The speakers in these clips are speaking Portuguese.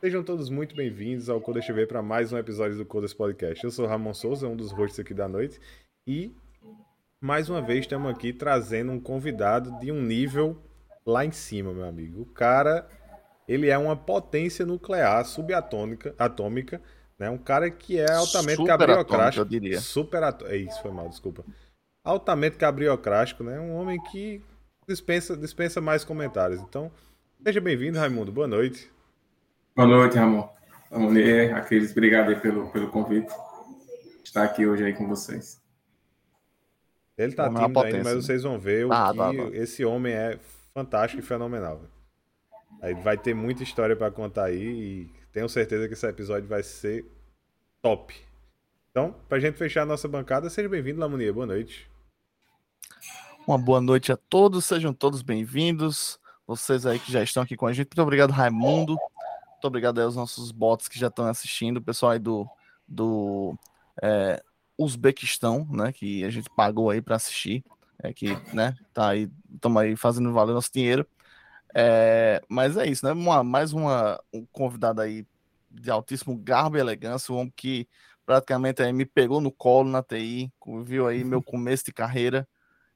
Sejam todos muito bem-vindos ao Codas TV para mais um episódio do Codas Podcast. Eu sou Ramon Souza, um dos hosts aqui da noite, e mais uma vez estamos aqui trazendo um convidado de um nível lá em cima, meu amigo. O cara, ele é uma potência nuclear subatômica, atômica, né? Um cara que é altamente Super atômico, diria. Super atô... É isso, foi mal, desculpa. Altamente cabriocrástico, né? Um homem que dispensa, dispensa mais comentários. Então, seja bem-vindo, Raimundo. Boa noite. Boa noite, Ramon. Ramon, é, Aquiles, obrigado aí pelo, pelo convite. Estar aqui hoje aí com vocês. Ele tá tímido ainda, mas potência. vocês vão ver o Ah, que tá, tá. esse homem é fantástico e fenomenal. Aí vai ter muita história pra contar aí e tenho certeza que esse episódio vai ser top. Então, pra gente fechar a nossa bancada, seja bem-vindo, Lamonia. Boa noite. Uma boa noite a todos, sejam todos bem-vindos. Vocês aí que já estão aqui com a gente. Muito obrigado, Raimundo. Muito obrigado aí aos nossos bots que já estão assistindo, o pessoal aí do, do é, Uzbequistão, né? Que a gente pagou aí para assistir. É que, né, tá aí, estamos aí fazendo valer nosso dinheiro. É, mas é isso, né? Uma- mais uma, um convidado aí de altíssimo garbo e elegância, um homem que praticamente aí me pegou no colo na TI, viu aí meu começo de carreira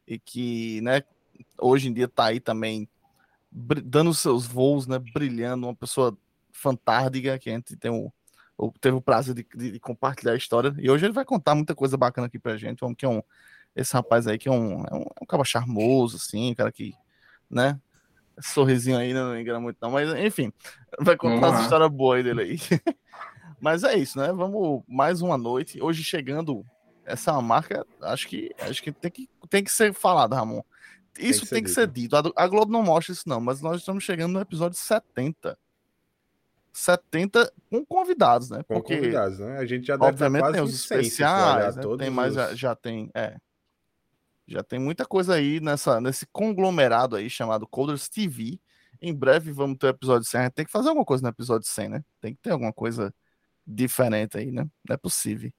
e que, né, hoje em dia tá aí também dando seus voos, né, brilhando, uma pessoa fantástica que a gente tem o, o- teve o prazer de, de- de compartilhar a história e hoje ele vai contar muita coisa bacana aqui pra gente, homem que é um esse rapaz aí que é um é um, é um cara charmoso assim, um cara que, né, sorrisinho aí não engana muito não, mas enfim, vai contar Vamos lá. história boa dele aí. mas é isso, né? Vamos mais uma noite, hoje chegando essa marca, acho que acho que tem que tem que ser falado, Ramon. Isso que tem ser que ser dito. A, a Globo não mostra isso, não, mas nós estamos chegando no episódio 70. 70 com convidados, né? Com Porque, convidados, né? A gente já deve obviamente, quase tem em os 100, se for olhar especiais, né? todos tem mais, os- já, já tem, é. Já tem muita coisa aí nessa, nesse conglomerado aí chamado Coders TV. Em breve vamos ter o episódio 100. A gente tem que fazer alguma coisa no episódio 100, né? Tem que ter alguma coisa diferente aí, né? Não é possível.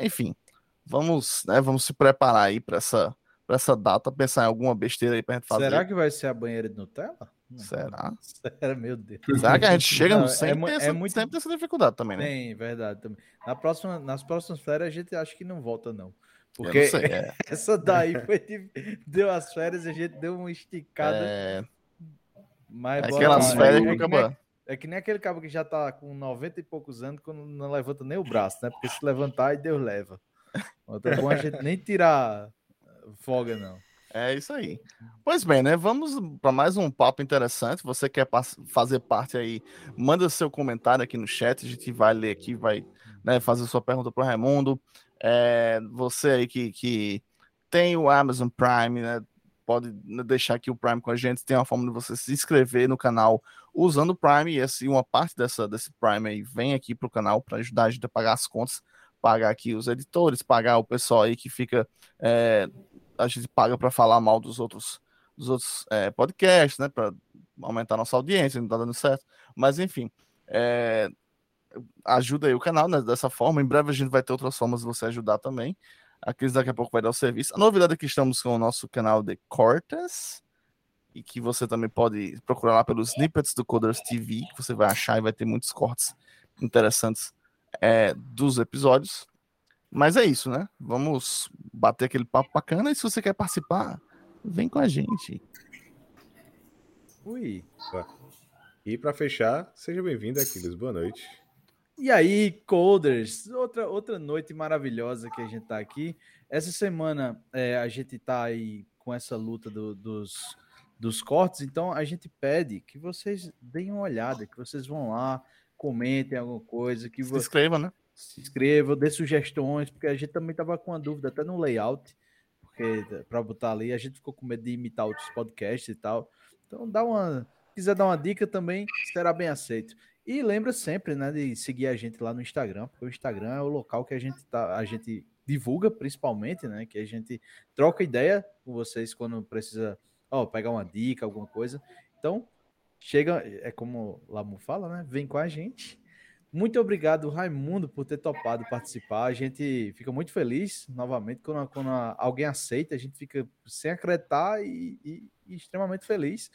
Enfim, vamos, né, vamos se preparar aí para essa, pra essa data, pensar em alguma besteira aí pra gente fazer. Será que vai ser a banheira de Nutella? Será? Sério, meu Deus. Será que a gente chega Não, no é 100? mu- tem é essa, muito- Sempre tem essa dificuldade também, né? Tem, verdade também. Na próxima, nas próximas férias a gente acha que não volta, não. Porque não sei, é. essa daí foi de- deu as férias e a gente deu uma esticada. É, mas bora aquelas lá. férias é, que acaba. é que nem aquele cabo que já tá com 90 e poucos anos quando não levanta nem o braço, né? Porque se levantar, aí Deus leva. Então é bom a gente nem tirar folga, não. É isso aí. Pois bem, né? Vamos para mais um papo interessante. Você quer fazer parte aí? Manda seu comentário aqui no chat. A gente vai ler aqui, vai né, fazer sua pergunta para o Raimundo. É, você aí que, que tem o Amazon Prime, né? Pode deixar aqui o Prime com a gente. Tem uma forma de você se inscrever no canal usando o Prime. E assim, uma parte dessa, desse Prime aí vem aqui para o canal para ajudar a gente a pagar as contas, pagar aqui os editores, pagar o pessoal aí que fica. é, a gente paga para falar mal dos outros dos outros é, podcasts, né, para aumentar nossa audiência, não tá dando certo. Mas enfim, é, ajuda aí o canal né, dessa forma. Em breve a gente vai ter outras formas de você ajudar também. A Cris daqui a pouco vai dar o serviço. A novidade é que estamos com o nosso canal de cortes e que você também pode procurar lá pelos snippets do Coders TV, que você vai achar e vai ter muitos cortes interessantes é, dos episódios. Mas é isso, né? Vamos bater aquele papo bacana. E se você quer participar, vem com a gente. Ui. E pra fechar, seja bem-vindo, Aquiles. Boa noite. E aí, coders, outra, outra noite maravilhosa que a gente tá aqui. Essa semana é, a gente tá aí com essa luta do- dos, dos cortes, então a gente pede que vocês deem uma olhada, que vocês vão lá, comentem alguma coisa, que Se vo- inscreva, né? Se inscrevam, dê sugestões, porque a gente também tava com uma dúvida até no layout, porque para botar ali, a gente ficou com medo de imitar outros podcasts e tal. Então dá uma, se quiser dar uma dica também, será bem aceito. E lembra sempre, né, de seguir a gente lá no Instagram, porque o Instagram é o local que a gente tá, a gente divulga principalmente, né, que a gente troca ideia com vocês quando precisa, ó, pegar uma dica, alguma coisa. Então, chega, é como o Lamu fala, né? Vem com a gente. Muito obrigado, Raimundo, por ter topado participar. A gente fica muito feliz, novamente, quando, quando alguém aceita, a gente fica sem acreditar e, e- e extremamente feliz.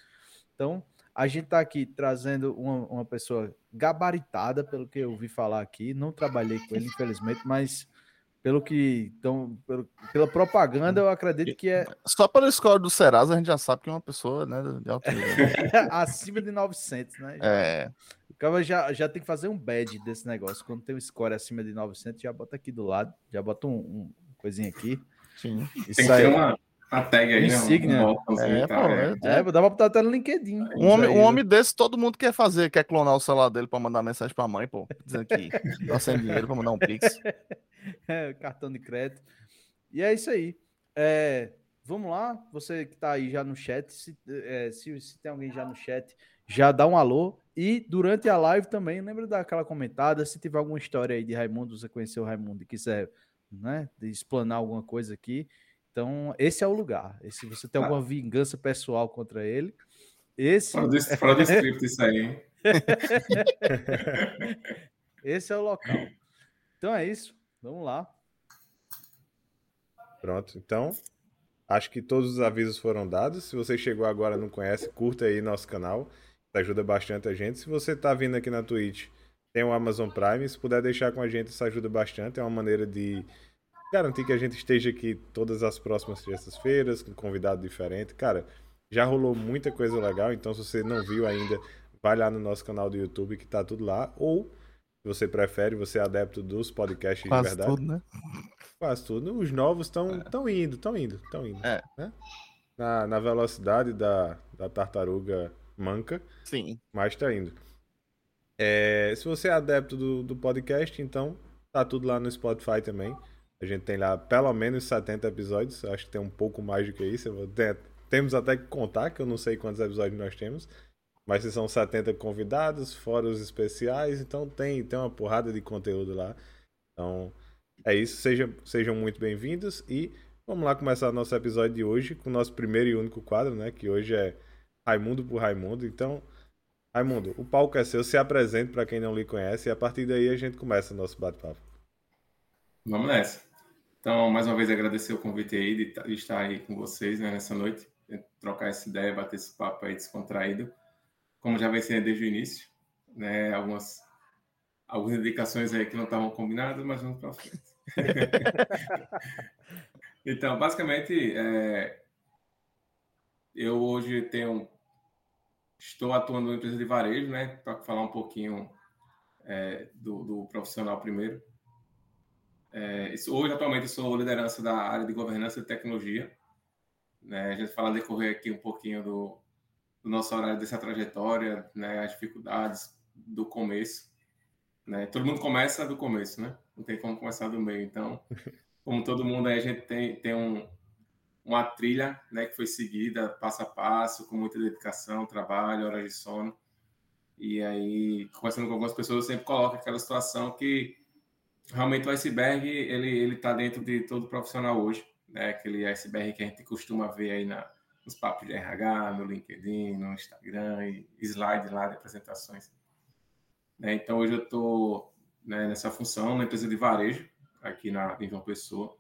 Então, A gente está aqui trazendo uma, uma pessoa gabaritada, pelo que eu ouvi falar aqui. Não trabalhei com ele, infelizmente, mas pelo que. Então, pelo, pela propaganda, eu acredito que é. Só pelo score do Serasa, a gente já sabe que é uma pessoa né, de alto nível. acima de 900, né? É. O cara já, já tem que fazer um badge desse negócio. Quando tem um score acima de 900, já bota aqui do lado, já bota um, um coisinha aqui. Sim. Tem Isso que aí. ter uma, uma tag aí, né? Um- um É, pô, É. é, É, dá pra botar até no LinkedIn. Um homem, um homem desse, todo mundo quer fazer, quer clonar o celular dele pra mandar mensagem pra mãe, pô. Dizendo que tá sem dinheiro pra mandar um pix. É, cartão de crédito. E é isso aí. É, vamos lá, você que tá aí já no chat, se, é, se, se tem alguém já no chat, já dá um alô. E durante a live também, lembra daquela comentada, se tiver alguma história aí de Raimundo, você conheceu o Raimundo e quiser né, explanar alguma coisa aqui, então esse é o lugar. E se você tem alguma vingança pessoal contra ele, esse, Fora do, fora do script isso aí, hein? esse é o local. Então é isso, vamos lá. Pronto, então acho que todos os avisos foram dados. Se você chegou agora e não conhece, curta aí nosso canal, ajuda bastante a gente. Se você tá vindo aqui na Twitch, tem o Amazon Prime, se puder deixar com a gente, isso ajuda bastante. É uma maneira de garantir que a gente esteja aqui todas as próximas terças-feiras, com convidado diferente. Cara, já rolou muita coisa legal, então se você não viu ainda, vai lá no nosso canal do YouTube que tá tudo lá. Ou, se você prefere, você é adepto dos podcasts de Quase verdade. tudo, né? Quase tudo. Os novos estão tão indo, estão indo, estão indo. É. né? Na, na velocidade da, da tartaruga manca, Sim. mas está indo. É, se você é adepto do, do podcast, então tá tudo lá no Spotify também. A gente tem lá pelo menos 70 episódios. Acho que tem um pouco mais do que isso. Ter- temos até que contar, que eu não sei quantos episódios nós temos. Mas são 70 convidados, fora os especiais. Então tem, tem uma porrada de conteúdo lá. Então é isso. Sejam, sejam muito bem-vindos. E vamos lá começar nosso episódio de hoje com o nosso primeiro e único quadro, né? Que hoje é Raimundo por Raimundo. Então, Raimundo, o palco é seu. Se apresente para quem não lhe conhece. E a partir daí a gente começa o nosso bate-papo. Vamos nessa. Então, mais uma vez, agradecer o convite aí de ta- de estar aí com vocês né, nessa noite, de trocar essa ideia, bater esse papo aí descontraído. Como já vai ser desde o início, né? Algumas, algumas indicações aí que não estavam combinadas, mas vamos para frente. então, basicamente, é, eu hoje tenho, estou atuando numa empresa de varejo, né? Para falar um pouquinho é, do, do profissional primeiro. É, isso- hoje, atualmente, sou liderança da área de governança e tecnologia. Né? A gente fala decorrer aqui um pouquinho do, do nosso horário dessa trajetória, né? as dificuldades do começo. Né? Todo mundo começa do começo, né? Não tem como começar do meio. Então, como todo mundo aí, a gente tem, tem um, uma trilha né, que foi seguida passo a passo, com muita dedicação, trabalho, horas de sono. E aí, conversando com algumas pessoas, eu sempre coloco aquela situação que realmente o iceberg ele ele está dentro de todo profissional hoje, né? Aquele iceberg que a gente costuma ver aí na, nos papos de RH, no LinkedIn, no Instagram e slide lá de apresentações. Né? Então hoje eu estou né, nessa função na empresa de varejo aqui na em João Pessoa,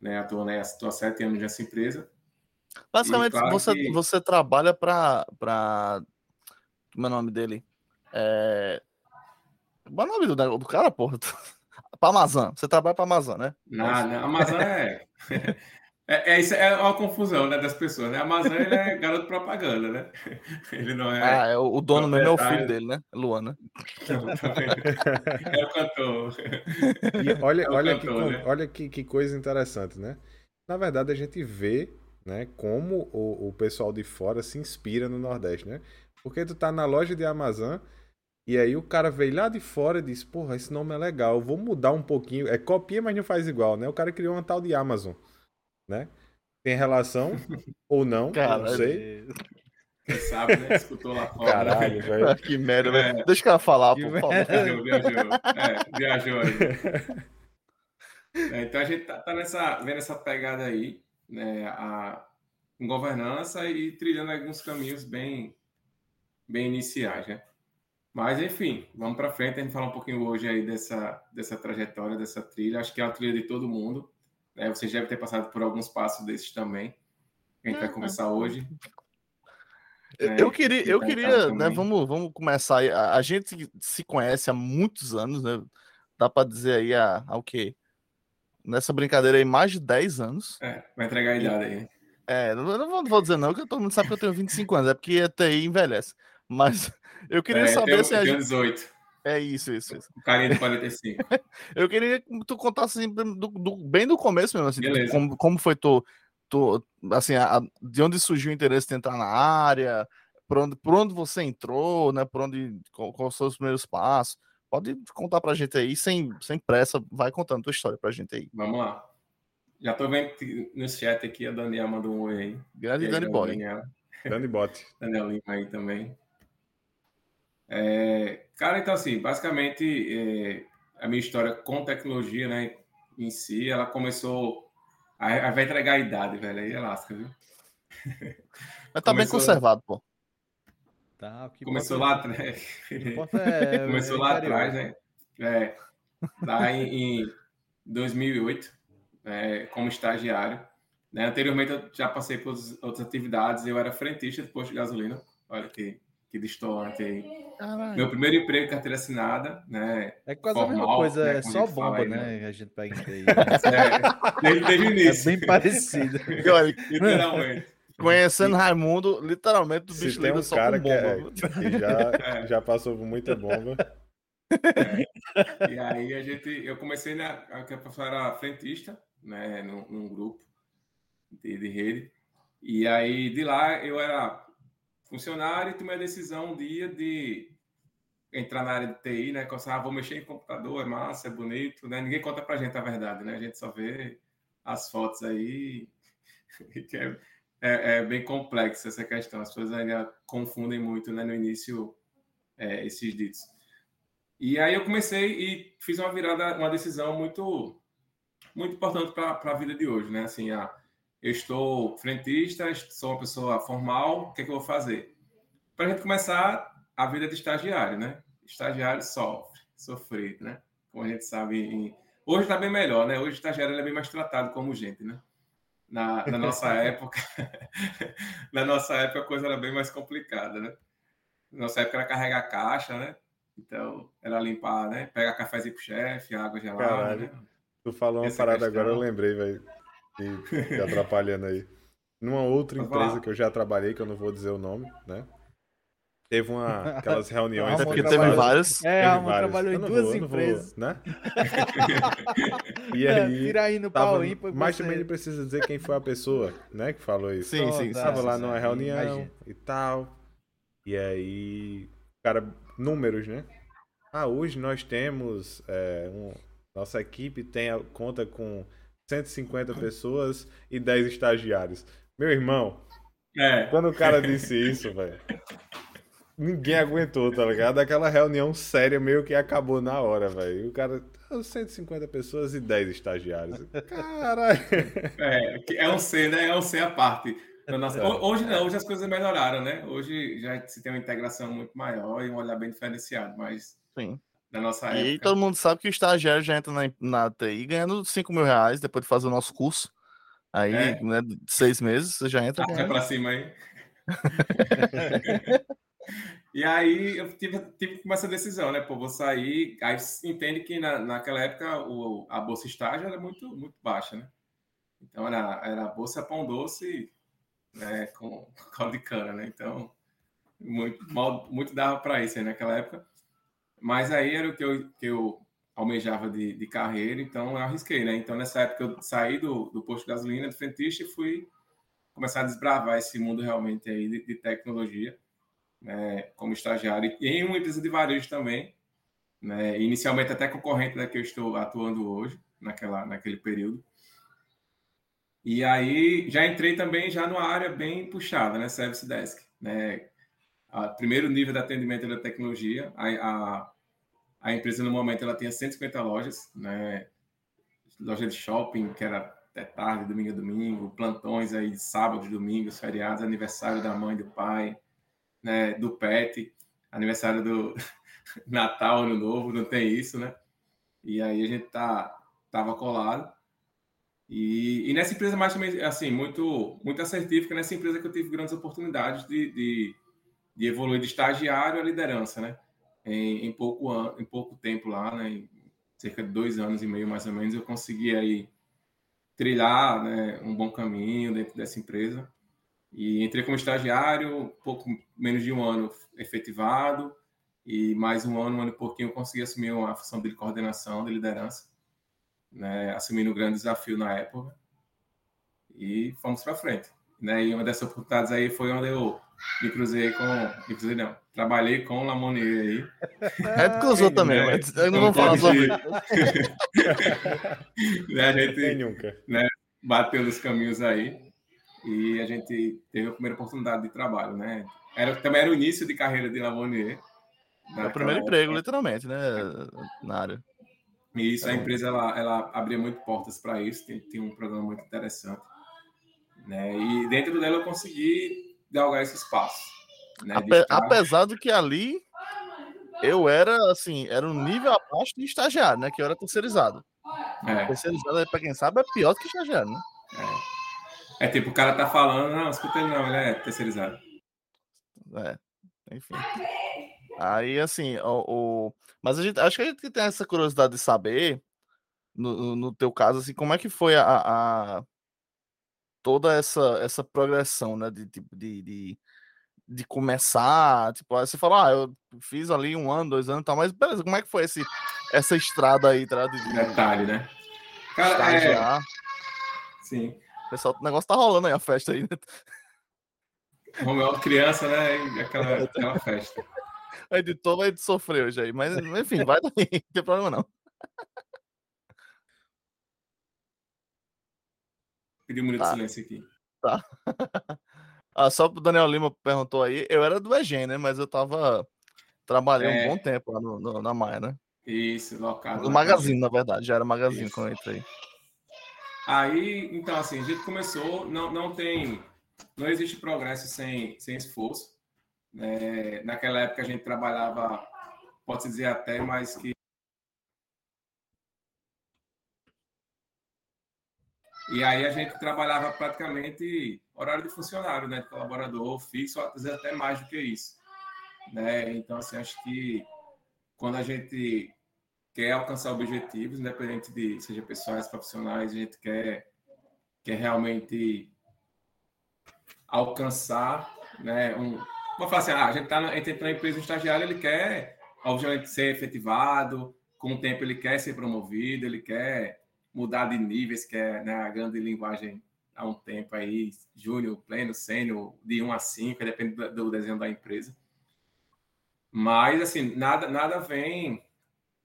né? Atuo né, estou há sete anos nessa empresa. Basicamente, claro você, que- você trabalha para. Pra... Como é o nome dele? É... Qual é o nome do, do cara, porra? Pra Amazon. Você trabalha para Amazon, né? Na, na Amazon é, é, é, isso é uma confusão né, das pessoas, né? A Amazon ele é garoto propaganda, né? Ele não é. Ah, é o, o dono mesmo é o filho dele, né? Luan, né? É o cantor. E olha, É o olha, que, cantor, con- né? olha que, que coisa interessante, né? Na verdade, a gente vê né, como o, o pessoal de fora se inspira no Nordeste, né? Porque tu tá na loja de Amazon e aí o cara veio lá de fora e disse, porra, esse nome é legal, eu vou mudar um pouquinho. É copia, mas não faz igual, né? O cara criou uma tal de Amazon, né? Tem relação ou não, não sei. Quem sabe, né? Escutou lá fora. Caralho, velho. Que merda, É. velho. Deixa o cara falar, Que por favor. Viajou, viajou. É, viajou aí. É, então a gente tá, tá nessa, vendo essa pegada aí, né? A, com governança e trilhando alguns caminhos bem, bem iniciais, né? Mas, enfim, vamos para frente. A gente fala um pouquinho hoje aí dessa, dessa trajetória, dessa trilha. Acho que é a trilha de todo mundo. Né? Vocês devem ter passado por alguns passos desses também. A gente vai conversar hoje. né, eu queria, eu queria, né? Vamos, vamos começar. A, a, gente se conhece há muitos anos, né? Dá para dizer aí há, há o quê? Nessa brincadeira aí, mais de 10 anos. É, vai entregar a idade aí. É, não, não vou dizer não, que todo mundo sabe que eu tenho 25 anos, é porque a TI envelhece. Mas eu queria é, saber se a gente. 18. É isso, isso, isso. O carinha de 45. eu queria que tu contasse assim, do, do, bem do começo mesmo, assim, como, como foi tu, tu assim, a, de onde surgiu o interesse de entrar na área, por onde, por onde você entrou, né? Por onde, quais são os primeiros passos. Pode contar pra gente aí, sem, sem pressa, vai contando tua história pra gente aí. Vamos lá. Já tô vendo no chat aqui, a Daniela mandou um oi aí. Grande Dani Boy. Grande bot. Daniel Lima aí também. É, cara, então assim, basicamente é, a minha história com tecnologia, né, em si, ela começou. Aí vai entregar a idade, velho, aí é lasca, viu? Mas tá começou... bem conservado, pô. Tá, começou lá atrás. É, começou é lá atrás, né? É, lá em, em 2008 é, como estagiário. Né? Anteriormente eu já passei por outras atividades, eu era frentista de posto de gasolina. Olha que, que distante aí. Caralho. Meu primeiro emprego, carteira assinada, né? É quase formal, a mesma coisa, né? é só bomba, aí, né? né? A gente pega aí. É, desde, desde o início. É bem parecido. literalmente. Conhecendo Raimundo, literalmente o bicho lida um só cara com bomba. Que, é, que já, é. já passou por muita bomba. É. E aí a gente, eu comecei na, a professor era frentista, né, num, num grupo de, de, rede. E aí de lá eu era funcionário e tomei a decisão um dia de entrar na área de TI, né? Eu ah, vou mexer em computador, é massa, é bonito, né? Ninguém conta pra gente a verdade, né? A gente só vê as fotos aí, é, é, é bem complexa essa questão. As pessoas ainda confundem muito, né? No início, é, esses ditos. E aí eu comecei e fiz uma virada, uma decisão muito muito importante para a vida de hoje, né? Assim, a, eu estou frentista, sou uma pessoa formal, o que, é que eu vou fazer? Para a gente começar a vida de estagiário, né? Estagiário sofre, sofrido, né? Como a gente sabe. Em... Hoje está bem melhor, né? Hoje o estagiário é bem mais tratado como gente, né? Na, na nossa época, na nossa época a coisa era bem mais complicada, né? Na nossa época era carregar caixa, né? Então, era limpar, né? Pegar cafezinho pro chefe, água gelada, Caralho. né? Tu falou uma Essa parada questão... agora, eu lembrei, velho. Que, atrapalhando aí. Numa outra empresa que eu já trabalhei, que eu não vou dizer o nome, né? Teve uma, aquelas reuniões. É porque teve várias. É, a Ramon trabalhou em duas vou, empresas. Vou, né? e é, aí. Tira aí no tava, pau ímpar. Mas você... também não precisa dizer quem foi a pessoa, né? Que falou isso. Sim, sim. Tava lá numa reunião e tal. E aí. Cara, números, né? Ah, hoje nós temos é, um, nossa equipe tem a, conta com 150 pessoas e 10 estagiários. Meu irmão, é. quando o cara disse isso, velho, ninguém aguentou, tá ligado? Aquela reunião séria meio que acabou na hora, velho. O cara, 150 pessoas e 10 estagiários. Caralho. É, é um C, né? É um C a parte. Nossa... Hoje não, hoje as coisas melhoraram, né? Hoje já se tem uma integração muito maior e um olhar bem diferenciado, mas Sim da nossa época. E todo mundo sabe que o estagiário já entra na, na TI ganhando 5 mil reais depois de fazer o nosso curso. Aí, é. né, seis meses, você já entra. Até pra cima aí. e aí eu tive, tive essa decisão, né? Pô, vou sair. Aí entende que na, naquela época o, a bolsa estágio era muito, muito baixa, né? Então era, era a bolsa pão doce né, com caldo de cana, né? Então, muito, mal, muito dava para isso aí naquela época. Mas aí era o que eu, que eu almejava de, de carreira, então eu arrisquei, né? Então nessa época eu saí do, do posto de gasolina, de frentista, e fui começar a desbravar esse mundo realmente aí de, de tecnologia, né? como estagiário, e em uma empresa de varejo também, né? inicialmente até concorrente da que eu estou atuando hoje, naquela, naquele período. E aí já entrei também já numa área bem puxada, né? Service Desk, né? A primeiro nível de atendimento da tecnologia. A, a, a, empresa, no momento, ela tinha 150 lojas, né? Loja de shopping, que era até tarde, domingo a domingo, plantões aí de sábado, domingo, feriados, aniversário da mãe, do pai, né? Do pet, aniversário do Natal, Ano Novo, não tem isso, né? E aí a gente tá, tava colado. E, e nessa empresa mais também, assim, muito, muito assertivo, nessa empresa que eu tive grandes oportunidades de, de de evoluir de estagiário a liderança, né? Em, em pouco, em pouco tempo lá, né? Em cerca de dois anos e meio, mais ou menos, eu consegui aí trilhar né, um bom caminho dentro dessa empresa. E entrei como estagiário, pouco menos de um ano efetivado, e mais um ano, um ano e pouquinho, eu consegui assumir uma função de coordenação, de liderança, né, assumindo um grande desafio na época, e fomos para frente. Né, e uma dessas oportunidades aí foi onde eu me cruzei com. Me cruzei, não. Trabalhei com o Lamonier aí. É cruzou também, né? mas eu não vou falar sobre né, A gente nunca. Né, bateu nos caminhos aí e a gente teve a primeira oportunidade de trabalho, né? Era, também era o início de carreira de Lamonier. É o primeiro emprego, literalmente, né? Na área. E isso, a empresa ela, ela abria muito portas para isso, tem, tem um programa muito interessante. Né? E dentro dela eu consegui galgar esse espaço. Né? Ape, apesar do que ali eu era assim, era um nível abaixo de estagiário, né? Que eu era terceirizado. É. Terceirizado, para quem sabe, é pior do que estagiário, né? É. é tipo, o cara tá falando, não, escuta ele não, ele é terceirizado. É, enfim. Aí, assim, o, o, mas a gente acho que a gente tem essa curiosidade de saber, no, no teu caso, assim, como é que foi a, a toda essa, essa progressão, né? De, de, de, de começar, tipo, aí você fala, ah, eu fiz ali um ano, dois anos e tal, mas beleza, como é que foi esse, essa estrada aí, tá? De, Detalhe, né? Cara, é... Sim. O pessoal, o negócio tá rolando aí, a festa aí, né? Romeu criança, né? Aquela, aquela festa. O editor vai sofrer hoje aí, mas enfim, vai daí, não tem problema não. Pedir um minuto tá. de silêncio aqui. Tá. ah, só o Daniel Lima perguntou aí. Eu era do EGEN, né? Mas eu tava trabalhando é... um bom tempo lá no, no, na Maia, né? Isso, local. No Magazine, na verdade. Já era Magazine Isso. quando eu entrei. Aí, então, assim, a gente começou, não, não tem, não existe progresso sem, sem esforço. É, naquela época a gente trabalhava, pode-se dizer até mais que E aí a gente trabalhava praticamente horário de funcionário, né, de colaborador fixo, às vezes até mais do que isso. Né? Então, assim, acho que quando a gente quer alcançar objetivos, independente de seja pessoais, profissionais, a gente quer, quer realmente alcançar, né, um, vou falar assim, ah, a gente está entrando na empresa estagiário, ele quer, obviamente, ser efetivado, com o tempo ele quer ser promovido, ele quer mudar de níveis, que é né, a grande linguagem há um tempo aí, júnior, pleno, sênior, de 1 a 5, depende do, desenho da empresa. Mas, assim, nada, nada vem,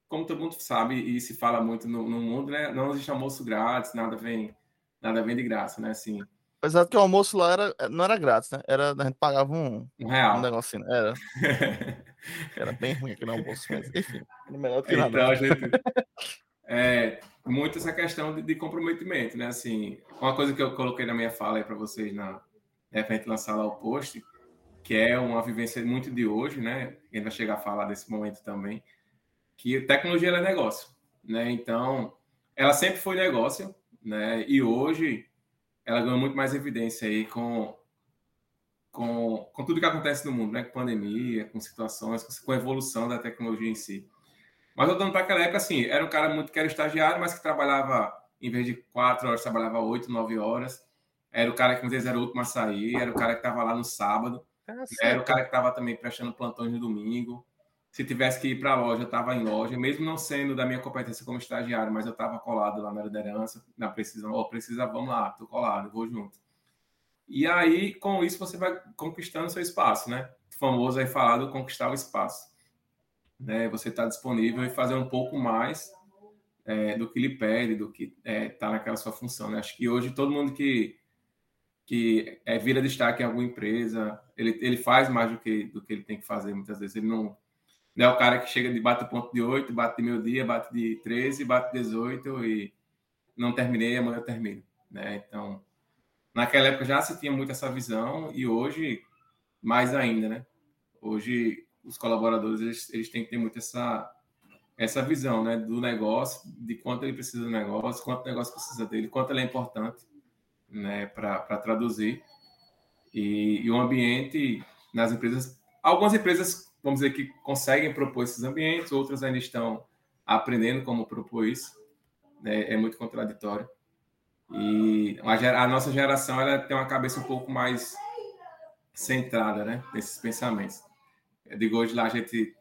como todo mundo sabe e se fala muito no, no mundo, né? Não existe almoço grátis, nada vem, nada vem de graça, né? Assim, Apesar que o almoço lá era, não era grátis, né? Era, a gente pagava um, um, real. um negocinho. Era. era bem ruim aquele almoço, mas enfim, melhor do que então, nada. A gente, é, muito essa questão de, de, comprometimento, né? Assim, uma coisa que eu coloquei na minha fala aí para vocês na né, para lançar lá o post, que é uma vivência muito de hoje, né? Gente vai chegar a falar desse momento também, que tecnologia é negócio, né? Então, ela sempre foi negócio, né? E hoje ela ganhou muito mais evidência aí com com, com tudo que acontece no mundo, né? Com pandemia, com situações, com a evolução da tecnologia em si. Mas voltando para aquela época, assim, era um cara muito que era estagiário, mas que trabalhava, em vez de quatro horas, trabalhava oito, nove horas. Era o cara que às vezes era o último a sair, era o cara que estava lá no sábado. Ah, era o cara que estava também prestando plantões no domingo. Se tivesse que ir para a loja, eu estava em loja, mesmo não sendo da minha competência como estagiário, mas eu estava colado lá na liderança, na precisão. Ó, oh, precisa, vamos lá, tô colado, vou junto. E aí, com isso, você vai conquistando seu espaço, né? O famoso aí falado, conquistar o espaço né, você está disponível e fazer um pouco mais é, do que lhe pede, do que está é, tá naquela sua função. Né? Acho que hoje todo mundo que, que é, vira destaque em alguma empresa, ele, ele faz mais do que, do que ele tem que fazer muitas vezes. Ele não, não é o cara que chega de bate ponto de 8, bate de meio-dia, bate de 13, bate de 18 e não terminei, amanhã eu termino. Né? Então, naquela época já se tinha muito essa visão e hoje mais ainda, né? Hoje os colaboradores eles, eles têm que ter muito essa essa visão né, do negócio, de quanto ele precisa do negócio, quanto o negócio precisa dele, quanto ele é importante né, para traduzir. E, e, o ambiente nas empresas algumas empresas, vamos dizer, que conseguem propor esses ambientes, outras ainda estão aprendendo como propor isso. Né? É muito contraditório. E a, nossa geração ela tem uma cabeça um pouco mais centrada né? nesses pensamentos. Digo, hoje lá a gente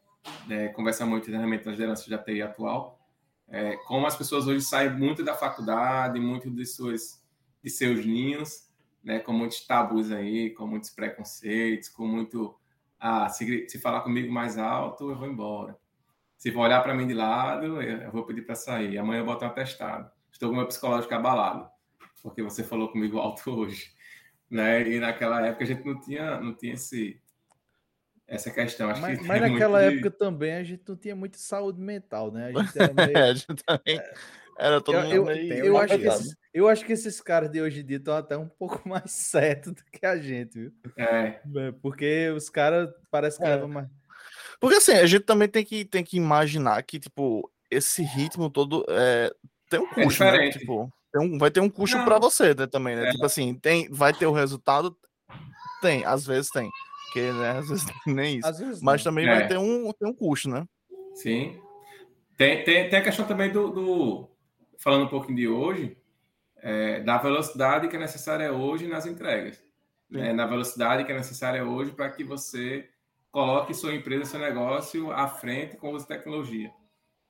é, conversa muito internamente nas gerações da TI atual, é, como as pessoas hoje saem muito da faculdade, muito de, suas, de seus ninhos, né, com muitos tabus aí, com muitos preconceitos, com muito. Ah, se, se falar comigo mais alto, eu vou embora. Se for olhar para mim de lado, eu vou pedir para sair. Amanhã eu boto um atestado. Estou com meu psicológico abalado, porque você falou comigo alto hoje. Né? E naquela época a gente não tinha, não tinha esse, essa questão. Acho mas, que mas naquela época de... também a gente não tinha muita saúde mental, né? A gente era meio... é, a gente também... Era todo eu, eu, eu, acho que esses, eu acho que esses caras de hoje em dia estão até um pouco mais certos do que a gente, viu? É. é porque os caras parece que é. levam mais. Porque assim, a gente também tem que, tem que imaginar que, tipo, esse ritmo todo é, tem um é custo, é né? Tipo, um, vai ter um custo para você né, também, né? É. Tipo assim, tem, vai ter o resultado? Tem, às vezes tem. Porque, né, às vezes nem isso. Vezes Mas também vai ter um, ter um custo, né? Sim. Tem, tem, tem a questão também do, do falando um pouquinho de hoje, é, da velocidade que é necessária hoje nas entregas. Né? Na velocidade que é necessária hoje para que você coloque sua empresa, seu negócio à frente com uso de tecnologia.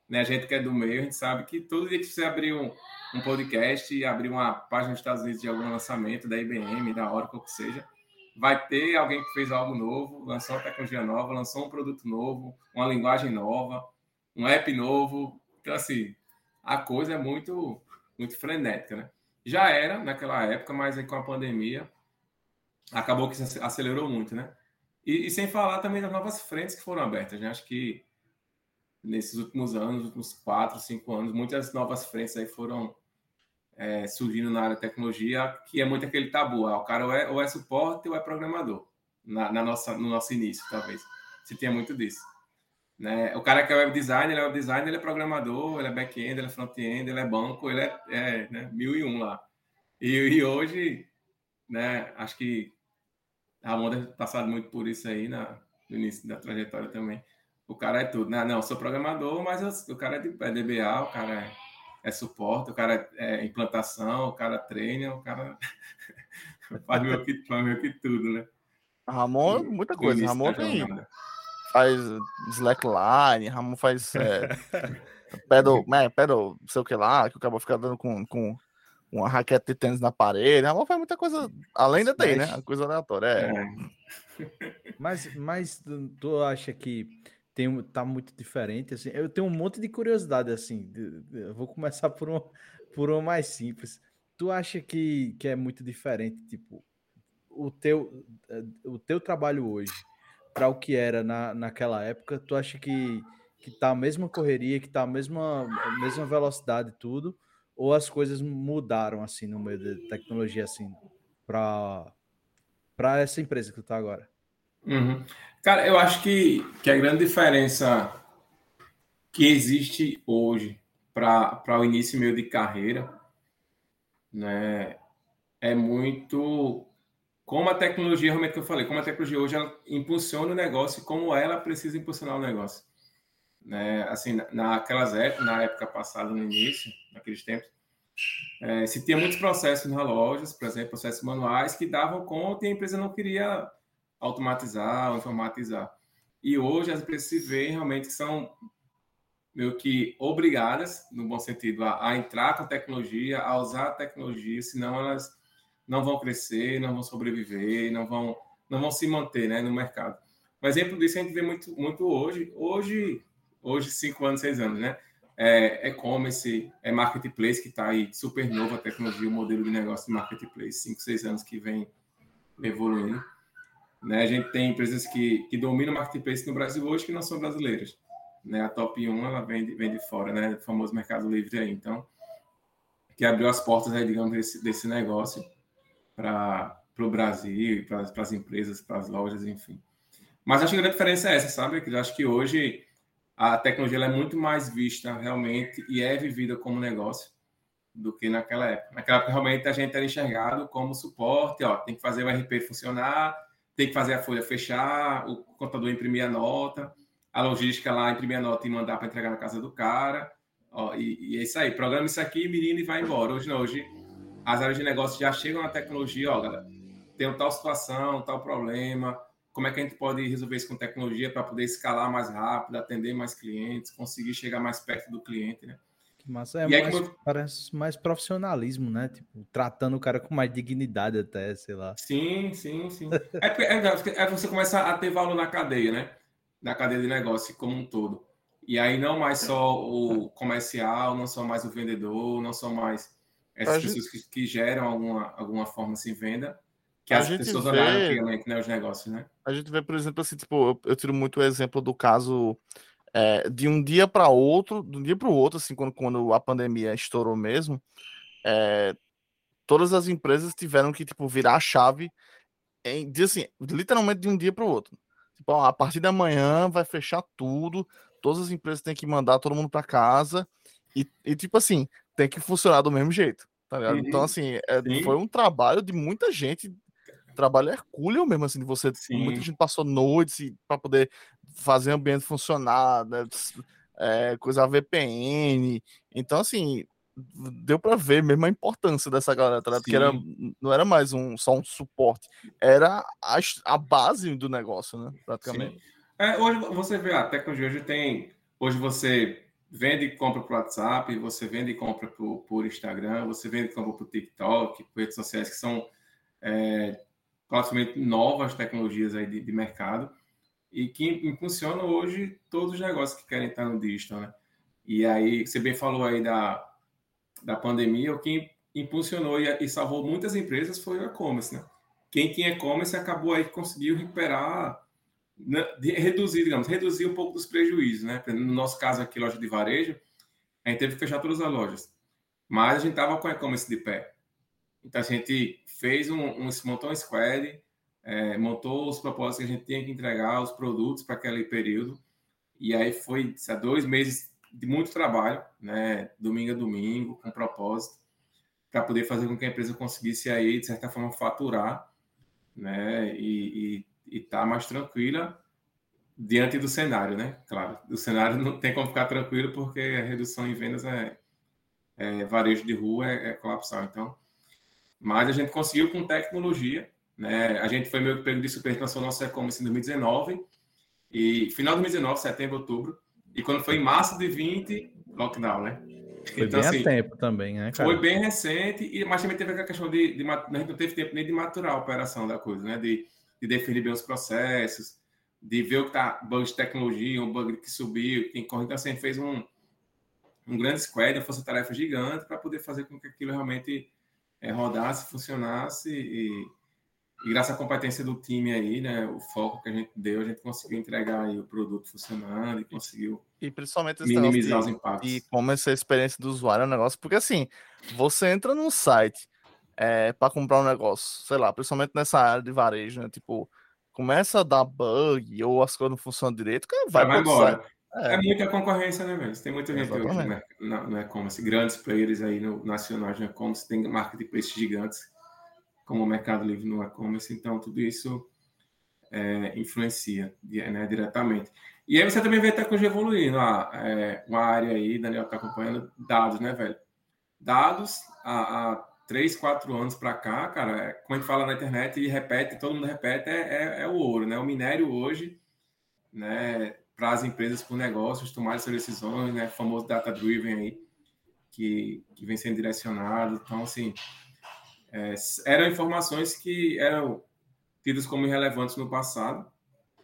Né? A gente que é do meio, a gente sabe que todo dia que você abrir um, um podcast e abrir uma página dos Estados Unidos de algum lançamento da IBM, da Oracle, o que seja, vai ter alguém que fez algo novo, lançou uma tecnologia nova, lançou um produto novo, uma linguagem nova, um app novo. Então, assim, a coisa é muito, muito frenética, né? Já era naquela época, mas aí com a pandemia acabou que acelerou muito, né? E, e, sem falar também das novas frentes que foram abertas, né? Acho que nesses últimos anos, últimos quatro, cinco anos, muitas novas frentes aí foram é, surgindo na área de tecnologia, que é muito aquele tabu. Ah, o cara ou é, ou é suporte ou é programador, na, na, nossa, no nosso início, talvez. Se tinha muito disso. Né? O cara que é web designer, ele é web designer, ele é programador, ele é back-end, ele é front-end, ele é banco, ele é, é né, mil e um lá. E, e hoje, né, acho que a Monda passado muito por isso aí na, no início da trajetória também. O cara é tudo, né? Não, sou programador, mas eu, o cara é, de, é DBA, o cara é, é, suporte, o cara é, é implantação, o cara treina, o cara faz meio que, faz meio que tudo, né? Ramon, muita coisa. Ramon tem, faz slackline, Ramon faz é, pedal, né, pedal, não sei o que lá, que o cara fica dando com, com uma raquete de tênis na parede. Ramon faz muita coisa além da TI, né? A coisa aleatória. É. é. Mas, mas tu acha que tem, tá muito diferente? Assim, eu tenho um monte de curiosidade, assim. Eu vou começar por um, por um mais simples. Tu acha que, que é muito diferente, tipo, o teu, o teu trabalho hoje para o que era na, naquela época, tu acha que, que tá a mesma correria, que tá a mesma, a mesma velocidade e tudo, ou as coisas mudaram assim no meio da tecnologia assim para para essa empresa que tu tá agora? Uhum. Cara, eu acho que, que a grande diferença que existe hoje para o início e meio de carreira né, é muito como a tecnologia, realmente que eu falei, como a tecnologia hoje ela impulsiona o negócio e como ela precisa impulsionar o negócio. Né? Assim, naquelas épocas, na época passada, no início, naqueles tempos, é, se tinha muitos processos nas lojas, por exemplo, processos manuais que davam conta e a empresa não queria automatizar informatizar. E hoje as empresas se veem realmente que são meio que obrigadas, no bom sentido, a, a entrar com a tecnologia, a usar a tecnologia, senão elas não vão crescer, não vão sobreviver, não vão, não vão se manter né, no mercado. Um exemplo disso a gente vê muito, muito hoje, hoje, hoje, cinco anos, seis anos, né? É e-commerce, é marketplace que está aí, super novo a tecnologia, o modelo de negócio de marketplace, cinco, seis anos que vem evoluindo. Né? A gente tem empresas que, que dominam o marketplace no Brasil hoje que não são brasileiras. Né? A top 1 ela vem de, vem de fora, né? O famoso Mercado Livre aí. Então, que abriu as portas, aí, digamos, desse, desse negócio para o Brasil, para as empresas, para as lojas, enfim. Mas acho que a grande diferença é essa, sabe? Que eu acho que hoje a tecnologia é muito mais vista realmente e é vivida como negócio do que naquela época. Naquela época, realmente, a gente era enxergado como suporte, ó, tem que fazer o RP funcionar, tem que fazer a folha fechar, o contador imprimir a nota, a logística lá imprimir a nota e mandar para entregar na casa do cara. Ó, e, e, é isso aí, programa isso aqui, menino, e vai embora. Hoje não, hoje as áreas de negócio já chegam na tecnologia, ó, galera, tem tal situação, tal problema, como é que a gente pode resolver isso com tecnologia para poder escalar mais rápido, atender mais clientes, conseguir chegar mais perto do cliente, né? Mas é, mais, eu... parece mais profissionalismo, né? Tipo, tratando o cara com mais dignidade até, sei lá. Sim, sim, sim. é, é, é, você começa a ter valor na cadeia, né? Na cadeia de negócio como um todo. E aí não mais só o comercial, não só mais o vendedor, não só mais essas pessoas gente... que, que, geram alguma, alguma forma assim venda, que a as pessoas vê... olharam né? Os negócios, né? A gente vê, por exemplo, assim, tipo, eu, eu tiro muito o exemplo do caso é, de um dia para outro, de um dia para o outro, assim, quando, quando a pandemia estourou mesmo, é, todas as empresas tiveram que tipo virar a chave em, assim, literalmente de um dia para o outro. Tipo, ó, a partir da manhã vai fechar tudo, todas as empresas têm que mandar todo mundo para casa e, e, tipo assim, tem que funcionar do mesmo jeito, tá ligado? Então, assim, é, foi um trabalho de muita gente trabalho hercúleo mesmo, assim, de você. Sim. Muita gente passou noites para poder fazer o ambiente funcionar, né? é, coisa VPN. Então, assim, deu para ver mesmo a importância dessa galera, tá que era, não era mais um, só um suporte, era a, a base do negócio, né? Praticamente. É, hoje você vê, a tecnologia hoje tem. Hoje você vende e compra por WhatsApp, você vende e compra por, por Instagram, você vende e compra por TikTok, por redes sociais que são é, praticamente novas tecnologias aí de, de mercado e que impulsionam hoje todos os negócios que querem estar no digital, né? E aí, você bem falou aí da, da pandemia, o que impulsionou e, e salvou muitas empresas foi o e-commerce, né? Quem tinha e-commerce acabou aí conseguiu recuperar, né, reduzir, digamos, reduzir um pouco dos prejuízos, né? No nosso caso aqui, loja de varejo, a gente teve que fechar todas as lojas. Mas a gente tava com e-commerce de pé. Então a gente fez um, um montou um squad, é, montou os propósitos que a gente tinha que entregar, os produtos para aquele período. E aí foi sabe, dois meses de muito trabalho, né? Domingo a domingo, com propósito, para poder fazer com que a empresa conseguisse aí, de certa forma, faturar, né? E estar tá mais tranquila diante do cenário, né? Claro, o cenário não tem como ficar tranquilo porque a redução em vendas é, é varejo de rua é, é colapsal. Então, mas a gente conseguiu com tecnologia, né? A gente foi meio que pego de super lançou nosso e-commerce em 2019 e final de 2019, setembro, outubro. E quando foi em março de 20, lockdown, né? Foi então, bem assim, a tempo também, né, cara? Foi bem recente, e, mas também teve a questão de, de, A gente não teve tempo nem de maturar a operação da coisa, né? De, de definir bem os processos, de ver o que tá bug de tecnologia, um bug que subiu, que corre. Então, assim, fez um, um grande squad, uma força-tarefa gigante para poder fazer com que aquilo realmente é, rodasse, funcionasse e, e, graças à competência do time aí, né, o foco que a gente deu, a gente conseguiu entregar aí o produto funcionando e conseguiu e principalmente minimizar de, os impactos. E como essa experiência do usuário é um negócio, porque assim, você entra num site é, para comprar um negócio, sei lá, principalmente nessa área de varejo, né, tipo, começa a dar bug ou as coisas não funcionam direito, cara, vai, vai embora. É. é. muita concorrência, né, velho? Tem muita gente hoje né, no e-commerce, grandes players aí no nacional de e-commerce, tem marketplace gigantes, como o Mercado Livre no e-commerce, então tudo isso é, influencia né, diretamente. E aí você também vê tecnologia evoluindo, ah, é, uma área aí, Daniel está acompanhando, dados, né, velho? Dados, há, há três, quatro anos para cá, cara, é, como a gente fala na internet e repete, todo mundo repete, é, é, é o ouro, né? O minério hoje, né, para as empresas por negócios tomarem suas decisões, né? O famoso data-driven aí, que, que vem sendo direcionado. Então, assim, é, eram informações que eram tidas como irrelevantes no passado,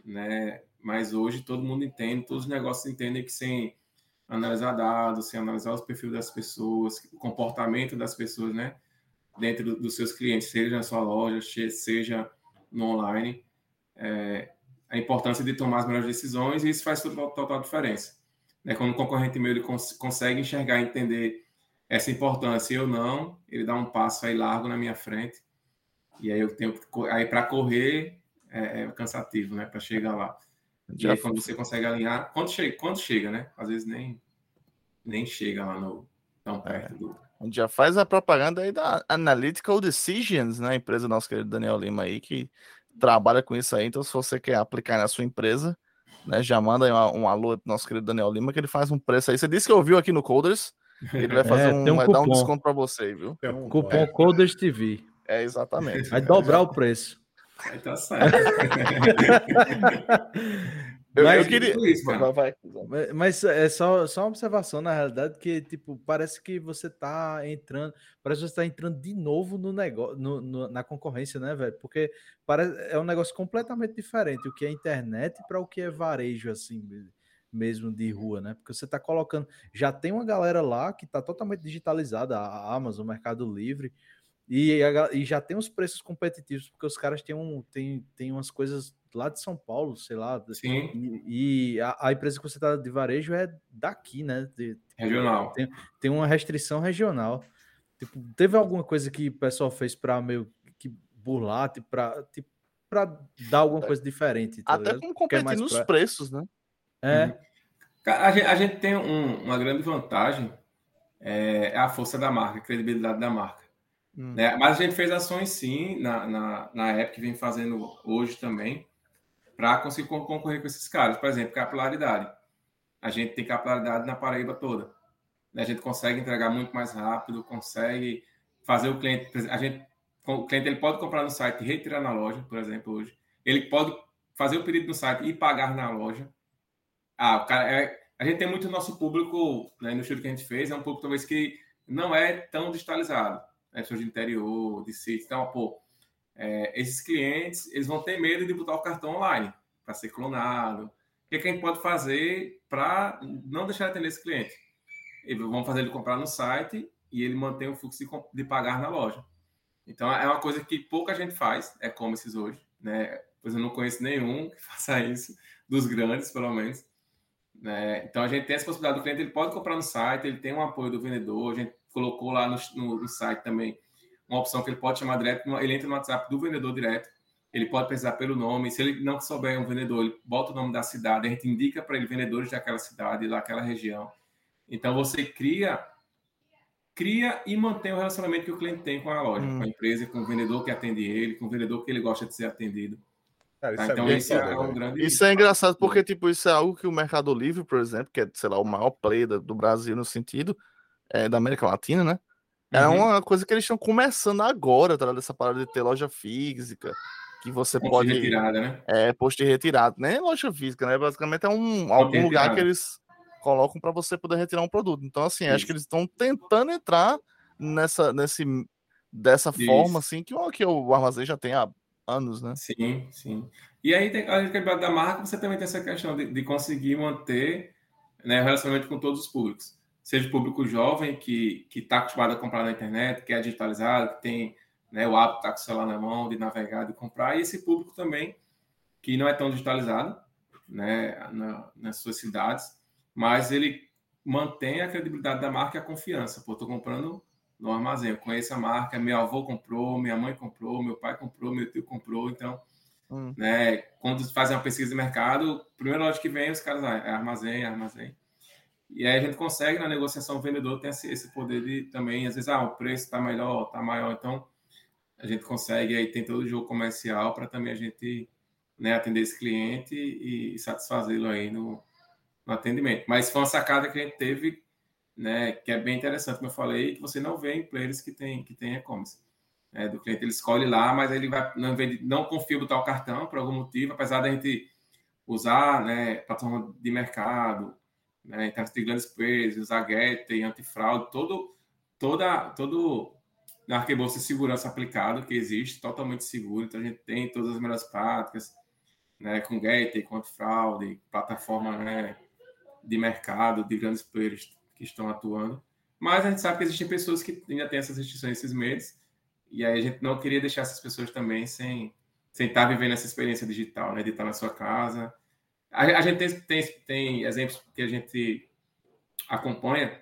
né? Mas hoje todo mundo entende, todos os negócios entendem que sem analisar dados, sem analisar os perfis das pessoas, o comportamento das pessoas, né? Dentro dos seus clientes, seja na sua loja, seja no online, é, a importância de tomar as melhores decisões e isso faz total, total diferença. Né? Quando o concorrente meu ele cons consegue enxergar, entender essa importância ou não, ele dá um passo aí largo na minha frente e aí eu tenho aí para correr é, é, cansativo, né? Para chegar lá. E aí, quando você consegue alinhar, quando chega, quando chega, né? Às vezes nem nem chega lá no tão é. perto é. do a gente já faz a propaganda aí da Analytical Decisions, né? A empresa nossa querido Daniel Lima aí, que trabalha com isso aí, então se você quer aplicar na sua empresa, né, já manda aí um, um alô pro nosso querido Daniel Lima, que ele faz um preço aí. Você disse que ouviu aqui no Coders, ele vai fazer É, um, um vai dar um desconto para você, viu? Tem um- Cupom Coders TV. É, exatamente. Vai dobrar o preço. Aí tá certo. Eu, Mas- eu queria... Isso, cara. Vai, vai. Mas- Mas é só, só uma observação, na realidade, que tipo, parece que você tá entrando, parece que você tá entrando de novo no negócio, no, no- na concorrência, né, velho? Porque parece, é um negócio completamente diferente o que é internet para o que é varejo, assim, me- mesmo de rua, né? Porque você tá colocando, já tem uma galera lá que tá totalmente digitalizada, a Amazon, o Mercado Livre, e, e já tem os preços competitivos, porque os caras têm, um, têm, têm umas coisas lá de São Paulo, sei lá, Sim, e, e a, a empresa que você está de varejo é daqui, né? De- regional. tem, tem uma restrição regional. Tipo, teve alguma coisa que o pessoal fez para meio que burlar, tipo, para tipo, pra dar alguma coisa diferente? tá Até ligado? com Porque é competir mais nos pra- preços, né? É, Cara, A gente, a gente tem um- uma grande vantagem, é, é a força da marca, a credibilidade da marca. Hum. né? Mas a gente fez ações sim na, na, na época e vem fazendo hoje também para conseguir con- concorrer com esses caras. Por exemplo, capilaridade. A gente tem capilaridade na Paraíba toda. A gente consegue entregar muito mais rápido, consegue fazer o cliente. A gente, o cliente ele pode comprar no site e retirar na loja, por exemplo, hoje. Ele pode fazer o pedido no site e pagar na loja. Ah, o cara é, a gente tem muito nosso público, né, no estudo que a gente fez, é um público talvez que não é tão digitalizado né, pessoas de interior, de sítio. Então, pô, é, esses clientes, eles vão ter medo de botar o cartão online para ser clonado. O que, é que a gente pode fazer para não deixar de atender esse cliente? Eles vão fazer ele comprar no site e ele mantém o fluxo de, de pagar na loja. Então, é uma coisa que pouca gente faz, e-commerces hoje, né? Pois eu não conheço nenhum que faça isso, dos grandes, pelo menos. né? Então, a gente tem essa possibilidade do cliente, ele pode comprar no site, ele tem um apoio do vendedor, a gente colocou lá no, no- no site também uma opção que ele pode chamar direto, ele entra no WhatsApp do vendedor direto, ele pode pesquisar pelo nome, se ele não souber um vendedor, ele bota o nome da cidade, a gente indica para ele vendedores daquela cidade, daquela região. Então você cria cria e mantém o relacionamento que o cliente tem com a loja, Hum. com a empresa, com o vendedor que atende ele, com o vendedor que ele gosta de ser atendido. Cara, Tá? isso Então é muito é um grande Isso é engraçado porque, tipo, isso é algo que o Mercado Livre, por exemplo, que é, sei lá, o maior player do Brasil no sentido é, da América Latina, né? É Uhum. uma coisa que eles estão começando agora, tá? ligado? Essa parada de ter loja física, que você ponto pode. de retirada, né? É, posto de retirado, nem loja física, né? Basicamente é um algum lugar que eles colocam para você poder retirar um produto. Então, assim, acho Isso. que eles estão tentando entrar nessa, nesse, dessa Isso. forma, assim, que, o- que o armazém já tem há anos, né? Sim, sim. E aí, tem, a quebrada da marca, você também tem essa questão de, de conseguir manter né, o relacionamento com todos os públicos. Seja o público jovem, que está acostumado a comprar na internet, que é digitalizado, que tem né, o hábito de estar com o celular na mão, de navegar, de comprar, e esse público também, que não é tão digitalizado né, na- nas suas cidades, mas ele mantém a credibilidade da marca e a confiança. Pô, estou comprando no armazém, eu conheço a marca, meu avô comprou, minha mãe comprou, meu pai comprou, meu tio comprou, então Hum. né? Quando fazem uma pesquisa de mercado, a primeira loja que vem, os caras, ah, é armazém, é armazém. E aí a gente consegue, na negociação, o vendedor tem esse, poder de também, às vezes, ah, o preço está melhor, está maior, então a gente consegue, aí tem todo o jogo comercial para também a gente né, atender esse cliente e, satisfazê-lo aí no, no atendimento. Mas foi uma sacada que a gente teve, né, que é bem interessante, como eu falei, que você não vê em players que tem, que tem e-commerce é, do cliente. Ele escolhe lá, mas ele vai, não, não confia botar o cartão por algum motivo, apesar da gente usar né, plataforma de mercado, né, então, de grandes usar Get, antifraude, todo, toda, todo arcabouço de segurança aplicado que existe, totalmente seguro. Então, a gente tem todas as melhores práticas, né, com Get, com antifraude, plataforma né, de mercado, de grandes players que estão atuando. Mas a gente sabe que existem pessoas que ainda têm essas restrições, esses medos, e aí a gente não queria deixar essas pessoas também sem, sem estar vivendo essa experiência digital, né? De estar na sua casa. A, a gente tem, tem, tem, exemplos que a gente acompanha.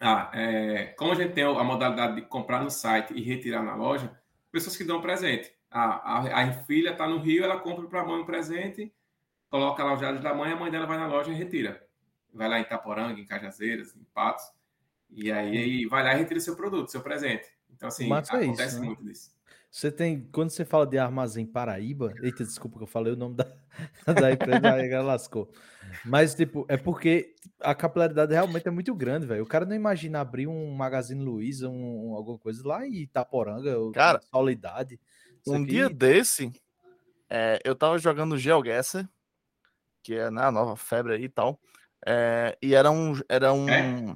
Ah, é, como a gente tem a modalidade de comprar no site e retirar na loja, pessoas que dão presente. Ah, a, a filha está no Rio, ela compra para a mãe um presente, coloca lá os dados da mãe, a mãe dela vai na loja e retira. Vai lá em Itaporanga, em Cajazeiras, em Patos, e aí vai lá e retira seu produto, seu presente. Então, assim, Massa é acontece isso, né? muito disso. Você tem, quando você fala de Armazém Paraíba, eita, desculpa que eu falei o nome da, da empresa, aí lascou. Mas, tipo, é porque a capilaridade realmente é muito grande, velho. O cara não imagina abrir um Magazine Luiza, um, alguma coisa lá em Itaporanga, cara, Solidade. Um aqui... dia desse, é, eu tava jogando GeoGuessr, que é né, a nova febre aí e tal, é, e era um... Era um... É?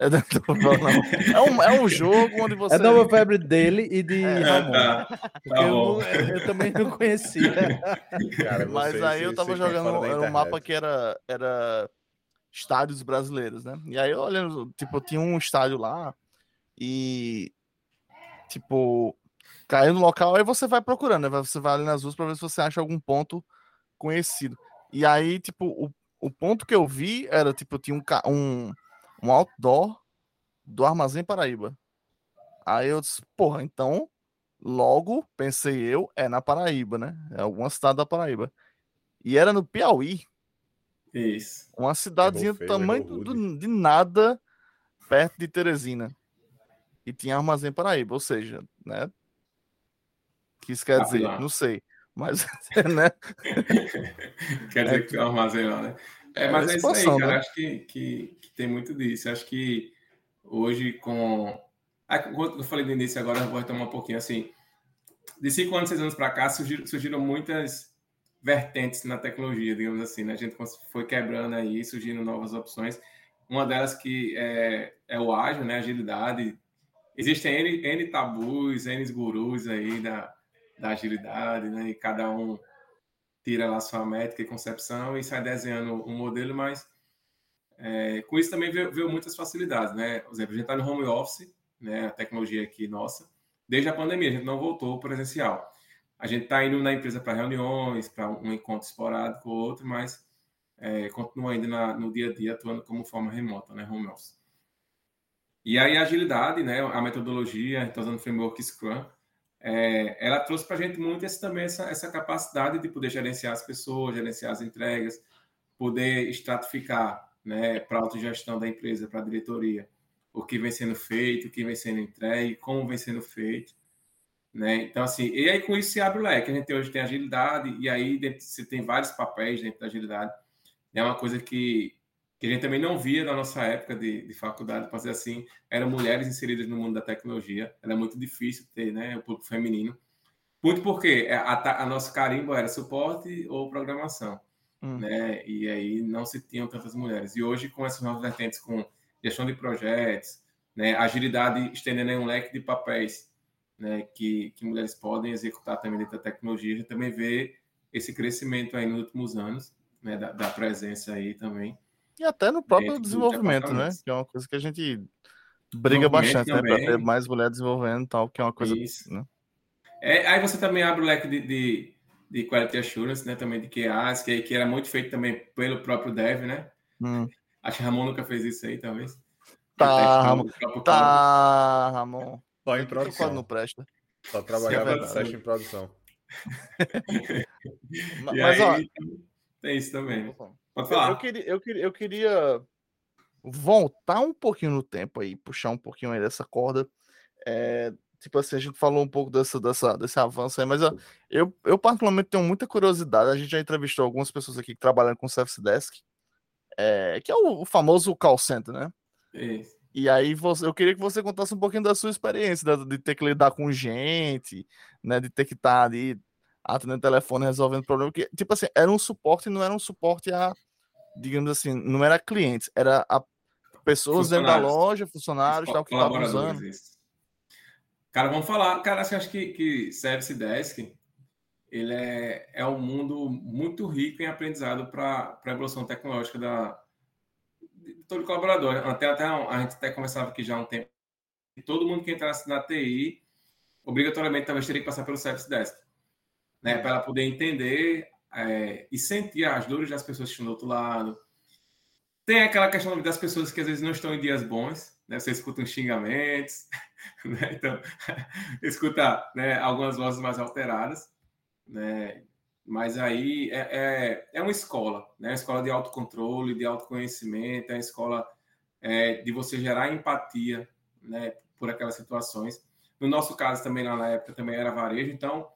É, é, um, é um jogo onde você. É nova febre dele e de é, Ramon. Tá, tá eu, eu, também não conhecia. Cara, Mas aí eu tava jogando era um mapa que era, era estádios brasileiros, né? E aí olhando, tipo, tinha um estádio lá e tipo, caiu no local, aí você vai procurando, né? Você vai ali nas ruas para ver se você acha algum ponto conhecido. E aí, tipo, o, o ponto que eu vi era, tipo, tinha um, um um outdoor do Armazém Paraíba. Aí eu disse, porra, então, logo, pensei eu, é na Paraíba, né? É alguma cidade da Paraíba. E era no Piauí. Isso. Uma cidadezinha do tamanho do, de nada, perto de Teresina. E tinha Armazém Paraíba, ou seja, né? O que isso quer ah, dizer? Não. não sei. Mas, né? quer dizer é, que tem um armazém lá, né? É, mas é, isso aí, cara. Né? Acho que, que, que, tem muito disso. Acho que hoje, com. Ah, eu falei no início, agora eu vou retomar um pouquinho. Assim, de cinco anos, seis anos para cá, surgiram, surgiram, muitas vertentes na tecnologia, digamos assim. Né? A gente foi quebrando aí, surgindo novas opções. Uma delas que é, é o ágil, né? Agilidade. Existem N, N tabus, N gurus aí da, da agilidade, né? E cada um tira lá sua métrica e concepção e sai desenhando um modelo, mas é, com isso também veio, veio, muitas facilidades, né? Por exemplo, a gente está no home office, né? A tecnologia aqui nossa, desde a pandemia, a gente não voltou presencial. A gente está indo na empresa para reuniões, para um encontro esporádico ou outro, mas é, continua ainda na, no dia a dia atuando como forma remota, né? Home office. E aí a agilidade, né? A metodologia, a gente está usando o framework Scrum, é, ela trouxe para a gente muito esse, também essa, essa capacidade de poder gerenciar as pessoas, gerenciar as entregas, poder estratificar né, para a autogestão da empresa, para a diretoria, o que vem sendo feito, o que vem sendo entregue, como vem sendo feito. Né? Então, assim, e aí com isso se abre o leque. A gente hoje tem agilidade, e aí você tem vários papéis dentro da agilidade. É uma coisa que que a gente também não via na nossa época de, de faculdade, para dizer assim, eram mulheres inseridas no mundo da tecnologia. Era muito difícil ter né, o público feminino. Muito porque a, a nosso carimbo era suporte ou programação. Hum. Né? E aí não se tinham tantas mulheres. E hoje, com essas novas vertentes, com gestão de projetos, né, agilidade estendendo um leque de papéis né, que, que mulheres podem executar também dentro da tecnologia, a gente também vê esse crescimento aí nos últimos anos, né, da, da presença aí também. E até no próprio desenvolvimento, né? Que é uma coisa que a gente briga bastante, também. né? Para ter mais mulheres desenvolvendo tal, que é uma coisa. Isso. Né? É, aí você também abre o leque de, de, de Quality Assurance, né? Também de QAs, que, que era muito feito também pelo próprio Dev, né? Hum. Acho que Ramon nunca fez isso aí, talvez. Tá, Ramon. Tá, Ramon. Só em produção. Não presta. Só trabalhava em produção. mas, aí, ó, tem isso também. Pode falar. Eu, queria, eu, queria, eu queria voltar um pouquinho no tempo aí, puxar um pouquinho aí dessa corda. É, tipo assim, a gente falou um pouco dessa, dessa, desse avanço aí, mas eu, eu, eu, particularmente tenho muita curiosidade. A gente já entrevistou algumas pessoas aqui que trabalham com Service Desk, é, que é o, o, famoso call center, né? Isso. E aí você, eu queria que você contasse um pouquinho da sua experiência, de, de ter que lidar com gente, né? De ter que estar tá ali atendendo telefone, resolvendo problema. Que, tipo assim, era um suporte, não era um suporte a, digamos assim, não era clientes, era a pessoas dentro da loja, funcionários, tal, que estavam usando. Isso. Cara, vamos falar. Cara, acho que, que Service Desk ele é, é um mundo muito rico em aprendizado para a evolução tecnológica da, de todo colaborador. Até, até a gente até conversava aqui já há um tempo. Todo mundo que entrasse na TI, obrigatoriamente talvez teria que passar pelo Service Desk né, para ela poder entender é, e sentir as dores das pessoas que estão do outro lado. Tem aquela questão das pessoas que às vezes não estão em dias bons, né? Você escuta uns xingamentos, né? Então, escuta né, algumas vozes mais alteradas, né? Mas aí é, é, é, uma escola, né? Uma escola de autocontrole, de autoconhecimento, é uma escola é, de você gerar empatia, né? Por aquelas situações. No nosso caso também lá na época também era varejo, então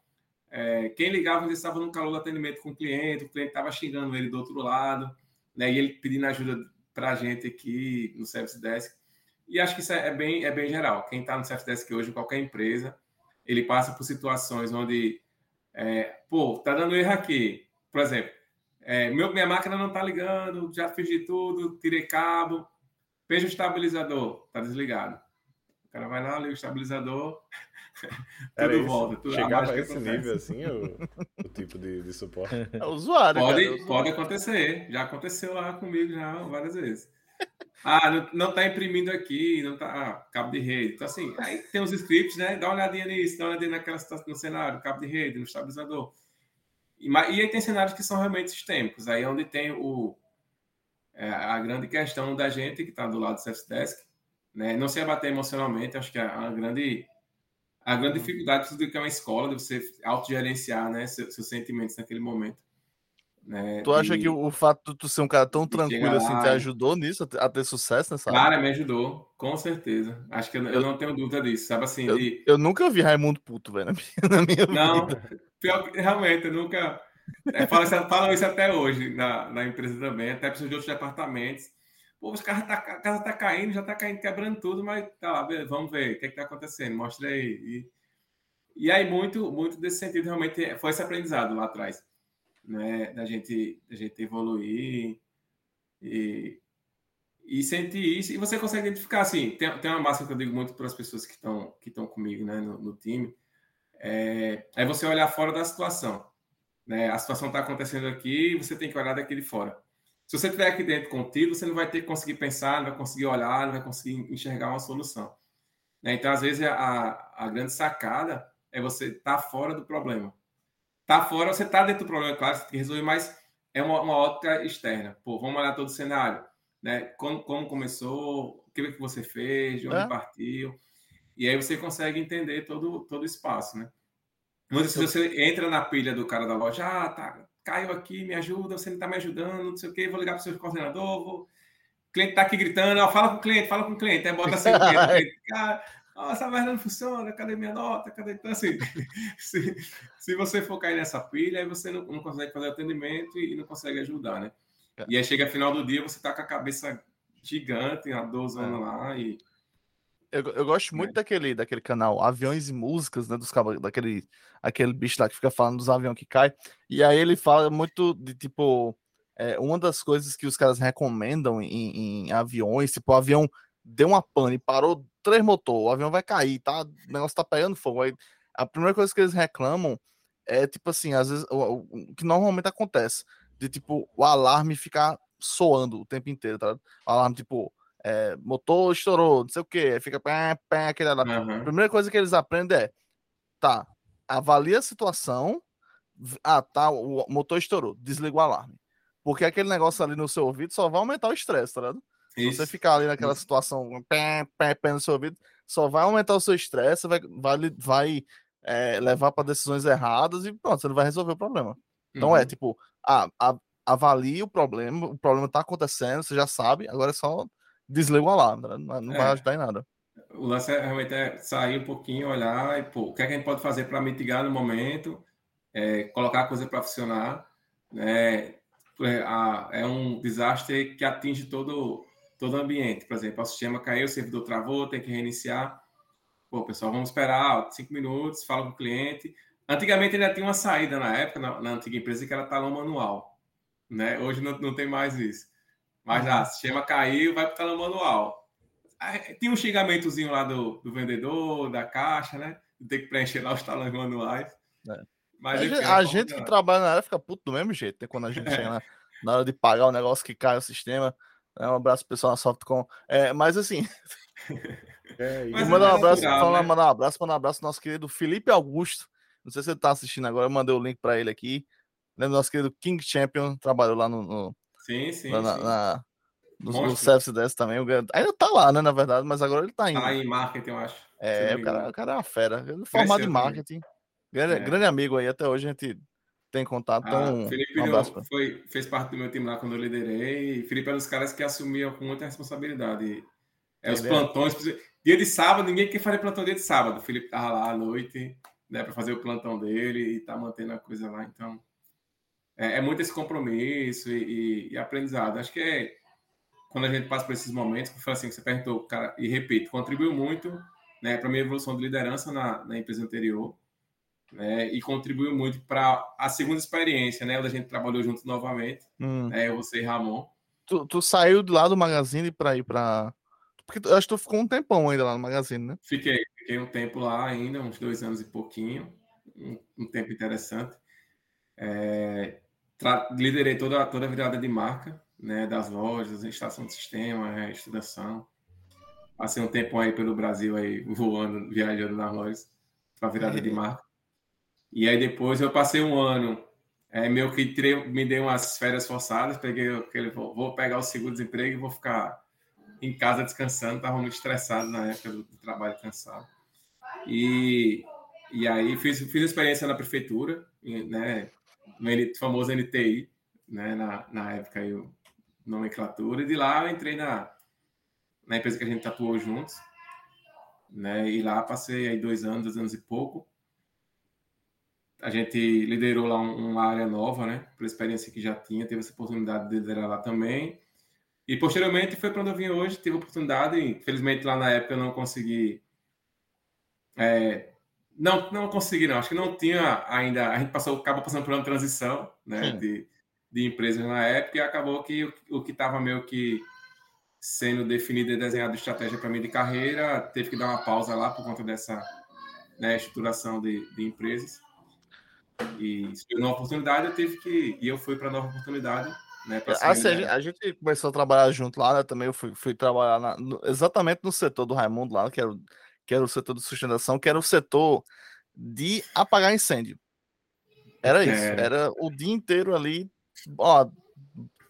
é, quem ligava ele estava no calor do atendimento com o cliente, o cliente estava xingando ele do outro lado, né? E ele pedindo ajuda para a gente aqui no Service Desk. E acho que isso é bem, é bem geral. Quem está no Service Desk hoje, qualquer empresa, ele passa por situações onde, é, pô, tá dando erro aqui. Por exemplo, é, meu, minha máquina não está ligando, já fiz de tudo, tirei cabo, veja o estabilizador, tá desligado. O cara vai lá, liga o estabilizador, tudo isso. volta. Tudo, Chegava a esse acontece. nível, assim, o, o tipo de, de, suporte. É usuário, pode, cara, pode acontecer. Já aconteceu lá comigo já várias vezes. Ah, não, não tá imprimindo aqui, não tá. Ah, cabo de rede. Então, assim, aí tem os scripts, né? Dá uma olhadinha nisso, dá uma olhadinha naquela situação no cenário, cabo de rede, no estabilizador. E, e aí tem cenários que são realmente sistêmicos. Aí é onde tem o, é, a grande questão da gente que está do lado do Self-Desk, né? Não se abater emocionalmente, acho que é a grande a grande uhum. dificuldade do que é uma escola, de você autogerenciar né, seus, seus sentimentos naquele momento. Né? Tu acha e... que o, fato de tu ser um cara tão tranquilo assim te ajudou nisso, a ter sucesso nessa Cara, me ajudou, com certeza. Acho que eu, eu não tenho dúvida disso, sabe assim? Eu, de... eu nunca vi Raimundo puto, velho, na minha não, vida. Não, realmente, eu nunca. É, falam, isso, falam isso até hoje na, na empresa também, até pessoas de outros departamentos. Pô, os caras tá, a casa tá caindo, já tá caindo, quebrando tudo, mas tá lá, vamos ver o que, é que tá acontecendo, mostra aí. E, e aí, muito, muito desse sentido, realmente foi esse aprendizado lá atrás, né? Da gente, da gente evoluir e, e sentir isso. E você consegue identificar, assim, tem, tem uma massa que eu digo muito para as pessoas que estão que comigo, né, no, no time, é, é você olhar fora da situação. Né? A situação está acontecendo aqui, você tem que olhar daqui de fora. Se você estiver aqui dentro contigo, você não vai ter que conseguir pensar, não vai conseguir olhar, não vai conseguir enxergar uma solução. Né? Então, às vezes, a, a grande sacada é você estar tá fora do problema. Tá fora, você está dentro do problema, claro, você tem que resolver, mas é uma, uma ótica externa. Pô, vamos olhar todo o cenário. Né? Como, como começou, o que, que você fez, de onde é. partiu. E aí você consegue entender todo, todo o espaço, né? Muitas vezes você entra na pilha do cara da loja, ah, tá, caiu aqui, me ajuda, você não está me ajudando, não sei o quê, vou ligar para o seu coordenador, vou... o cliente está aqui gritando, ó, fala com o cliente, fala com o cliente, aí bota assim, o cliente, cara, oh, essa merda não funciona, cadê minha nota, cadê... Então, assim, se, se você for cair nessa pilha, aí você não, não consegue fazer atendimento e, não consegue ajudar, né? É. E aí chega final do dia, você tá com a cabeça gigante, a 12 anos é. lá e eu, eu gosto muito daquele, daquele canal Aviões e Músicas, né? Dos daquele aquele bicho lá que fica falando dos aviões que cai. E aí ele fala muito de tipo. É, uma das coisas que os caras recomendam em, em aviões, tipo, o avião deu uma pane, parou três motores, o avião vai cair, tá? O negócio tá pegando fogo. Aí, a primeira coisa que eles reclamam é tipo assim, às vezes, o, o que normalmente acontece, de tipo, o alarme ficar soando o tempo inteiro, tá? O alarme, tipo, é, motor estourou, não sei o que, fica pé, pé, aquele lá. Uhum. A primeira coisa que eles aprendem é, tá, avalia a situação, ah, tá, o motor estourou, desliga o alarme. Porque aquele negócio ali no seu ouvido só vai aumentar o estresse, tá ligado? Se você ficar ali naquela situação, pé, pé, pé no seu ouvido, só vai aumentar o seu estresse, vai, vai, vai é, levar para decisões erradas e pronto, você não vai resolver o problema. Então é, uhum. é tipo, ah, avalie o problema, o problema tá acontecendo, você já sabe, agora é só desliga alarme, né? não, não é. vai ajudar em nada. O lance é realmente é sair um pouquinho, olhar e, pô, o que, é que a gente pode fazer para mitigar no momento, é, colocar a coisa para funcionar. Né? É um desastre que atinge todo, todo o ambiente. Por exemplo, o sistema caiu, o servidor travou, tem que reiniciar. Pô, pessoal, vamos esperar cinco minutos, fala com o cliente. Antigamente ainda tinha uma saída na época, na, na antiga empresa, que era talão manual. Né? Hoje não, não tem mais isso. Mas ah, o sistema caiu, vai para o manual. Aí, tem um xingamentozinho lá do, do vendedor, da caixa, né? Tem que preencher lá os talões manuais. É. Mas, a, a gente que trabalha na área fica puto do mesmo jeito, né? Quando a gente é. chega na, na, hora de pagar o negócio que cai o sistema. Né? Um abraço pessoal na Softcom. É, mas assim. É, mas mandar um abraço, natural, né? mandar um abraço, mandar um abraço nosso querido Felipe Augusto. Não sei se ele tá assistindo agora, eu mandei o link para ele aqui. Lembra nosso querido King Champion, trabalhou lá no, no Sim, sim. Na, sim. na, no, no Service Desk também. Ainda tá lá, né? Na verdade, mas agora ele tá indo. Tá em marketing, eu acho. É, o cara, o cara é uma fera. Ele é formado em marketing. Grande, é. grande, amigo aí, até hoje a gente tem contato. Então, ah, Felipe um foi, fez parte do meu time lá quando eu liderei. E Felipe é um dos caras que assumiam com muita responsabilidade. É, os plantões. dia de sábado, ninguém quer fazer plantão dia de sábado. O Felipe tava lá à noite, né, para fazer o plantão dele e tá mantendo a coisa lá. Então, é, é muito esse compromisso e, e, e, aprendizado. Acho que é quando a gente passa por esses momentos, que foi assim, que você perguntou, cara, e repito, contribuiu muito né, para a minha evolução de liderança na, na empresa anterior. Né, e contribuiu muito para a segunda experiência, né? Onde a gente trabalhou junto novamente, hum. né, você e Ramon. Tu, tu saiu de lá do Magazine para ir para. Porque eu acho que tu ficou um tempão ainda lá no Magazine, né? Fiquei, fiquei um tempo lá ainda, uns dois anos e pouquinho, um, um tempo interessante. É, liderei toda, toda a virada de marca, né, das lojas, instalação de sistema, estudação. Passei um tempo aí pelo Brasil, aí, voando, viajando nas lojas, para virada de marca. E aí depois eu passei um ano, é, meio que me dei umas férias forçadas, peguei aquele, vou pegar o seguro-desemprego e vou ficar em casa descansando, estava muito estressado na época do, do, trabalho cansado. E, e aí fiz, fiz experiência na prefeitura, né, no famoso NTI, né, na, na época aí, nomenclatura, e de lá eu entrei na, na empresa que a gente atuou juntos, né, e lá passei aí dois anos, dois anos e pouco, a gente liderou lá uma área nova, né, pela experiência que já tinha, teve essa oportunidade de liderar lá também, e posteriormente foi para onde eu vim hoje, tive a oportunidade, infelizmente lá na época eu não consegui é, não, não consegui, não. Acho que não tinha ainda. A gente passou, acabou passando por uma transição né, de, de empresas na época e acabou que o, o que estava meio que sendo definido e desenhado estratégia para mim de carreira teve que dar uma pausa lá por conta dessa né, estruturação de, de empresas. E se uma oportunidade, eu tive que. E eu fui para nova oportunidade. Né, assim, a, gente, começou a trabalhar junto lá, né, também eu fui, fui trabalhar na, no, exatamente no setor do Raimundo lá, que era o que era o setor de sustentação, que era o setor de apagar incêndio. Era isso, é. era o dia inteiro ali, ó,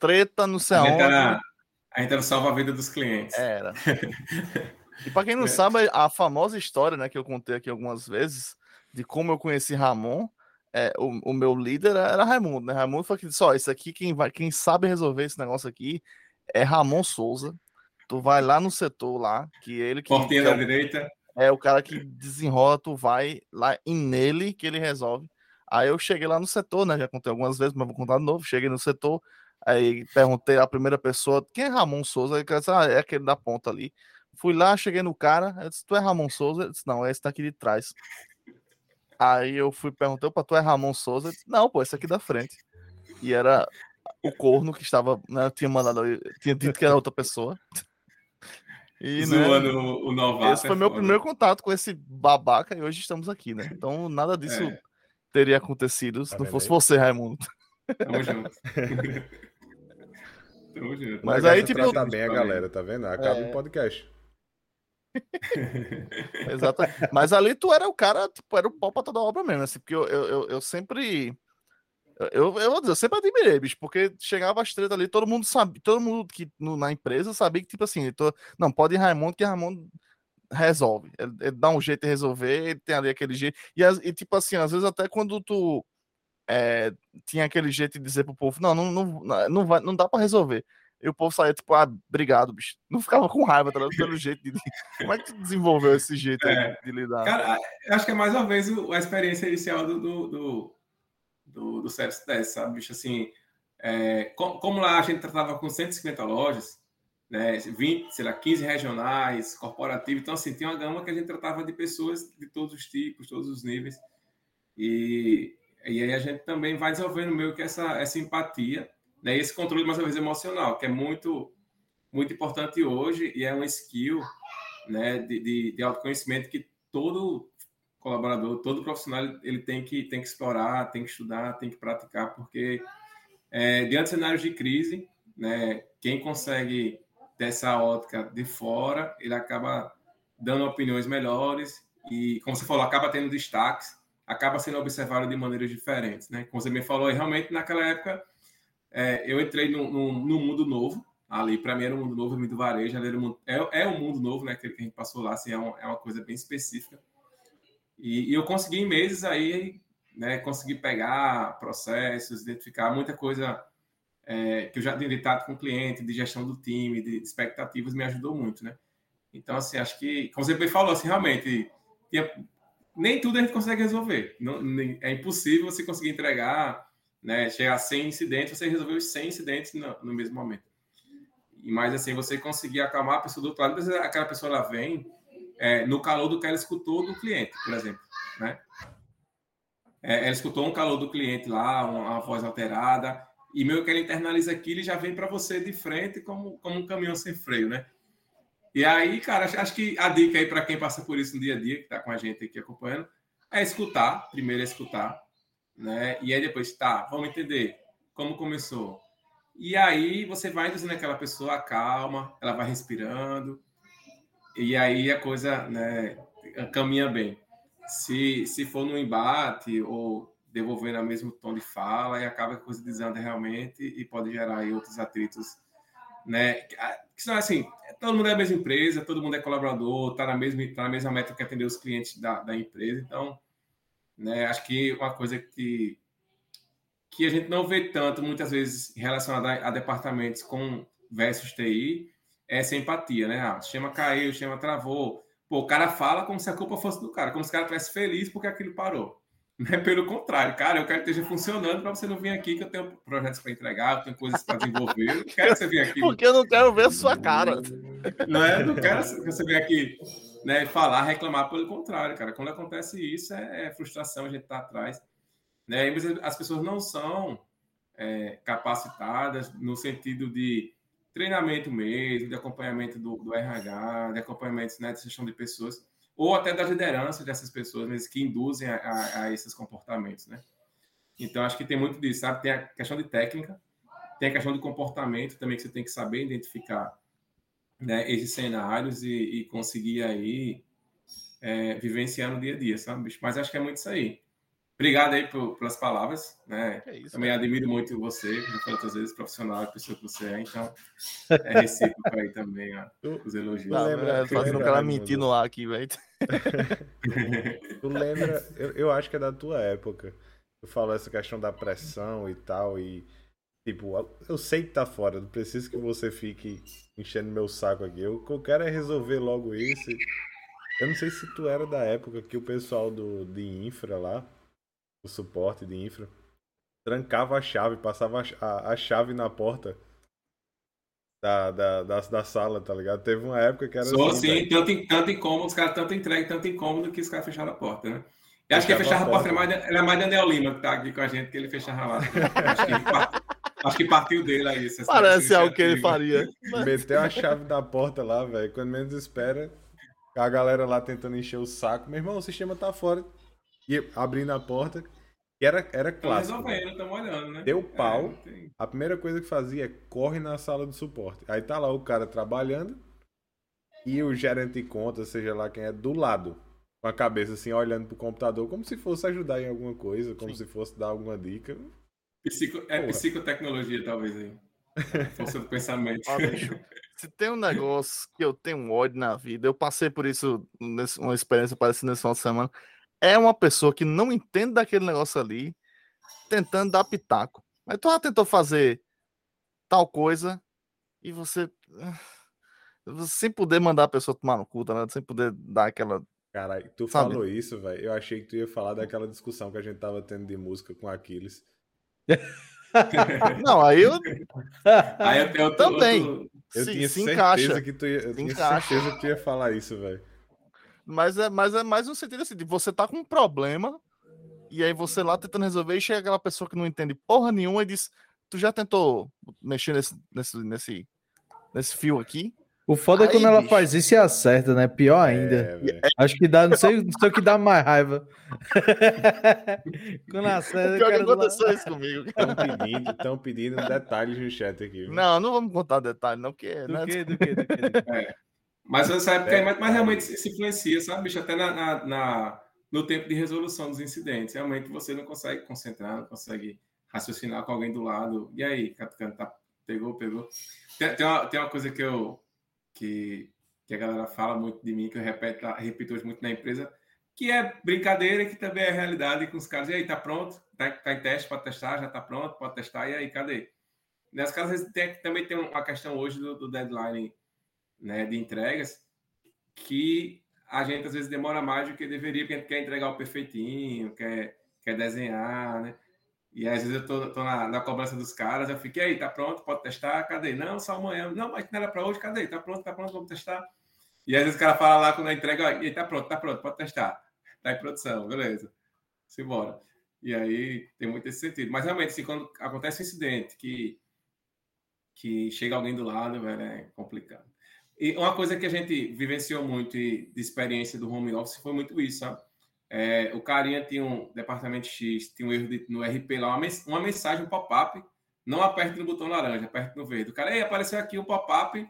treta no céu. A gente era o salva-vida dos clientes. Era. E para quem não é. sabe, a famosa história, né, que eu contei aqui algumas vezes, de como eu conheci Ramon, é, o, o, meu líder era Raimundo, né? Raimundo foi que disse: Ó, isso aqui, quem, vai, quem sabe resolver esse negócio aqui é Ramon Souza. Tu vai lá no setor lá, que ele que. Portinha da é direita é o cara que desenrola, tu vai lá e nele que ele resolve. Aí eu cheguei lá no setor, né? Já contei algumas vezes, mas vou contar de novo. Cheguei no setor, aí perguntei a primeira pessoa, quem é Ramon Souza? Ele disse, ah, é aquele da ponta ali. Fui lá, cheguei no cara, eu disse, tu é Ramon Souza? Ele disse, não, é esse daqui de trás. Aí eu fui perguntei, opa, tu é Ramon Souza? Disse, não, pô, esse aqui da frente. E era o corno que estava, né, tinha mandado, tinha dito que era outra pessoa. E, Zoando né, o, o novato. Esse foi é meu foda. primeiro contato com esse babaca e hoje estamos aqui, né? Então nada disso é. teria acontecido se tá não fosse aí? você, Raimundo. Tamo junto. Tamo junto. Mas aí, tipo. Trata bem a galera, tá vendo? Acaba é... o podcast. Exato. Mas ali tu era o cara, tipo, era o pau pra toda obra mesmo, assim, porque eu, eu, eu sempre eu, eu vou dizer, eu sempre admirei, bicho, porque chegava as treta ali, todo mundo sabe, todo mundo que no, na empresa sabia que, tipo assim, tô, não, pode ir Raimundo, que Raimundo resolve. Ele, ele, dá um jeito de resolver, ele tem ali aquele jeito. E, e tipo assim, às vezes até quando tu é, tinha aquele jeito de dizer pro povo, não, não, não, não, vai, não dá para resolver. E o povo saía tipo, ah, obrigado, bicho. Não ficava com raiva, tá pelo jeito de. Como é que tu desenvolveu esse jeito é, de, lidar? Cara, acho que é mais uma vez a experiência inicial do, do, do do, do Service 10, sabe, bicho? Assim, é, como, como, lá a gente tratava com 150 lojas, né, 20, sei lá, 15 regionais, corporativos, então, assim, tem uma gama que a gente tratava de pessoas de todos os tipos, todos os níveis, e, e aí a gente também vai desenvolvendo meio que essa, essa empatia, né, esse controle, mais uma vez, emocional, que é muito, muito importante hoje e é uma skill, né, de, de, de autoconhecimento que todo colaborador, todo profissional, ele tem que, tem que explorar, tem que estudar, tem que praticar, porque é, diante de cenários de crise, né, quem consegue ter essa ótica de fora, ele acaba dando opiniões melhores e, como você falou, acaba tendo destaques, acaba sendo observado de maneiras diferentes, né? Como você me falou, realmente naquela época é, eu entrei num, mundo novo, ali para mim era um mundo novo, o do varejo, era um, é, é um mundo novo, né? Aquele que a gente passou lá, assim, é, um, é uma coisa bem específica. E, e eu consegui em meses aí, né, conseguir pegar processos, identificar muita coisa é, que eu já tinha ditado com o cliente, de gestão do time, de expectativas, me ajudou muito, né? Então, assim, acho que, como você bem falou, assim, realmente, tinha, nem tudo a gente consegue resolver. Não, nem, é impossível você conseguir entregar, né, chegar a 100 incidentes, você resolveu os 100 incidentes no, no mesmo momento. E mais assim, você conseguir acalmar a pessoa do outro lado, às aquela pessoa ela vem é, no calor do que ela escutou do cliente, por exemplo, né? É, ela escutou um calor do cliente lá, uma, uma voz alterada, e meio que ela internaliza aquilo e já vem para você de frente como, como um caminhão sem freio, né? E aí, cara, acho que a dica aí para quem passa por isso no dia a dia, que está com a gente aqui acompanhando, é escutar. Primeiro é escutar, né? E aí depois, tá, vamos entender como começou. E aí você vai dizendo aquela pessoa, calma, ela vai respirando, e aí a coisa né, caminha bem. Se, se for no embate ou devolvendo o mesmo tom de fala, e acaba a coisa desanda realmente e pode gerar aí outros atritos né? Que são assim, todo mundo é a mesma empresa, todo mundo é colaborador, está na mesma, tá na mesma meta que atender os clientes da, da empresa. Então, né, acho que uma coisa que, que a gente não vê tanto, muitas vezes, relacionada a, a departamentos com versus TI, essa empatia, né? Ah, sistema caiu, sistema travou. Pô, o cara fala como se a culpa fosse do cara, como se o cara estivesse feliz porque aquilo parou. Né? Pelo contrário, cara, eu quero que esteja funcionando para você não vir aqui, que eu tenho projetos para entregar, eu tenho coisas para desenvolver. Eu quero que você venha aqui. Porque eu não quero ver a sua cara. Não é? Não quero que você venha aqui né, falar, reclamar, pelo contrário, cara. Quando acontece isso, é, é frustração, a gente está atrás. Né? as pessoas não são é, capacitadas no sentido de treinamento mesmo, de acompanhamento do, do RH, de acompanhamento né, de gestão de pessoas ou até da liderança dessas pessoas mas que induzem a, a, a, esses comportamentos, né? Então, acho que tem muito disso, sabe? Tem a questão de técnica, tem a questão de comportamento também, que você tem que saber identificar né, esses cenários e, e conseguir aí é, vivenciar no dia a dia, sabe? Mas acho que é muito isso aí. Obrigado aí por, pelas palavras, né? É isso, Também admiro muito você, já falei outras vezes, profissional, a pessoa que você é, então é recíproco aí também, ó, os elogios. Não, lembra, fazendo um cara mentindo lá aqui, velho. tu lembra, eu, eu acho que é da tua época, tu falou essa questão da pressão e tal, e tipo, eu sei que tá fora, não preciso que você fique enchendo meu saco aqui, eu, eu quero é resolver logo isso. Eu não sei se tu era da época que o pessoal do, de infra lá, o suporte de infra, trancava a chave, passava a, a chave na porta da, da, da, da, sala, tá ligado? Teve uma época que era. Só assim, assim tanto, tanto incômodo, os caras tanto entregue, tanto incômodo que os caras fecharam a porta, né? Eu acho que fechar a porta, era mais, era mais Daniel Lima que tá aqui com a gente, que ele fechava lá. acho, que, acho que partiu dele aí. Parece algo que ele faria. Meteu a chave da porta lá, velho. Quando menos espera, a galera lá tentando encher o saco. Meu irmão, o sistema tá fora. E abrindo a porta. Que era, era clássico. Olhando, né? Deu é, pau. É, a primeira coisa que fazia é corre na sala de suporte. Aí tá lá o cara trabalhando e o gerente de conta, seja lá quem é, do lado. Com a cabeça assim, olhando pro computador, como se fosse ajudar em alguma coisa, como Sim. se fosse dar alguma dica. Psico, é Porra. psicotecnologia, talvez aí. Força do pensamento. Ah, bicho, se tem um negócio que eu tenho um ódio na vida, eu passei por isso, nesse, uma experiência parecida nesse final de semana é uma pessoa que não entende daquele negócio ali, tentando dar pitaco. Mas tu já tentou fazer tal coisa e você, você sem poder mandar a pessoa tomar no cu, tá, né? sem poder dar aquela. Caralho, tu Sabe? falou isso, velho. Eu achei que tu ia falar daquela discussão que a gente tava tendo de música com Aquiles. Não, aí eu. Aí eu, eu também. Eu, tinha certeza encaixa. que tu ia, eu tinha certeza que tu ia falar isso, velho. Mas é, mas é mais no sentido assim, de você tá com um problema, e aí você lá tentando resolver, e chega aquela pessoa que não entende porra nenhuma e diz: Tu já tentou mexer nesse, nesse, nesse, nesse fio aqui? O foda é quando ela bicho. faz isso e acerta, né? Pior é, ainda. É, Acho que dá, não sei, não sei o que dá mais raiva. quando acerta. Pior que aconteceu lá... isso comigo. Estão pedindo, tão pedindo detalhes no chat aqui. Viu? Não, não vamos contar detalhes, não, porque. Do, né? que, do, que, do, que, do que? É. Mas nessa época, é, mas realmente se influencia, sabe, bicho? Até na, na, na, no tempo de resolução dos incidentes. Realmente você não consegue concentrar, não consegue raciocinar com alguém do lado. E aí, Capitão, tá, pegou, pegou. Tem, tem, uma, tem uma coisa que eu que, que a galera fala muito de mim, que eu repito, repito hoje muito na empresa, que é brincadeira, que também é realidade com os caras. E aí, tá pronto? Tá, tá em teste, pode testar, já tá pronto, pode testar. E aí, cadê? Nessas casas tem, também tem uma questão hoje do, do deadline né, de entregas, que a gente às vezes demora mais do que deveria, porque a gente quer entregar o perfeitinho, quer, quer desenhar, né? E às vezes eu tô, tô na, na, cobrança dos caras, eu fico, aí, tá pronto, pode testar? Cadê? Não, só amanhã. Não, mas não era para hoje, cadê? Tá pronto, tá pronto, vamos testar. E às vezes o cara fala lá quando a entrega, e tá pronto, tá pronto, pode testar. Tá em produção, beleza. Simbora. E aí tem muito esse sentido. Mas realmente, assim, quando acontece um incidente que, que chega alguém do lado, velho, é complicado. E uma coisa que a gente vivenciou muito de experiência do home office foi muito isso, sabe? É, o carinha tinha um departamento X, tinha um erro de, no RP lá, uma, uma mensagem, um pop-up, não aperte no botão laranja, aperte no verde. O cara, aí apareceu aqui um pop-up,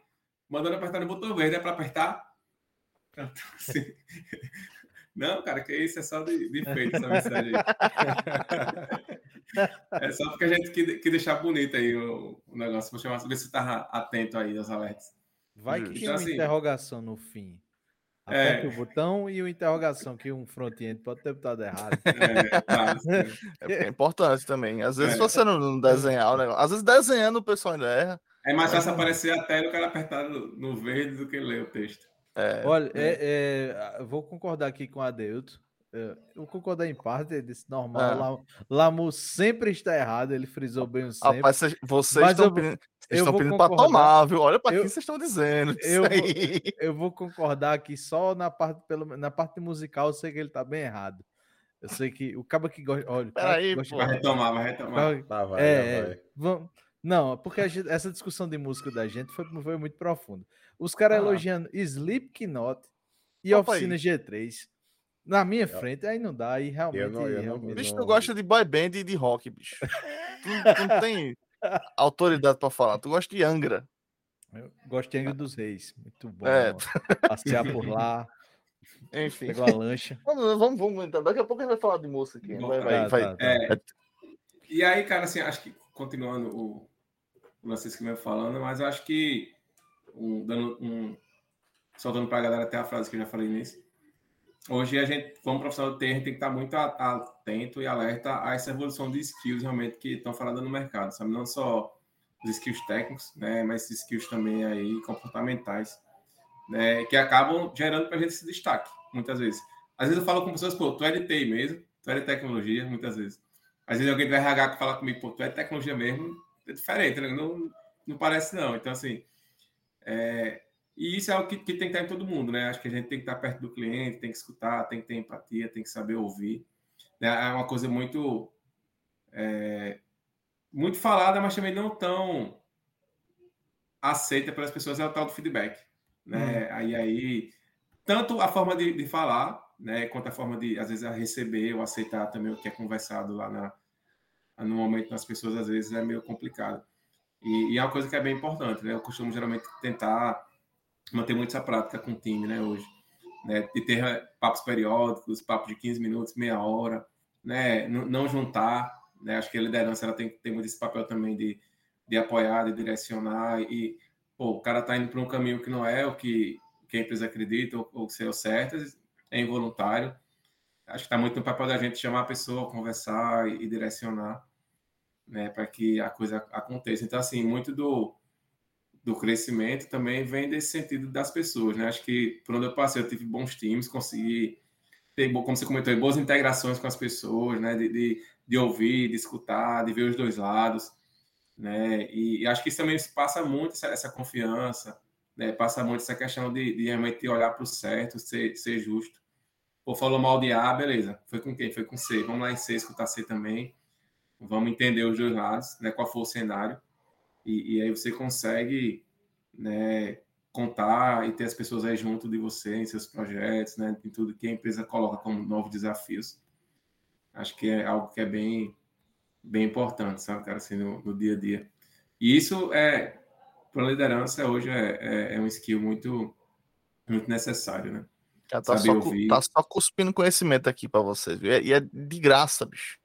mandando apertar no botão verde, é para apertar? Assim. Não, cara, que isso é só de, de feito essa mensagem aí. é só porque a gente quer, quer deixar bonito aí o, o negócio. Vou chamar, ver se tá atento aí aos alertas. Vai que tem então, uma assim, interrogação no fim. Aperta é. o botão e o interrogação, que um front-end pode ter botado errado. É, é, é, importante também. Às vezes é. você não desenhar o negócio. Às vezes desenhando o pessoal ainda erra. É mais fácil aparecer a tela e o cara apertar no, no verde do que ler o texto. É, Olha, é. vou concordar aqui com a Adeilton. Eu vou concordar em parte, ele disse normal. É. Lamu sempre está errado, ele frisou bem o sempre. Rapaz, vocês estão, eu, pedindo, estão pedindo para tomar, viu? Olha para quem vocês estão dizendo. Eu vou, eu vou, concordar aqui só na parte, pelo, na parte musical, eu sei que ele está bem errado. Eu sei que o cabo que gosta. Olha, Peraí, gosta vai retomar, vai retomar. Tá, vai, é, vai. Vamos, não, porque gente, essa discussão de música da gente foi, foi muito profunda. Os caras ah. elogiando Slipknot e Opa Oficina aí. G3 na minha frente, aí não dá, aí realmente. Eu não, eu realmente não, bicho, tu gosta de boy band e de rock, bicho. tu, tu não tem autoridade para falar, tu gosta de Angra. Eu gosto de Angra dos Reis, muito bom. É. Passear por lá. Enfim. Pegou a lancha. Vamos, vamos, vamos então. Daqui a pouco a gente vai falar de moça aqui. Vai, vai, tá, vai. Tá, tá. É, e aí, cara, assim, acho que continuando o, o Francisco que falando, mas acho que um, dando um. Soltando para a galera até a frase que eu já falei nisso hoje a gente, como profissional de TI, tem que estar muito atento e alerta a essa evolução de skills realmente que estão falando no mercado, sabe? Não só os skills técnicos, né? Mas skills também aí comportamentais, né? Que acabam gerando para a gente esse destaque, muitas vezes. Às vezes eu falo com pessoas, pô, tu é de TI mesmo, tu é de tecnologia, muitas vezes. Às vezes alguém do RH que fala comigo, pô, tu é de tecnologia mesmo, é diferente, né? não, não parece não. Então, assim, é, e isso é o que, que, tem que estar em todo mundo, né? Acho que a gente tem que estar perto do cliente, tem que escutar, tem que ter empatia, tem que saber ouvir. Né? É uma coisa muito é, muito falada, mas também não tão aceita pelas pessoas é o tal do feedback, né? Hum. Aí aí tanto a forma de, de, falar, né, quanto a forma de às vezes receber ou aceitar também o que é conversado lá na, no momento das pessoas às vezes é meio complicado. E, e é uma coisa que é bem importante, né? Eu costumo geralmente tentar manter muito essa prática com o time, né, hoje. Né, de ter eh, papos periódicos, papos de 15 minutos, meia hora, né, não juntar, né, acho que a liderança ela tem ter muito esse papel também de, de apoiar, de direcionar e, pô, o cara tá indo para um caminho que não é o que, que a empresa acredita ou, que seja certo, é involuntário. Acho que está muito no papel da gente chamar a pessoa, conversar e, e direcionar, né, para que a coisa aconteça. Então, assim, muito do do crescimento também vem desse sentido das pessoas, né? Acho que por onde eu passei, eu tive bons times, consegui ter, como você comentou, boas integrações com as pessoas, né? De, de, de ouvir, de escutar, de ver os dois lados, né? E, e acho que isso também passa muito essa, essa, confiança, né? Passa muito essa questão de, de realmente olhar para o certo, ser, ser justo. Ou falou mal de A, beleza. Foi com quem? Foi com C. Vamos lá em C, escutar C também. Vamos entender os dois lados, né? Qual foi o cenário e, e aí você consegue né, contar e ter as pessoas aí junto de você em seus projetos, né, em tudo que a empresa coloca como novos desafios. Acho que é algo que é bem, bem importante, sabe, cara, assim, no, no dia a dia. E isso é, para a liderança, hoje é, é, é, um skill muito, muito necessário, né? Já tá, só, tá só cuspindo conhecimento aqui para vocês, viu? E é de graça, bicho.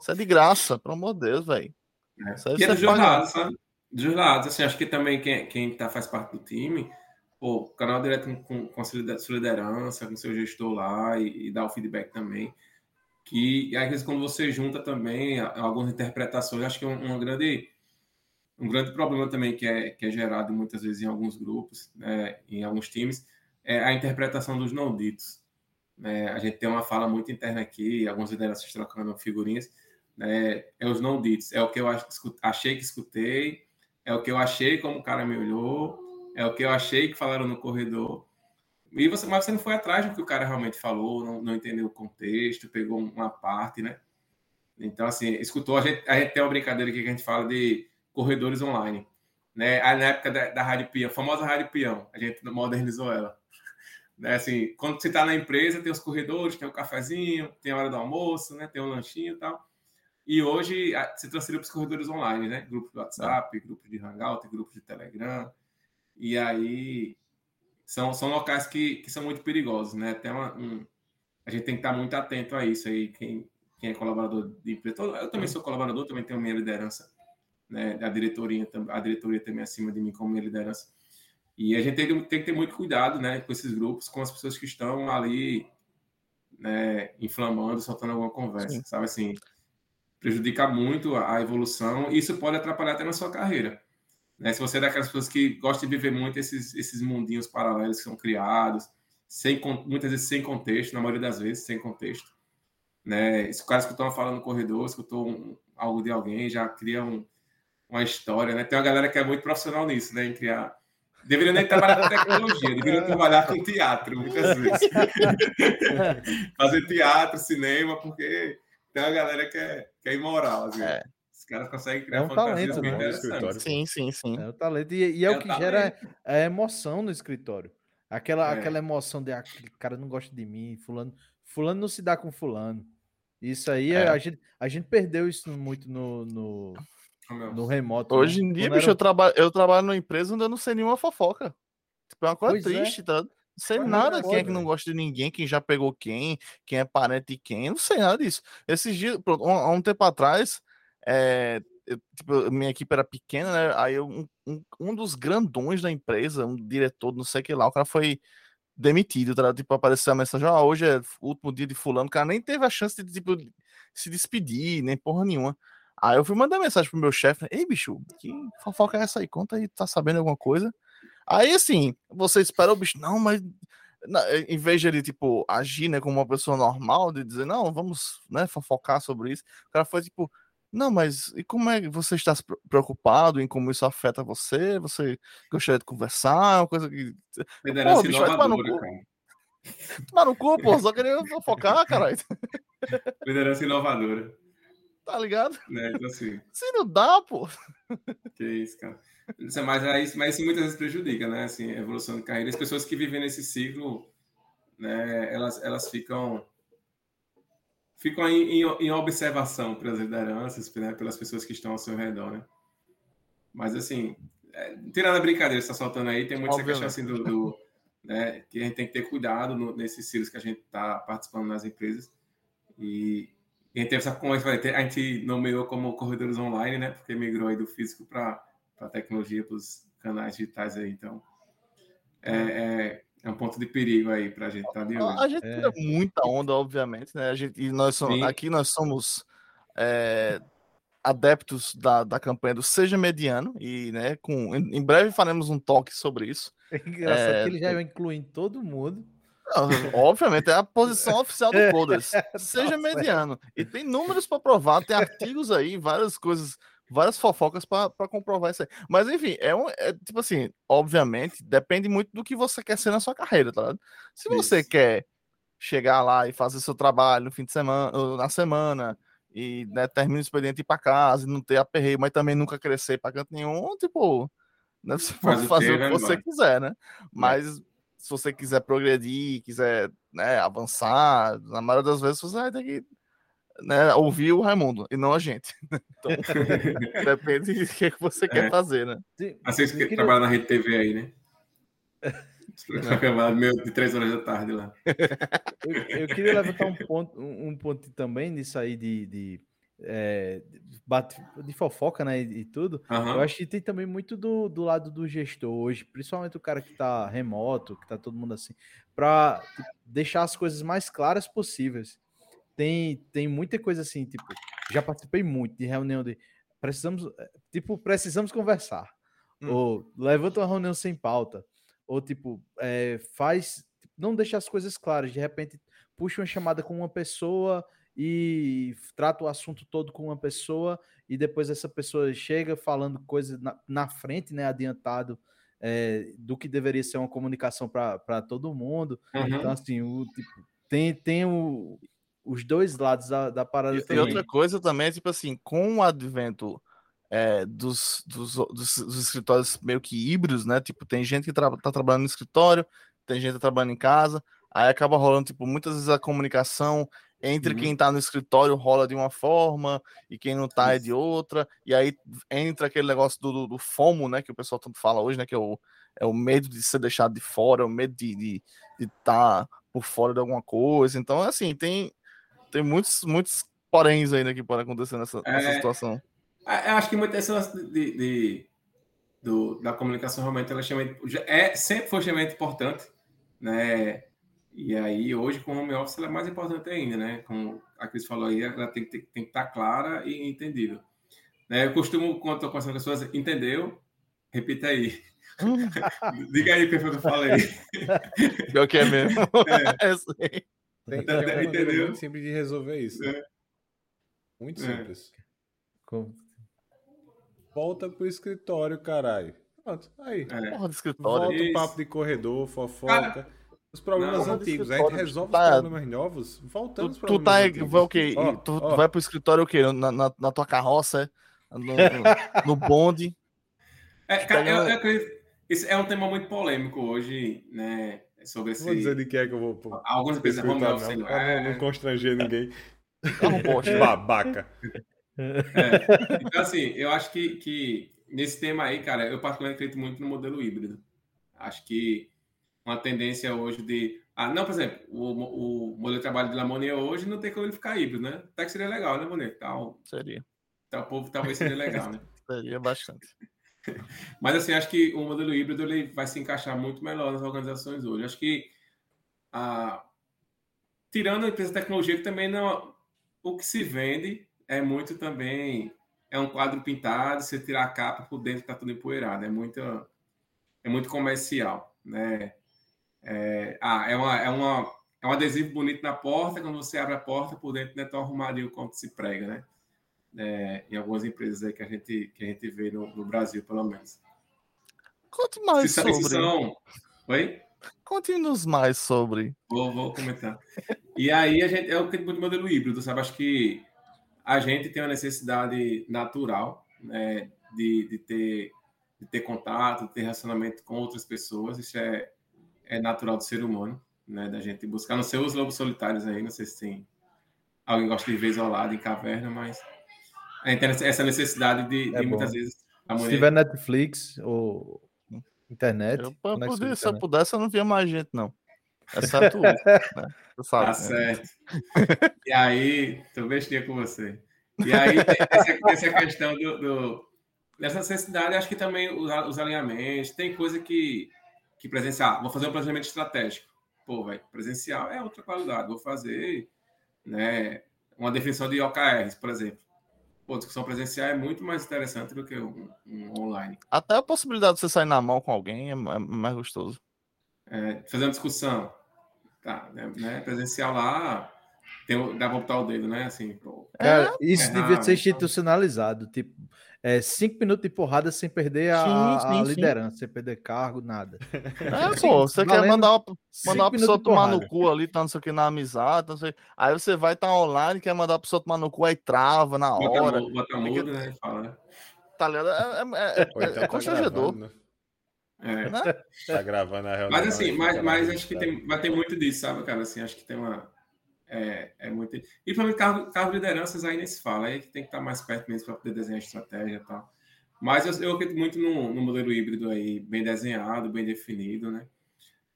Isso é de graça, pelo amor de Deus, velho. É. E é jornada, sabe? Dos lados, assim, acho que também quem, quem tá, faz parte do time, o canal direto com, com a sua liderança, com seu gestor lá e, e dá o feedback também. Que às vezes quando você junta também algumas interpretações, acho que é um, grande um grande problema também que é, que é gerado muitas vezes em alguns grupos, né, em alguns times, é a interpretação dos não ditos. É, a gente tem uma fala muito interna aqui, alguns lideranças trocando figurinhas. Né, é os não ditos. É o que eu achei que escutei, é o que eu achei como o cara me olhou, é o que eu achei que falaram no corredor. E você, mas você não foi atrás do que o cara realmente falou, não, não entendeu o contexto, pegou uma parte, né? Então, assim, escutou. A gente, a gente tem uma brincadeira aqui que a gente fala de corredores online. Né? Aí, na época da, da Rádio a famosa Rádio Peão, a gente modernizou ela. Né? Assim, quando você está na empresa, tem os corredores, tem o cafezinho, tem a hora do almoço, né? tem o um lanchinho e tal. E hoje você transferiu para os corredores online, né? Grupo de WhatsApp, grupo de Hangout, grupo de Telegram. E aí são, são locais que, que são muito perigosos, né? Até uma, um, a gente tem que estar muito atento a isso aí. Quem, quem é colaborador de empresa, eu também sou colaborador, também tenho minha liderança, né? A diretoria, a diretoria também acima de mim como minha liderança. E a gente tem, tem que ter muito cuidado, né? Com esses grupos, com as pessoas que estão ali, né? Inflamando, soltando alguma conversa, Sim. sabe assim? Prejudica muito a, evolução e isso pode atrapalhar até na sua carreira. Né? Se você é daquelas pessoas que gostam de viver muito esses, esses mundinhos paralelos que são criados, sem, muitas vezes sem contexto, na maioria das vezes sem contexto. Né? Se o cara escutou uma fala no corredor, escutou um, algo de alguém, já cria um, uma história. Né? Tem uma galera que é muito profissional nisso, né? em criar. Deveria nem trabalhar com tecnologia, deveria trabalhar com teatro, muitas vezes. Fazer teatro, cinema, porque tem uma galera que é, que é imoral. Assim. É. Os caras conseguem criar é um talento, né? Sim, sim, sim. É o talento. E, e é, é, o que talento. gera a emoção no escritório. Aquela, é. aquela emoção de ah, aquele cara não gosta de mim, fulano, fulano não se dá com fulano. Isso aí, é. a, gente, a gente perdeu isso muito no, no, no remoto. Né? Hoje né? em dia, Quando bicho, era... eu, trabalho, eu trabalho numa empresa onde eu não sei nenhuma fofoca. Tipo, é uma coisa pois é. triste, tá? Não sei Mas nada quem é que não gosta de ninguém, quem já pegou quem, quem é parente de quem, não sei nada disso. Esses dias, pronto, há um tempo atrás, é, eu, tipo, minha equipe era pequena, né? Aí eu, um, um, um, dos grandões da empresa, um diretor, não sei o que lá, o cara foi demitido, tá? Tipo, apareceu a mensagem, ah, hoje é o último dia de fulano, o cara nem teve a chance de, tipo, se despedir, nem porra nenhuma. Aí eu fui mandar mensagem pro meu chefe, ei, bicho, que fofoca é essa aí? Conta aí, tá sabendo alguma coisa? Aí, assim, você espera o bicho, não, mas em vez de ele, tipo, agir, né, como uma pessoa normal, de dizer, não, vamos, né, fofocar sobre isso, o cara foi, tipo, não, mas e como é que você está preocupado em como isso afeta você? Você gostaria de conversar? Uma coisa que. Liderança pô, bicho, vai tomar no cu. Tomar no cu, pô, só queria fofocar, caralho. Liderança inovadora. Tá ligado? Né, então, assim. Se não dá, pô. Que isso, cara. É mais, é mas isso muitas vezes prejudica, né? Assim, a evolução de carreira. As pessoas que vivem nesse ciclo, né, elas, elas ficam ficam em, em, em observação pelas lideranças, né, pelas pessoas que estão ao seu redor, né? Mas, assim, é, tirando a brincadeira que está soltando aí, tem muita questão assim do, do né, que a gente tem que ter cuidado no, nesses ciclos que a gente está participando nas empresas. E, e a gente teve essa, como a gente nomeou como corredores online, né? Porque migrou aí do físico para a tecnologia, para os canais digitais aí. Então, é, é, é um ponto de perigo aí para a gente estar tá de olho. A gente é. tira muita onda, obviamente, né? A gente, e nós somos, aqui nós somos é, adeptos da, da campanha do Seja Mediano, e né, com, em, em breve faremos um toque sobre isso. É engraçado é, que ele já inclui em todo mundo. Não, obviamente, é a posição oficial do Coders. Seja mediano. E tem números para provar, tem artigos aí, várias coisas várias fofocas para comprovar isso aí. Mas enfim, é um. É, tipo assim, obviamente, depende muito do que você quer ser na sua carreira, tá ligado? Se isso. você quer chegar lá e fazer seu trabalho no fim de semana, na semana, e né, termina o expediente ir para casa e não ter aperreio, mas também nunca crescer para canto nenhum, tipo, né, você pode fazer o que você quiser, né? Mas é. se você quiser progredir, quiser né, avançar, na maioria das vezes você vai ter que né, ouvir o Raimundo e não a gente. Então, depende do que você quer é. fazer, né? Assim, você queria... trabalha na Rede TV aí, né? Meu de três horas da tarde lá. Eu, eu, queria levantar um ponto, um ponto também nisso aí de, de, é, de fofoca, né? E, e tudo. Uhum. Eu acho que tem também muito do, do lado do gestor hoje, principalmente o cara que tá remoto, que tá todo mundo assim, para tipo, deixar as coisas mais claras possíveis tem, tem muita coisa assim, tipo, já participei muito de reunião de precisamos, eh, tipo, precisamos conversar. Hum. Ou levanta uma reunião sem pauta. ou tipo, é, faz, não deixa as coisas claras, de repente puxa uma chamada com uma pessoa e trata o assunto todo com uma pessoa e depois essa pessoa chega falando coisas na, na frente, né, adiantado é, do que deveria ser uma comunicação para todo mundo. Uhum. Então, assim, o, tipo, tem, tem o, os dois lados da, da parada. E, outra coisa também, tipo assim, com o advento é, dos, dos, dos, dos, escritórios meio que híbridos, né? Tipo, tem gente que tra tá trabalhando no escritório, tem gente que tá trabalhando em casa, aí acaba rolando, tipo, muitas vezes a comunicação entre uhum. quem tá no escritório rola de uma forma e quem não tá Isso. é de outra, e aí entra aquele negócio do, do, do, FOMO, né? Que o pessoal tanto fala hoje, né? Que é o, é o medo de ser deixado de fora, é o medo de estar de, de tá por fora de alguma coisa. Então, assim, tem, tem muitos, muitos poréns ainda que podem acontecer nessa, nessa é, situação. É, eu acho que muita essa de, de, do, da comunicação realmente ela é, sempre foi extremamente importante, né? E aí, hoje, com o home office, ela é mais importante ainda, né? Como a Cris falou aí, ela tem, tem, tem que estar clara e entendível. Né? Eu costumo, quando estou conversando com as pessoas, entendeu? Repita aí. Diga aí o que eu falei. Pior que é mesmo. É. Sei. Tem, tem uma entendeu? muito simples de resolver isso. É. Muito é. simples. Como? Volta pro escritório, caralho. Pronto, aí. É. Porra do escritório. Volta o papo de corredor, fofoca. Cara, os problemas não, antigos. A gente resolve tá, os problemas novos voltando tu, tu tá antigos. Vai, o quê? Oh, tu, oh. tu, vai pro escritório o quê? Na, na, na tua carroça? É? No, no bonde? É, cara, eu, eu acredito. Isso é um tema muito polêmico hoje, né? Sobre esse. Vou dizer de que é que eu vou. Pô, Algumas vezes home office. Não, é... não constranger ninguém. Não poxa. Babaca. É. Então, assim, eu acho que, que nesse tema aí, cara, eu particularmente acredito muito no modelo híbrido. Acho que uma tendência hoje de. Ah, não, por exemplo, o, o modelo de trabalho de Lamonier hoje não tem como ele ficar híbrido, né? Até que seria legal, né, Monet? Então, seria. O povo talvez seria legal, né? seria bastante. Mas, assim, acho que o modelo híbrido ele vai se encaixar muito melhor nas organizações hoje. Acho que, ah, tirando a empresa de tecnologia, que também não. O que se vende é muito também. É um quadro pintado, você tirar a capa por dentro está tudo empoeirado. É muito, é muito comercial, né? É, ah, é, uma, é, uma, é um adesivo bonito na porta, quando você abre a porta, por dentro não é tão arrumadinho quanto se prega, né? É, em algumas empresas aí que a gente, que a gente vê no, no Brasil, pelo menos. Conte mais se, sobre... São... Oi? Conte-nos mais sobre. Vou, vou comentar. e aí, a gente é o tipo de modelo híbrido, sabe? Acho que a gente tem uma necessidade natural né, de, de, ter, de ter contato, de ter relacionamento com outras pessoas. Isso é, é natural do ser humano, né? Da gente buscar, não sei os lobos solitários aí, não sei se tem alguém gosta de viver isolado em caverna, mas essa necessidade de, é de muitas vezes. Se tiver Netflix ou internet. Eu, poder, se eu pudesse, eu não via mais gente, não. É só tu. né? sabe, tá né? certo. E aí, tô bestinha com você. E aí, essa, essa questão do, do, dessa necessidade, acho que também os, os alinhamentos, tem coisa que que presencial. Vou fazer um planejamento estratégico. Pô, velho, presencial é outra qualidade. Vou fazer né, uma definição de OKRs, por exemplo. Pô, discussão presencial é muito mais interessante do que um, um online. Até a possibilidade de você sair na mão com alguém é, é mais gostoso. É, fazer uma discussão. Tá, né, né presencial lá, tem, dá pra botar o dedo, né? Assim, pô, Cara, isso é devia ser institucionalizado. Tipo, é, cinco minutos de porrada sem perder a, sim, sim, a liderança, sim. sem perder cargo, nada. É, pô, você quer mandar uma, mandar uma pessoa tomar no cu ali, tá não sei o que, na amizade, não sei. Aí você vai estar tá online, quer mandar a pessoa tomar no cu, aí trava na hora. Bota, bota mudo, né? Fala. Né? Tá ligado? É, é, é, então é tá constrangedor. Né? É. Né? Tá gravando a reunião. Mas assim, mas, mas acho que tem, vai ter muito disso, sabe, cara? Assim, acho que tem uma é, é muito. E para mim, carro de lideranças aí nem se fala, aí tem que estar mais perto mesmo para poder desenhar estratégia e tal. Mas eu, eu acredito muito no, no, modelo híbrido aí, bem desenhado, bem definido, né?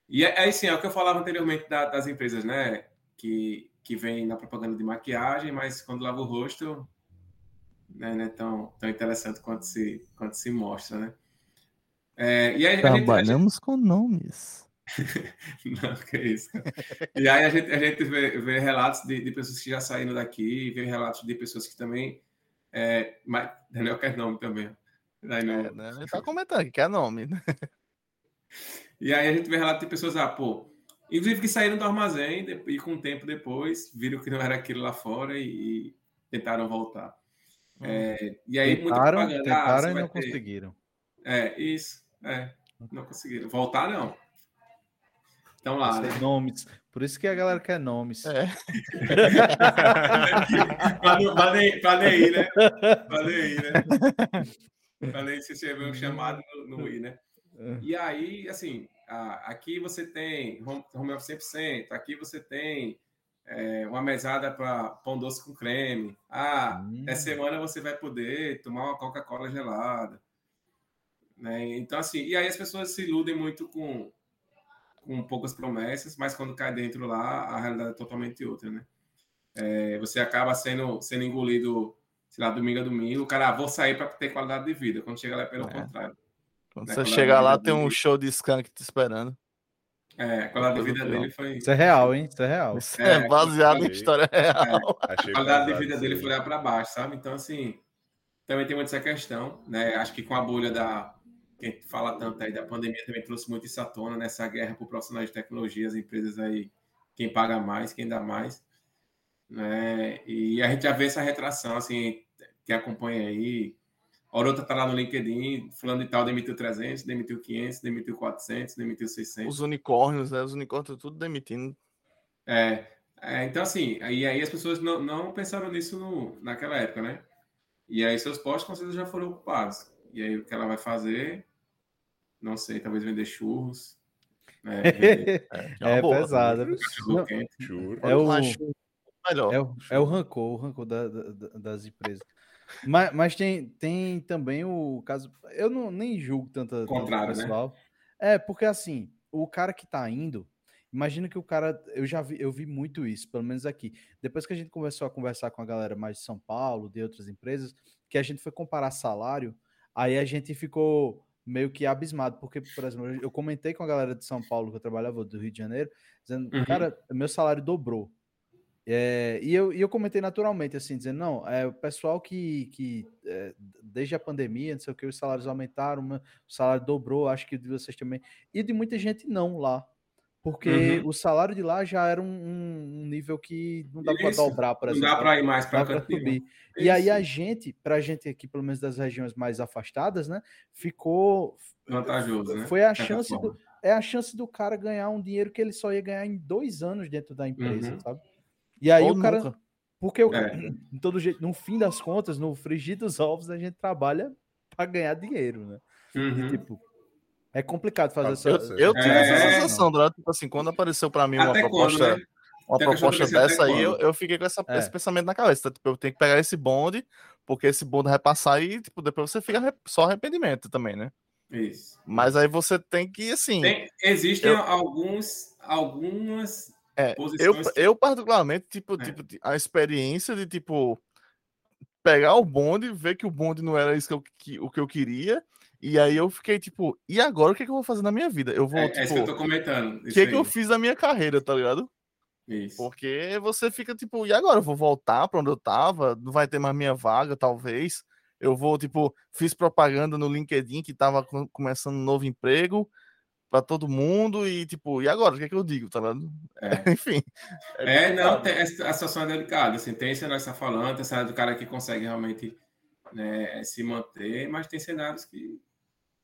E é, é assim, é o que eu falava anteriormente da, das empresas, né? Que, que vem na propaganda de maquiagem, mas quando lava o rosto, né, não é tão, tão interessante quanto se, quanto se mostra, né? É, aí, Trabalhamos gente... com nomes. Não, que isso. E aí a gente, a gente vê, vê relatos de, de, pessoas que já saíram daqui, vê relatos de pessoas que também. É, mas Daniel quer nome também. Daí não... é, né? Ele tá comentando que quer nome. E aí a gente vê relato de pessoas, ah, pô, inclusive que saíram do armazém e com o tempo depois viram que não era aquilo lá fora e, e tentaram voltar. Hum. É, e aí tentaram, muita tentaram ah, e não ter... conseguiram. É, isso. É, não conseguiram. Voltar, não. Então lá, né? Nomes. Por isso que a galera quer nomes. É. pra nem ir, né? Pra nem ir, né? Pra nem se receber um chamado no, no ir, né? E aí, assim, aqui você tem home office 100%, aqui você tem é, uma mesada para pão doce com creme. Ah, hum. essa semana você vai poder tomar uma Coca-Cola gelada. Né? Então, assim, e aí as pessoas se iludem muito com, com poucas promessas, mas quando cai dentro lá, a realidade é totalmente outra, né? É, você acaba sendo, sendo engolido, sei lá, domingo a domingo, o cara, ah, vou sair para ter qualidade de vida. Quando chega lá é pelo é. contrário. Quando né? você chegar lá, tem um show de skunk te esperando. É, a qualidade de vida dele foi. Isso é real, hein? Isso é real. Isso é, é baseado em história real. É, a qualidade de vida dele foi lá para baixo, sabe? Então, assim, também tem muito essa questão, né? Acho que com a bolha da. Quem fala tanto aí da pandemia também trouxe muito isso à tona, nessa guerra por profissionais de tecnologia, as empresas aí, quem paga mais, quem dá mais. Né? E a gente já vê essa retração, assim, quem acompanha aí, Orota tá lá no LinkedIn, fulano de tal demitiu 300, demitiu 500, demitiu 400, demitiu 600. Os unicórnios, né? Os unicórnios tudo demitindo. É, é então assim, aí, aí as pessoas não, não pensaram nisso no, naquela época, né? E aí seus postos com certeza já foram ocupados. E aí o que ela vai fazer? Não sei, talvez vender churros. Né? Vender... é, é pesado. É o, é, o, é o rancor, o rancor da, da, das empresas. Mas, mas tem, tem também o caso. Eu não nem julgo tanta, Contrário, tanto pessoal. Né? É, porque assim, o cara que tá indo, imagina que o cara. Eu já vi, eu vi muito isso, pelo menos aqui. Depois que a gente começou a conversar com a galera mais de São Paulo, de outras empresas, que a gente foi comparar salário, aí a gente ficou meio que abismado, porque, por exemplo, eu comentei com a galera de São Paulo que eu trabalhava do Rio de Janeiro, dizendo, uhum. cara, meu salário dobrou. É, e, eu, e eu comentei naturalmente, assim, dizendo, não, é o pessoal que, que é, desde a pandemia, não sei o que, os salários aumentaram, o salário dobrou, acho que de vocês também, e de muita gente não lá, porque uhum. o salário de lá já era um, um nível que não dá para dobrar, por exemplo. Não dá para ir mais para subir. E aí a gente, para a gente aqui, pelo menos das regiões mais afastadas, né, ficou vantajoso, né? Foi a chance do, é a chance do cara ganhar um dinheiro que ele só ia ganhar em dois anos dentro da empresa, uhum. sabe? E aí Ou o cara. Nunca. Porque eu, é. todo jeito, no fim das contas, no frigir dos ovos, a gente trabalha para ganhar dinheiro, né? Uhum. E, tipo, é complicado fazer essa. Eu, eu tive é... essa sensação, né? tipo assim, quando apareceu para mim uma proposta. Quando, né? Uma proposta dessa aí, eu, eu, fiquei com essa, é. esse pensamento na cabeça. Tipo, eu tenho que pegar esse bonde, porque esse bonde vai passar e, tipo, depois você fica só arrependimento também, né? Isso. Mas aí você tem que, assim. Tem, existem eu... alguns, algumas é, eu, eu particularmente, tipo, é. tipo, a experiência de, tipo, pegar o bonde, ver que o bonde não era isso que, eu, que o que eu queria, e aí eu fiquei, tipo, e agora o que, é que eu vou fazer na minha vida? Eu vou, é, tipo, é isso que eu tô comentando. O que, é que eu fiz na minha carreira, tá ligado? Isso. Porque você fica, tipo, e agora? Eu vou voltar para onde eu tava? Não vai ter mais minha vaga, talvez. Eu vou, tipo, fiz propaganda no LinkedIn que tava começando um novo emprego, para todo mundo e tipo, e agora? O que é que eu digo, tá ligado? É. Enfim. É, é não, tem, a situação é delicada. Assim, tem cenário que está falando, tem cenário do cara que consegue realmente né, se manter, mas tem cenários que,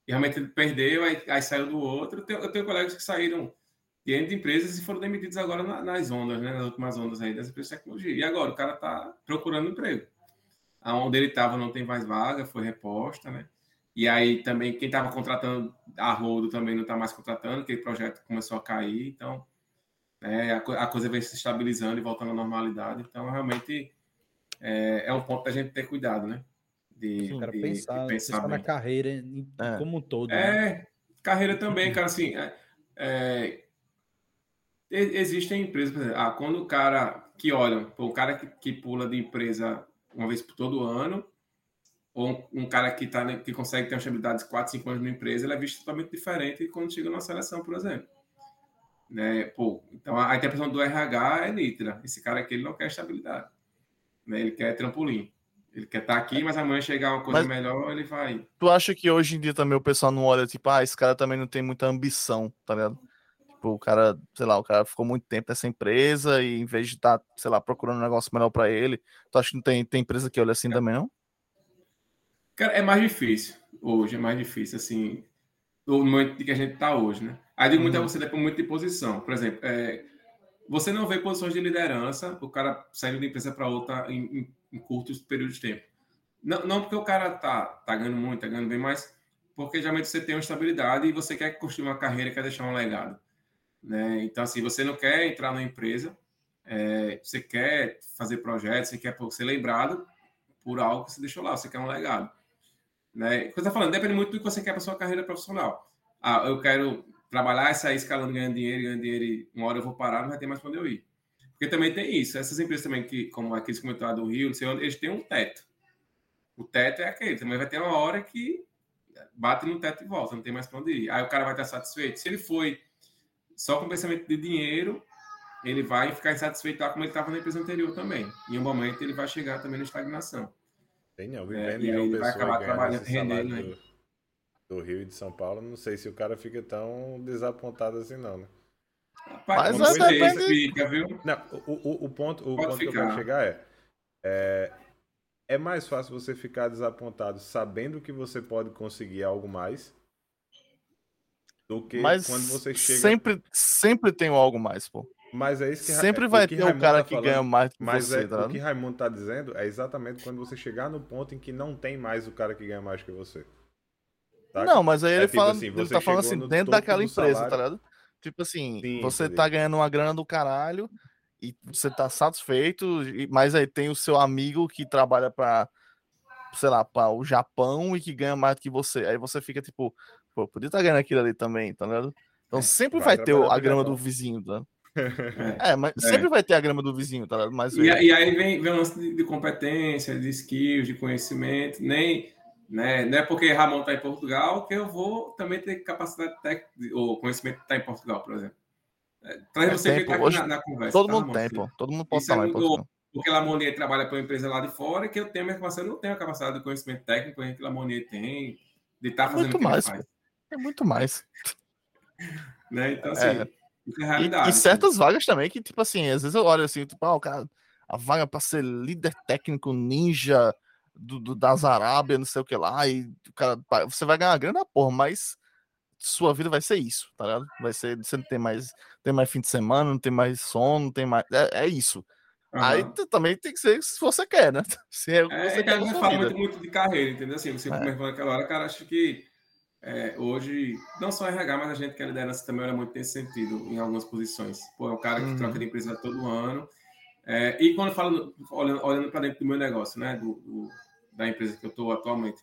realmente perdeu, aí, aí, saiu do outro. Eu tenho, eu tenho colegas que saíram de empresas e foram demitidos agora na, nas ondas, né, nas últimas ondas aí das empresas de tecnologia. E agora o cara está procurando emprego. Aonde ele estava não tem mais vaga, foi reposta, né? E aí também quem estava contratando a Rodo também não está mais contratando, aquele projeto começou a cair, então é, a, a, coisa vem se estabilizando e voltando à normalidade. Então, realmente é, é um ponto da gente ter cuidado, né? De, Sim, de, pensar, de pensar, pensar na carreira é. como um todo. É, né? carreira também, cara, assim. É, é existem empresas, por exemplo, ah, quando o cara que olha, o cara que, que pula de empresa uma vez por todo ano, ou um, cara que, tá, que consegue ter uma estabilidade de 4, 5 anos na empresa, ele é visto totalmente diferente quando chega na seleção, por exemplo. Né? Pô, então a interpretação do RH é nítida. Esse cara aqui ele não quer estabilidade. Né? Ele quer trampolim. Ele quer estar aqui, mas amanhã chegar uma coisa Mas- melhor, ele vai. Tu acha que hoje em dia também o pessoal não olha, tipo, ah, esse cara também não tem muita ambição, tá ligado? Tipo, o cara, sei lá, o cara ficou muito tempo nessa empresa e em vez de estar, sei lá, procurando um negócio melhor pra ele, tu acha que não tem, tem empresa que olha assim também, não? Cara, é mais difícil hoje, é mais difícil, assim, no momento que a gente está hoje, né? Aí digo muito a Uhum. você depende muito de posição. Por exemplo, é, você não vê posições de liderança, o cara saindo de empresa para outra em, em, em curtos períodos de tempo. Não, não porque o cara tá, tá ganhando muito, tá ganhando bem, mas porque geralmente você tem uma estabilidade e você quer construir uma carreira, quer deixar um legado. Né? Então, assim, você não quer entrar numa empresa, é, você quer fazer projetos, você quer ser lembrado por algo que você deixou lá, você quer um legado. Né? Que eu tô falando, depende muito do que você quer para sua carreira profissional. Ah, eu quero trabalhar e sair escalando, ganhando dinheiro, ganhando dinheiro, e uma hora eu vou parar, não vai ter mais para onde eu ir. Porque também tem isso. Essas empresas também, que, como aqueles comentaram do Rio, não sei onde, eles têm um teto. O teto é aquele. Também vai ter uma hora que bate no teto e volta, não tem mais para onde ir. Aí o cara vai estar satisfeito. Se ele foi só com pensamento de dinheiro, ele vai ficar insatisfeito lá como ele estava na empresa anterior também. Em um momento ele vai chegar também na estagnação. Tem não, É, vivendo e em aí ele vai acabar trabalhando, salário rendendo, né? Do, Rio e de São Paulo, não sei se o cara fica tão desapontado assim não, né? Rapaz, Mas não é, depende- fica, viu? Não, o, o, o ponto, o Pode ponto que eu quero chegar é, é é mais fácil você ficar desapontado sabendo que você pode conseguir algo mais do que Mas quando você chega. sempre, sempre tem algo mais, pô. Mas é isso que Sempre o vai que ter o Raimundo cara tá que falando. ganha mais que Mas você, é, tá o que Raimundo tá dizendo é exatamente quando você chegar no ponto em que não tem mais o cara que ganha mais que você. Saca? Não, mas aí É ele, tipo fala, assim, ele tá falando assim, dentro daquela empresa, salário. tá ligado? Tipo assim, Sim, você entendi. tá ganhando uma grana do caralho e você tá satisfeito, mas aí tem o seu amigo que trabalha pra, sei lá, pra o Japão e que ganha mais do que você. Aí você fica tipo, pô, podia estar ganhando aquilo ali também, tá ligado? Então É, sempre vai vai, ter a grama do vizinho, tá? É. É, mas É. sempre vai ter a grama do vizinho, tá ligado? Mas E, e aí vem, vem o lance de, de competência, de skills, de conhecimento. Nem, né, não é porque Ramon está em Portugal que eu vou também ter capacidade técnica ou conhecimento de estar em Portugal, por exemplo. É, traz É você que tempo. aqui Hoje na, na conversa. todo tá, mundo tem, pô. Todo mundo pode Isso é falar em muito-. Porque Lamonier trabalha para uma empresa lá de fora que eu tenho minha capacidade, eu não tenho a capacidade de conhecimento técnico que Lamonier tem, de estar fazendo Muito o que ele mais. É muito mais. Né? Então, assim, É. isso é E, realidade. e assim. certas vagas também, que, tipo assim, às vezes eu olho assim, tipo, ah, o cara, a vaga pra ser líder técnico ninja do, do- das Arábia, não sei o que lá, e o cara, você vai ganhar grana, porra, mas sua vida vai ser isso, tá ligado? Vai ser, você não tem mais, tem mais fim de semana, não tem mais sono, não tem mais, é, é isso. Aí Aham. tu também tem que ser se você quer, né? Se é o que É, você então quer a gente fala muito, muito de carreira, entendeu? Assim, você É. comentou naquela hora, cara, acho que é, hoje, não só RH, mas a gente que é liderança também olha muito nesse sentido, em algumas posições. Pô, é um cara que Uhum. troca de empresa todo ano. É, e quando falo, olhando, olhando para dentro do meu negócio, né, do, do- da empresa que eu estou atualmente,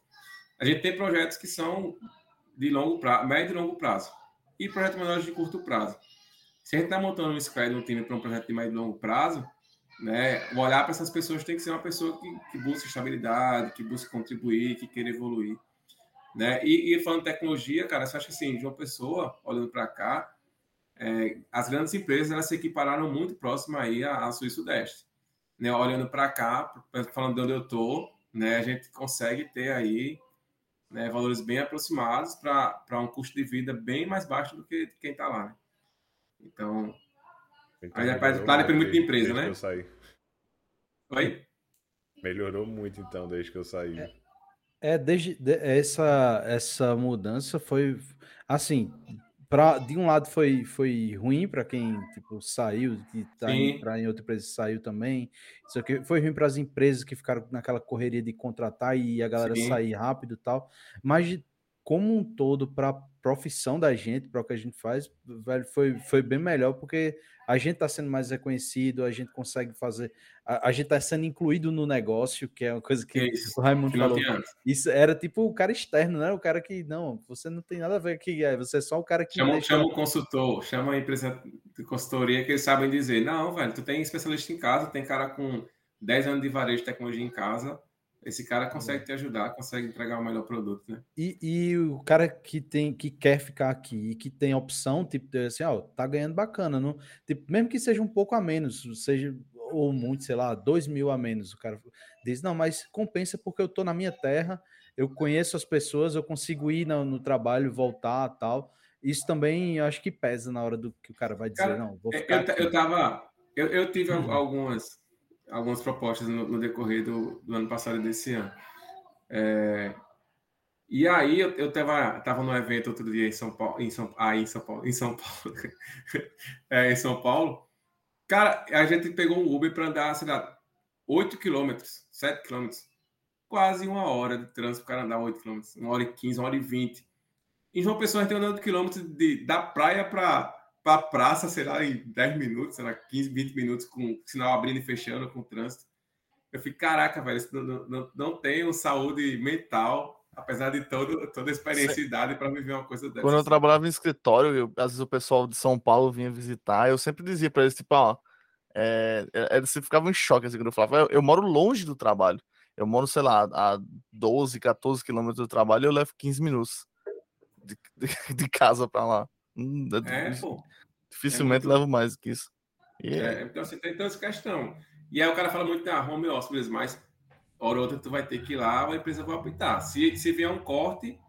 a gente tem projetos que são de longo prazo, médio e longo prazo, e projetos menores de curto prazo. Se a gente está montando um squad, um time para um projeto de médio e longo prazo, né, olhar para essas pessoas tem que ser uma pessoa que, que busca estabilidade, que busca contribuir, que queira evoluir. Né? E, e falando tecnologia, cara, você acha que assim, de uma pessoa, olhando para cá, é, as grandes empresas elas se equipararam muito próximo aí à, à Sul Sudeste. Né? Olhando para cá, falando de onde eu estou, né, a gente consegue ter aí né, valores bem aproximados para um custo de vida bem mais baixo do que quem está lá. Né? Então, Então, Aí, melhorou claro, depende muito da empresa, desde né? que eu saí. oi? Melhorou muito então desde que eu saí. É, desde de- essa, essa mudança foi assim, pra, de um lado foi, foi ruim para quem tipo saiu, que tá pra em outra empresa saiu também. Isso aqui foi ruim para as empresas que ficaram naquela correria de contratar e a galera Sim. sair rápido e tal. Mas de- como um todo para profissão da gente, para o que a gente faz, velho, foi, foi bem melhor porque a gente está sendo mais reconhecido, a gente consegue fazer, a, a gente está sendo incluído no negócio, que é uma coisa Que isso, o Raimundo falou. Isso era tipo o cara externo, né? O cara que, não, você não tem nada a ver aqui, é, você é só o cara que Chama, deixa- chama o consultor, chama a empresa de consultoria que eles sabem dizer, não, velho, tu tem especialista em casa, tem cara com 10 anos de varejo de tecnologia em casa, esse cara consegue te ajudar, consegue entregar o melhor produto, né? E, e o cara que tem que quer ficar aqui e que tem opção, tipo, assim, ó, tá ganhando bacana, não? Tipo, mesmo que seja um pouco a menos, seja ou muito, sei lá, dois mil a menos. O cara diz, não, mas compensa porque eu tô na minha terra, eu conheço as pessoas, eu consigo ir no, no trabalho, voltar tal. Isso também eu acho que pesa na hora do que o cara vai dizer, cara, não, vou é, ficar. Eu, eu tava. Eu, eu tive uhum. algumas, algumas propostas no, no decorrer do, do, ano passado e desse ano. É, e aí eu, eu tava, tava no evento outro dia em São Paulo, em São, ah, em São Paulo, em São Paulo, é, em São Paulo. Cara, a gente pegou um Uber para andar, sei lá, 8 quilômetros, 7 quilômetros. Quase uma hora de trânsito para andar 8 quilômetros. Uma hora e 15, uma hora e 20. Em João Pessoa, a gente tem andando quilômetros de, da praia para a praça, sei lá, em 10 minutos, sei lá, 15, 20 minutos, com sinal abrindo e fechando, com trânsito. Eu fico, caraca, velho, não, não, não tenho saúde mental, apesar de todo, toda a experiência e idade para viver uma coisa dessa. Quando eu trabalhava em escritório, eu, às vezes o pessoal de São Paulo vinha visitar, eu sempre dizia para eles, tipo, ó, é, é, eles ficavam em choque, assim, quando eu falava, eu, eu, moro longe do trabalho. Eu moro, sei lá, a 12, 14 quilômetros do trabalho, eu levo 15 minutos de, de, de casa para lá. Hum, é, pô. Dificilmente é muito... levo mais do que isso. É, então, assim, tem toda essa questão. E aí o cara fala muito da home office, mas hora ou outra tu vai ter que ir lá, a empresa vai apitar. Se, se vier um corte,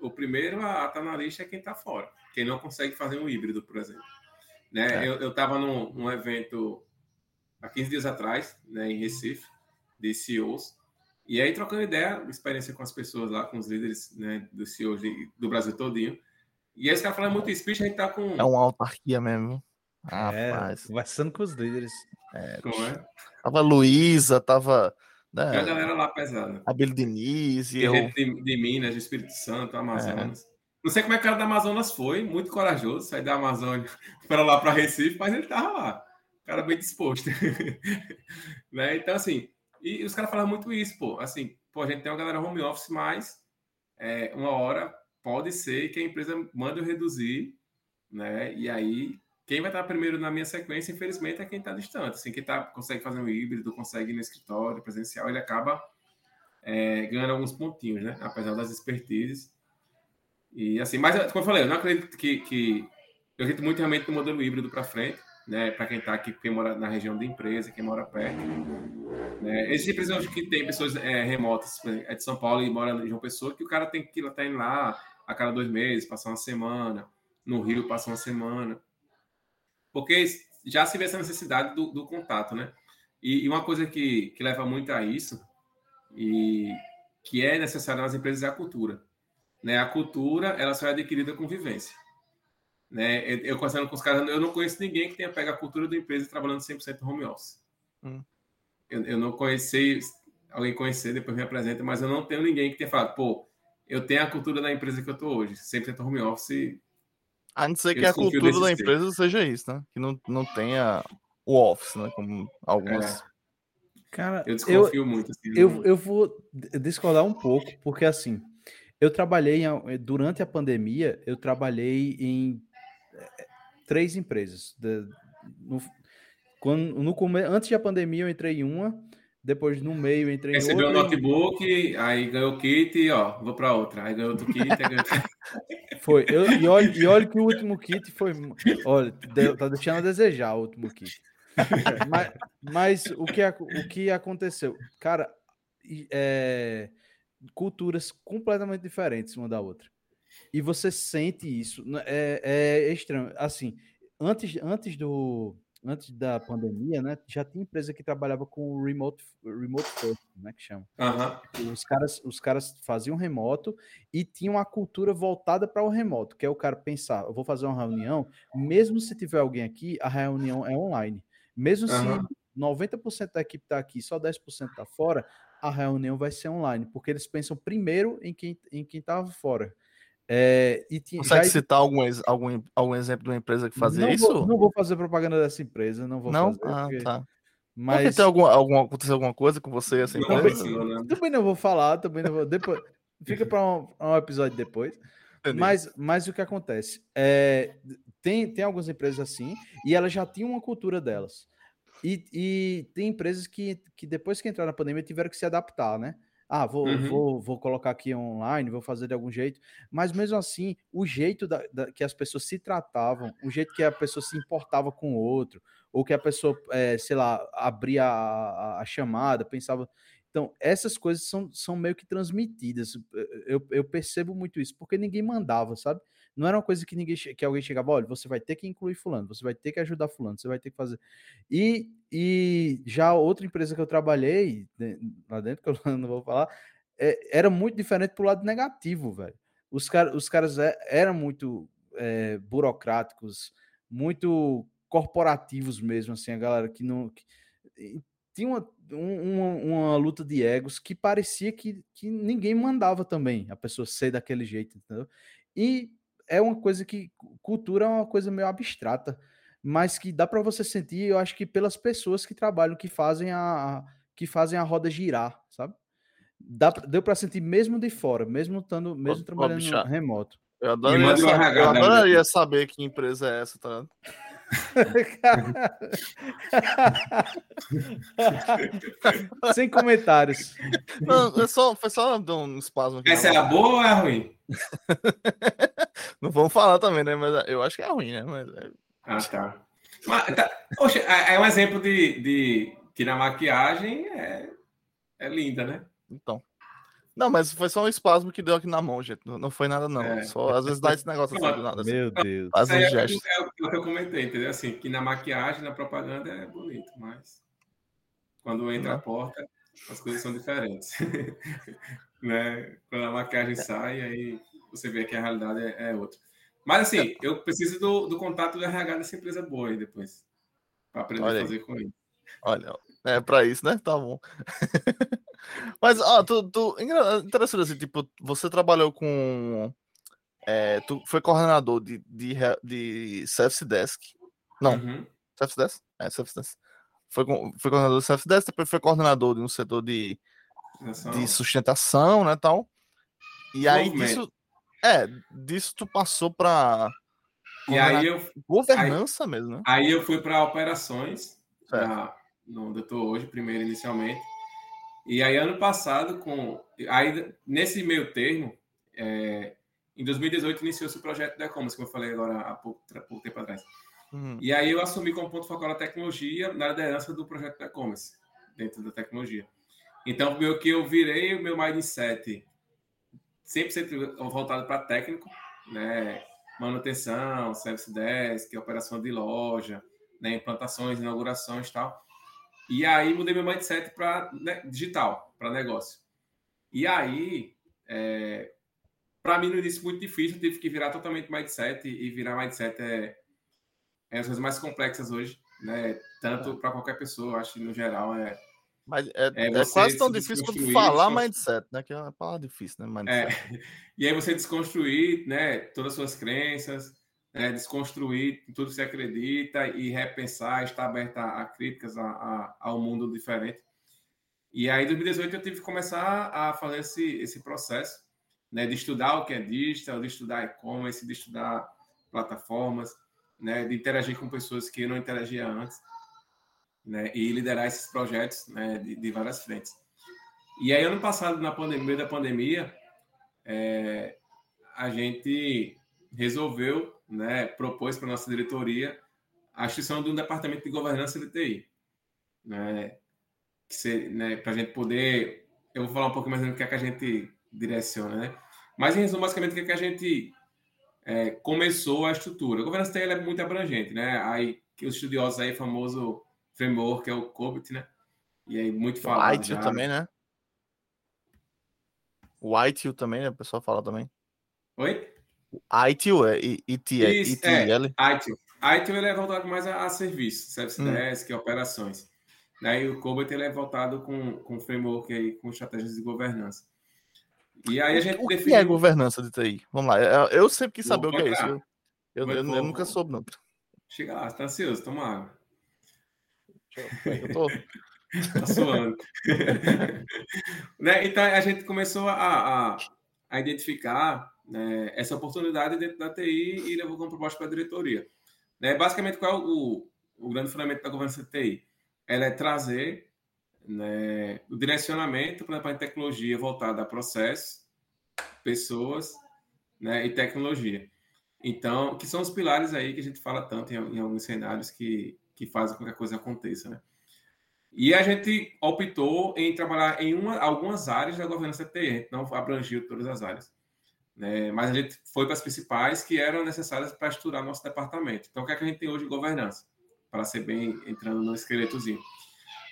o primeiro a estar tá na lista é quem está fora. Quem não consegue fazer um híbrido, por exemplo. Né? É. Eu estava num, num, evento há 15 dias atrás, né, em Recife, de CEOs, e aí trocando ideia, experiência com as pessoas lá, com os líderes né, dos CEOs de, do Brasil todinho. E aí os caras falam muito isso, bicho, a gente tá com... É uma autarquia mesmo. É, conversando com os líderes. É, Como é? Tava Luísa, tava. Né, a galera lá pesada. Abel Denise. Eu... de, de Minas, de Espírito Santo, Amazonas. É. Não sei como é que o cara da Amazonas foi, muito corajoso, sair da Amazônia para lá para Recife, mas ele tava lá. O cara bem disposto. né? Então, assim, e os caras falam muito isso, pô. Assim, pô, a gente tem uma galera home office, mas é, uma hora pode ser que a empresa manda eu reduzir, né? E aí quem vai estar primeiro na minha sequência, infelizmente, é quem está distante. Assim, quem tá, consegue fazer um híbrido, consegue ir no escritório presencial, ele acaba é, ganhando alguns pontinhos, né? Apesar das expertises. E assim, mas como eu falei, eu não acredito que. que eu acredito muito realmente no modelo híbrido para frente, né? Para quem está aqui, quem mora na região da empresa, quem mora perto. Né? Existem empresas que tem pessoas é, remotas, é de São Paulo e mora em João Pessoa, que o cara tem que estar tá indo lá a cada dois meses, passar uma semana. No Rio, passar uma semana porque já se vê essa necessidade do, do contato, né? E, e, uma coisa que, que leva muito a isso, e que é necessário nas empresas, é a cultura. Né? A cultura, ela só é adquirida com vivência. Né? Eu, eu conversando com os caras, eu não conheço ninguém que tenha pego a cultura da empresa trabalhando 100% home office. Hum. Eu, eu não conheci, alguém conhecer, depois me apresenta, mas eu não tenho ninguém que tenha falado, pô, eu tenho a cultura da empresa que eu estou hoje, 100% home office a não ser que a cultura da empresa seja isso, né? Que não, não tenha o office, né? Como algumas. É. Cara, eu desconfio eu, muito. Assim, eu, eu vou discordar um pouco, porque assim, eu trabalhei durante a pandemia, eu trabalhei em eh, três empresas. No, quando, no, antes da pandemia, eu entrei em uma, depois no meio entrei Recebeu em. Recebeu o notebook, aí ganhou o kit e ó, vou para outra. Aí ganhou outro kit. Ganhou... foi. Eu, e, olha, e olha que o último kit foi. Olha, tá deixando a desejar o último kit. mas, mas o, que, o que aconteceu? Cara, é, culturas completamente diferentes uma da outra. E você sente isso. É, é estranho. Assim, antes, antes do antes da pandemia, né, já tinha empresa que trabalhava com remote, remote first, né, que chama. Uhum. Os caras, os caras faziam remoto e tinham uma cultura voltada para o remoto, que é o cara pensar, eu vou fazer uma reunião, mesmo se tiver alguém aqui, a reunião é online. Mesmo uhum. se 90% da equipe está aqui, só 10% está fora, a reunião vai ser online, porque eles pensam primeiro em quem em quem estava fora. É, e tinha, Consegue já... citar algum, algum, algum exemplo de uma empresa que fazia não isso? Vou, não vou fazer propaganda dessa empresa, não vou não? fazer. Ah, porque... tá. Mas tem alguma, alguma, aconteceu alguma coisa com você assim? Também, também não vou falar, também não vou. Depois, fica para um, um, episódio depois. Mas, mas o que acontece? É, tem, tem algumas empresas assim, e elas já tinham uma cultura delas. E, e tem empresas que, que depois que entraram na pandemia tiveram que se adaptar, né? Ah, vou, uhum. vou, vou colocar aqui online, vou fazer de algum jeito. Mas mesmo assim, o jeito da, da, que as pessoas se tratavam, o jeito que a pessoa se importava com o outro, ou que a pessoa, é, sei lá, abria a, a, a chamada, pensava. Então, essas coisas são, são meio que transmitidas. Eu, eu percebo muito isso, porque ninguém mandava, sabe? Não era uma coisa que ninguém que alguém chegava, olha, você vai ter que incluir fulano, você vai ter que ajudar fulano, você vai ter que fazer. E, e já outra empresa que eu trabalhei, né, lá dentro, que eu não vou falar, é, era muito diferente pro lado negativo, velho. Os, car os caras é, eram muito é, burocráticos, muito corporativos mesmo, assim, a galera que não. Que, tinha uma, uma, uma, luta de egos que parecia que, que ninguém mandava também a pessoa ser daquele jeito, entendeu? E é uma coisa que cultura é uma coisa meio abstrata, mas que dá para você sentir, eu acho que pelas pessoas que trabalham, que fazem a que fazem a roda girar, sabe? Dá, deu para sentir mesmo de fora, mesmo estando, mesmo ô, trabalhando ô, remoto. Eu adoraria, saber, eu adoraria saber que empresa é essa, tá? Sem comentários. Não, é só, foi só um espasmo aqui. Essa é a boa ou é ruim? Não vamos falar também, né? Mas eu acho que é ruim, né? Mas é... Ah, tá. Mas, tá. Poxa, é, é um exemplo de, de que na maquiagem é, é linda, né? Então. Não, mas foi só um espasmo que deu aqui na mão, gente. Não, foi nada, não. É. Só às vezes dá esse negócio assim do nada. Assim. Meu Deus. Faz é, gestos. É, o que eu comentei, entendeu? Assim, que na maquiagem, na propaganda é bonito, mas quando entra não. a porta, as coisas são diferentes. né? Quando a maquiagem sai, aí você vê que a realidade é, é outra. Mas assim, eu preciso do, do contato do RH dessa empresa boa aí depois. Para aprender Olha a fazer aí. com ele. Olha, é para isso, né? Tá bom. Mas, ó, tu, tu, interessante assim, tipo, você trabalhou com. É, tu foi coordenador de, de, de Service Desk. Não, uhum. Service Desk? É, Service Desk. Foi, foi coordenador de Service Desk, depois foi coordenador de um setor de, de sustentação, né, tal. E aí disso, é, disso tu passou para e aí eu governança aí, mesmo, né? Aí eu fui para operações, pra, no, onde eu tô hoje, primeiro inicialmente. E aí, ano passado, com aí, nesse meio termo, é, em 2018 iniciou-se o projeto da e-commerce, como eu falei agora há pouco, pouco tempo atrás. Uhum. E aí eu assumi como ponto focal a tecnologia na liderança do projeto da e-commerce, dentro da tecnologia. Então, meu que eu virei o meu mindset 100% voltado para técnico, né? Manutenção, service desk, operação de loja, né? implantações, inaugurações e tal. E aí mudei meu mindset para né, digital, para negócio. E aí, é, para mim no início muito difícil, eu tive que virar totalmente mindset e virar mindset é, é as coisas mais complexas hoje, né? Tanto para qualquer pessoa, acho que no geral é. Mas é, é, é quase tão difícil quanto falar mindset, né? Que é uma palavra difícil, né? Mindset. É. E aí você desconstruir, né? Todas as suas crenças, é, desconstruir tudo que você acredita e repensar, estar aberta a, críticas a, a, ao mundo diferente. E aí, em 2018, eu tive que começar a fazer esse, esse processo né, de estudar o que é digital, de estudar e-commerce, de estudar plataformas, né, de interagir com pessoas que eu não interagia antes, né, e liderar esses projetos né, de, de várias frentes. E aí, ano passado, na pandemia, meio da pandemia, é, a gente resolveu né, propôs para a nossa diretoria a instituição de um departamento de governança de TI. Né, né, para a gente poder. Eu vou falar um pouco mais do que, é que a gente direciona, né? Mas, em resumo, basicamente, o que, é que a gente é, começou a estrutura. A governança TI é muito abrangente, né? Aí, que os estudiosos aí, famoso framework, que é o COBIT, né? E aí, muito falado. O ITIL também, né? O ITIL também, né? O pessoal fala também. Oi? ITIL é ITL. Isso, é, ITIL. ITIL ele é voltado mais a, a serviços, service hum. desk, operações. Daí o Cobalt ele é voltado com, com framework aí, com estratégias de governança. E aí a gente o define... que é governança de TI? Vamos lá, eu, eu sempre quis saber Vou o que é isso. Eu, eu, eu, nunca soube, não. Chega lá, você tá ansioso, toma água. Eu tô... tá suando. né? Então a gente começou a, a, a identificar né, essa oportunidade dentro da TI e levou como proposta para a diretoria. Né, basicamente, qual é o, o grande fundamento da governança da TI? Ela é trazer né, o direcionamento para a tecnologia voltada a processos, pessoas né, e tecnologia. Então, que são os pilares aí que a gente fala tanto em, em alguns cenários que que fazem com que a coisa aconteça, né? E a gente optou em trabalhar em uma, algumas áreas da governança gente não abrangiu todas as áreas. Né? Mas a gente foi para as principais que eram necessárias para estruturar nosso departamento. Então, o que, é que a gente tem hoje em governança? Para ser bem entrando no esqueletozinho.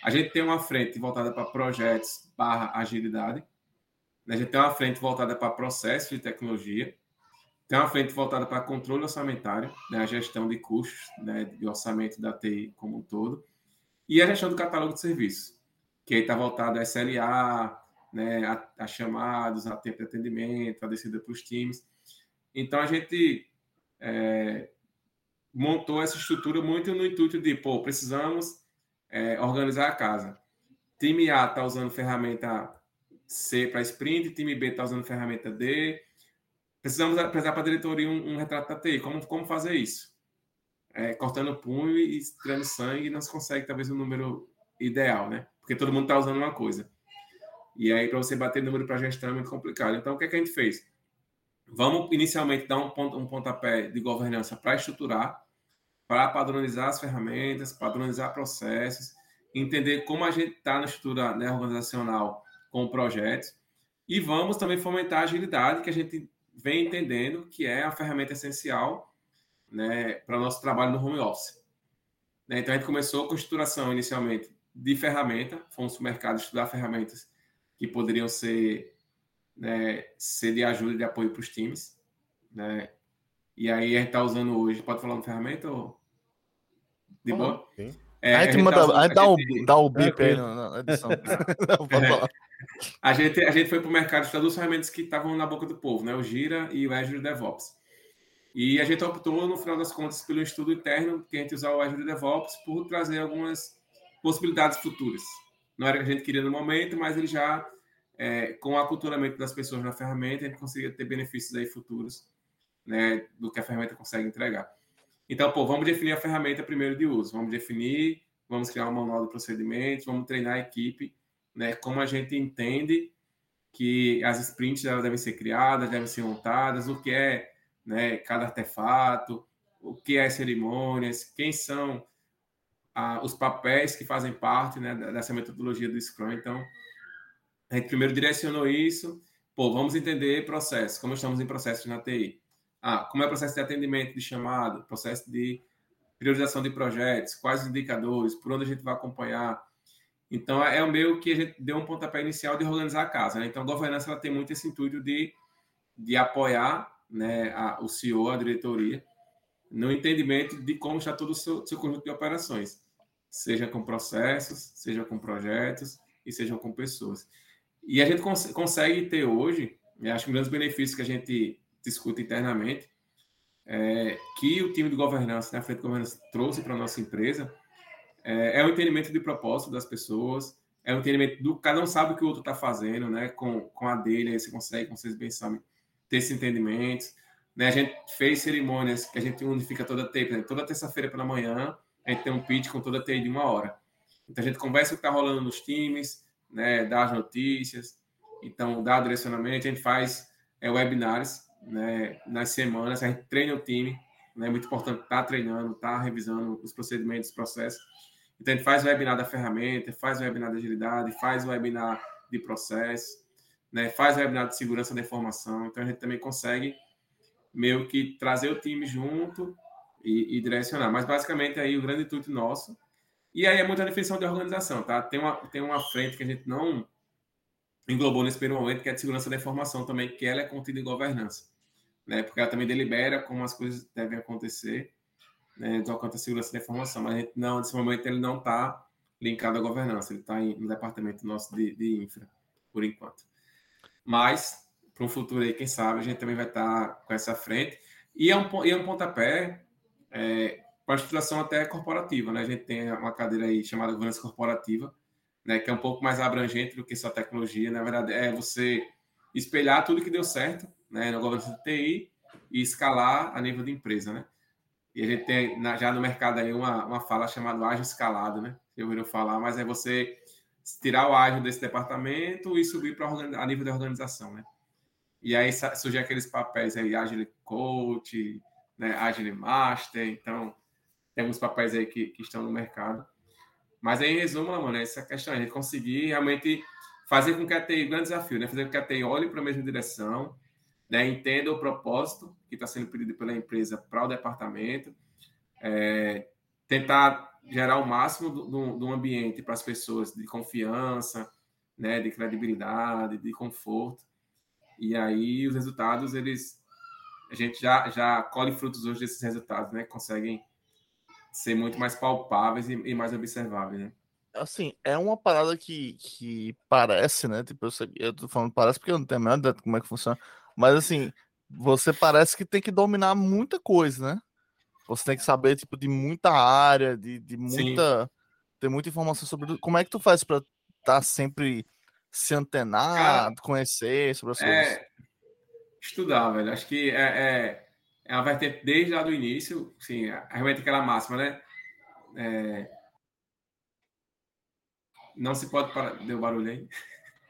A gente tem uma frente voltada para projetos barra agilidade. A gente tem uma frente voltada para processo de tecnologia. Tem uma frente voltada para controle orçamentário, né, a gestão de custos, né, de orçamento da TI como um todo. E a gestão do catálogo de serviços, que aí está voltado a SLA, né, a, a, chamados, a tempo de atendimento, a descida para os times. Então, a gente é, montou essa estrutura muito no intuito de, pô, precisamos é, organizar a casa. Time A está usando ferramenta C para sprint, time B está usando ferramenta D. Precisamos apresentar para a diretoria um, um retrato da TI. Como, como fazer isso? é, cortando o punho e tirando sangue, não se consegue talvez o um número ideal, né? Porque todo mundo está usando uma coisa. E aí, para você bater número para gestão é muito complicado. Então, o que, é que a gente fez? Vamos inicialmente dar um, ponto, um pontapé de governança para estruturar, para padronizar as ferramentas, padronizar processos, entender como a gente está na estrutura né, organizacional com projetos. E vamos também fomentar a agilidade, que a gente vem entendendo que é a ferramenta essencial né, para o nosso trabalho no home office. Né, então, a gente começou com estruturação inicialmente de ferramenta, fomos para o mercado estudar ferramentas que poderiam ser, né, ser de ajuda e de apoio para os times. Né? E aí a gente está usando hoje, pode falar uma ferramenta ou... De boa? Sim. É, a gente, manda, tá usando, a gente dá, o, dá o bip aí na edição. é. a, gente, a gente foi para o mercado estudar duas ferramentas que estavam na boca do povo, né? o Gira e o Azure DevOps. E a gente optou, no final das contas, pelo estudo interno, que a gente usar o Azure DevOps, por trazer algumas possibilidades futuras. Não era o que a gente queria no momento, mas ele já, é, com o aculturamento das pessoas na ferramenta, a gente conseguia ter benefícios aí futuros né, do que a ferramenta consegue entregar. Então, pô, vamos definir a ferramenta primeiro de uso. Vamos definir, vamos criar um manual de procedimentos, vamos treinar a equipe, né, como a gente entende que as sprints elas devem ser criadas, devem ser montadas, o que é né, cada artefato, o que é cerimônias, quem são ah, os papéis que fazem parte né, dessa metodologia do Scrum. Então, a gente primeiro direcionou isso. Pô, vamos entender processo, como estamos em processo na TI. Ah, como é o processo de atendimento de chamado, processo de priorização de projetos, quais os indicadores, por onde a gente vai acompanhar. Então, é o meio que a gente deu um pontapé inicial de organizar a casa. Né? Então, a governança ela tem muito esse intuito de, de apoiar né, a, o CEO, a diretoria, no entendimento de como está todo o seu, seu conjunto de operações, seja com processos, seja com projetos e seja com pessoas. E a gente cons consegue ter hoje, acho que um dos benefícios que a gente discute internamente, é, que o time de governança, né, a frente de governança trouxe para a nossa empresa, é, é o entendimento de propósito das pessoas, é o entendimento do cada um sabe o que o outro está fazendo, né? Com, com a dele, aí você consegue, como vocês bem sabem, ter esse entendimento. Né? A gente fez cerimônias que a gente unifica toda TI. Né? Toda terça-feira pela manhã, a gente tem um pitch com toda a TI de uma hora. Então, a gente conversa o que está rolando nos times, né? dá as notícias, então dá direcionamento. A gente faz é, webinars né? nas semanas, a gente treina o time. Né? É muito importante estar tá treinando, estar tá revisando os procedimentos, os processos. Então, a gente faz o webinar da ferramenta, faz o webinar da agilidade, faz o webinar de processo né, faz webinar de segurança da informação, então a gente também consegue meio que trazer o time junto e, e direcionar. Mas basicamente aí o grande intuito nosso. E aí é muita definição de organização, tá? Tem uma, tem uma frente que a gente não englobou nesse primeiro momento, que é de segurança da informação também, que ela é contida em governança, né? Porque ela também delibera como as coisas devem acontecer, né? Então, quanto à segurança da informação. Mas gente não, nesse momento, ele não está linkado à governança, ele está no departamento nosso de, de infra, por enquanto. Mas, para um futuro aí, quem sabe, a gente também vai estar tá com essa frente. E é um, e é um pontapé é, para a estruturação até corporativa. Né? A gente tem uma cadeira aí chamada governança corporativa, né, que é um pouco mais abrangente do que só tecnologia. Na verdade, é você espelhar tudo que deu certo né, na governança de TI e escalar a nível de empresa. Né? E a gente tem já no mercado aí uma, uma fala chamada ágil escalado, né? Eu ouviram falar, mas é você tirar o ágil desse departamento e subir para a nível de organização, né? E aí surgem aqueles papéis aí, Agile Coach, né, Agile Master, então tem alguns papéis aí que, que estão no mercado. Mas aí, em resumo, mano, essa questão, a gente conseguir realmente fazer com que a TI, grande desafio, né? Fazer com que a TI olhe para a mesma direção, né? entenda o propósito que está sendo pedido pela empresa para o departamento, é, tentar gerar o máximo do, do, ambiente para as pessoas de confiança, né? de credibilidade, de conforto. E aí os resultados, eles a gente já, já colhe frutos hoje desses resultados, né? Conseguem ser muito mais palpáveis e, e mais observáveis, né? Assim, é uma parada que, que parece, né? Tipo, eu, sei, eu tô falando parece porque eu não tenho a menor ideia de como é que funciona. Mas assim, você parece que tem que dominar muita coisa, né? Você tem que saber, tipo, de muita área, de, de muita. Sim. ter muita informação sobre. Como é que tu faz para estar tá sempre se antenar, Cara, conhecer sobre as é... coisas? Estudar, velho. Acho que é, é, é uma vertente desde lá do início, sim, realmente aquela máxima, né? É... Não se pode parar. Deu barulho aí?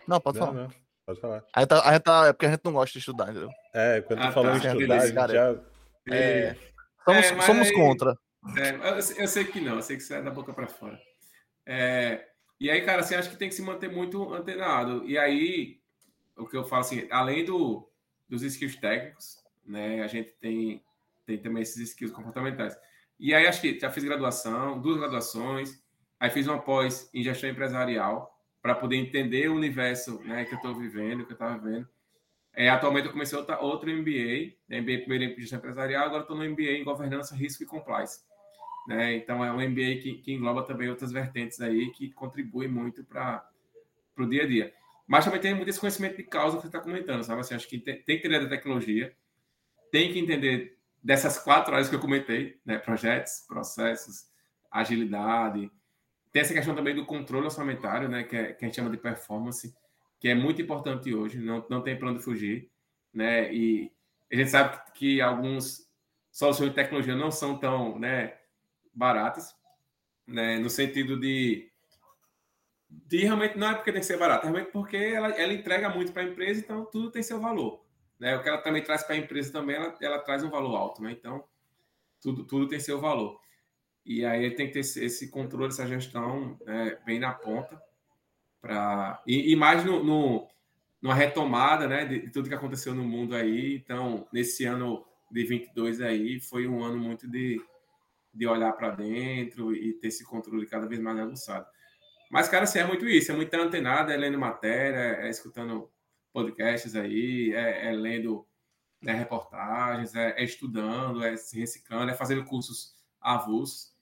Não, pode falar. Não, não. Pode falar. A gente, tá, a gente tá, é porque a gente não gosta de estudar, entendeu? É, quando ah, tu falou tá, em estudar, a gente já. É, somos, é, somos aí, contra. É, eu, eu, sei que não, eu sei que você é da boca para fora. É, e aí, cara, assim, acho que tem que se manter muito antenado. E aí, o que eu falo assim, além do, dos skills técnicos, né? A gente tem, tem também esses skills comportamentais. E aí, acho que já fiz graduação, duas graduações, aí fiz uma pós em gestão empresarial para poder entender o universo né, que eu estou vivendo, que eu estava vendo. É, atualmente eu comecei outra, outro MBA, né, MBA primeiro em gestão empresarial, agora estou no MBA em governança, risco e compliance. Né? Então é um MBA que, que engloba também outras vertentes aí que contribuem muito para o dia a dia. Mas também tem muito esse conhecimento de causa que você está comentando, sabe? Assim, acho que tem, tem, que entender da tecnologia, tem que entender dessas quatro áreas que eu comentei, né? Projetos, processos, agilidade. Tem essa questão também do controle orçamentário, né? Que, é, que a gente chama de performance, que é muito importante hoje, não, não tem plano de fugir, né? E a gente sabe que, que alguns soluções de tecnologia não são tão, né? Baratas, né? No sentido de de realmente não é porque tem que ser barato, é realmente porque ela, ela entrega muito para a empresa, então tudo tem seu valor. Né? O que ela também traz para a empresa também, ela, ela traz um valor alto, né? Então, tudo, tudo tem seu valor. E aí tem que ter esse, controle, essa gestão né, bem na ponta. Pra... E, e mais no, no, numa retomada né, de, tudo que aconteceu no mundo aí. Então, nesse ano de 22 aí, foi um ano muito de, de olhar para dentro e ter esse controle cada vez mais aguçado. Mas, cara, assim, é muito isso, é muito antenado, é lendo matéria, é escutando podcasts aí, é, é lendo né, reportagens, é, é, estudando, é se reciclando, é fazendo cursos avulsos,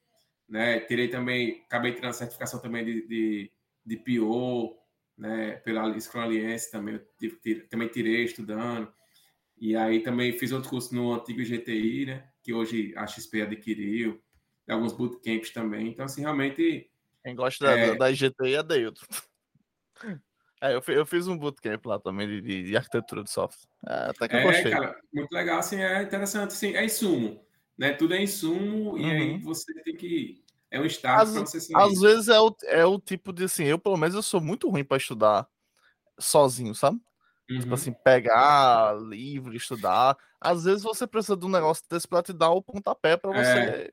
né? Tirei também, acabei tirando certificação também de, de, de PO, né, pela Scrum Alliance também, eu também tirei estudando. E aí também fiz outro curso no antigo GTI, né, que hoje a XP adquiriu, alguns bootcamps também. Então, assim, realmente quem gosta é... da, da IGTI é Deilton. É, eu, eu fiz um bootcamp lá também de, de arquitetura de software. É, até que eu é, gostei. Cara, muito legal, assim, é interessante, assim, é insumo, né? Tudo é insumo uhum. e aí uhum. você tem que... É um start para você sair. Às vezes é o, é o tipo de, assim, eu pelo menos eu sou muito ruim para estudar sozinho, sabe? Tipo uhum. Tipo assim, pegar livro, estudar. Às vezes você precisa de um negócio desse para te dar o pontapé para você... É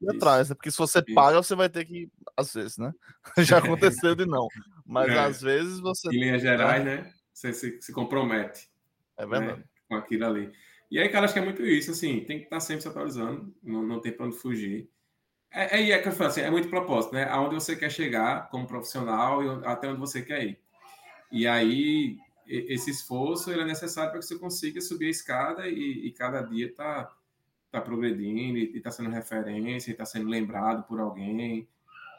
ir atrás, né? Porque se você Isso. paga, você vai ter que. Às vezes, né? Já aconteceu de não. Mas é. às vezes você. Em linhas gerais, né? Você se, se compromete. É verdade. Né? Com aquilo ali. E aí, cara, acho que é muito isso, assim, tem que estar sempre se atualizando, não, não tem para onde fugir. É, é, é eu falo assim, é muito propósito, né? Aonde você quer chegar como profissional e até onde você quer ir. E aí, esse esforço ele é necessário para que você consiga subir a escada e, e cada dia tá está progredindo e está sendo referência, está sendo lembrado por alguém,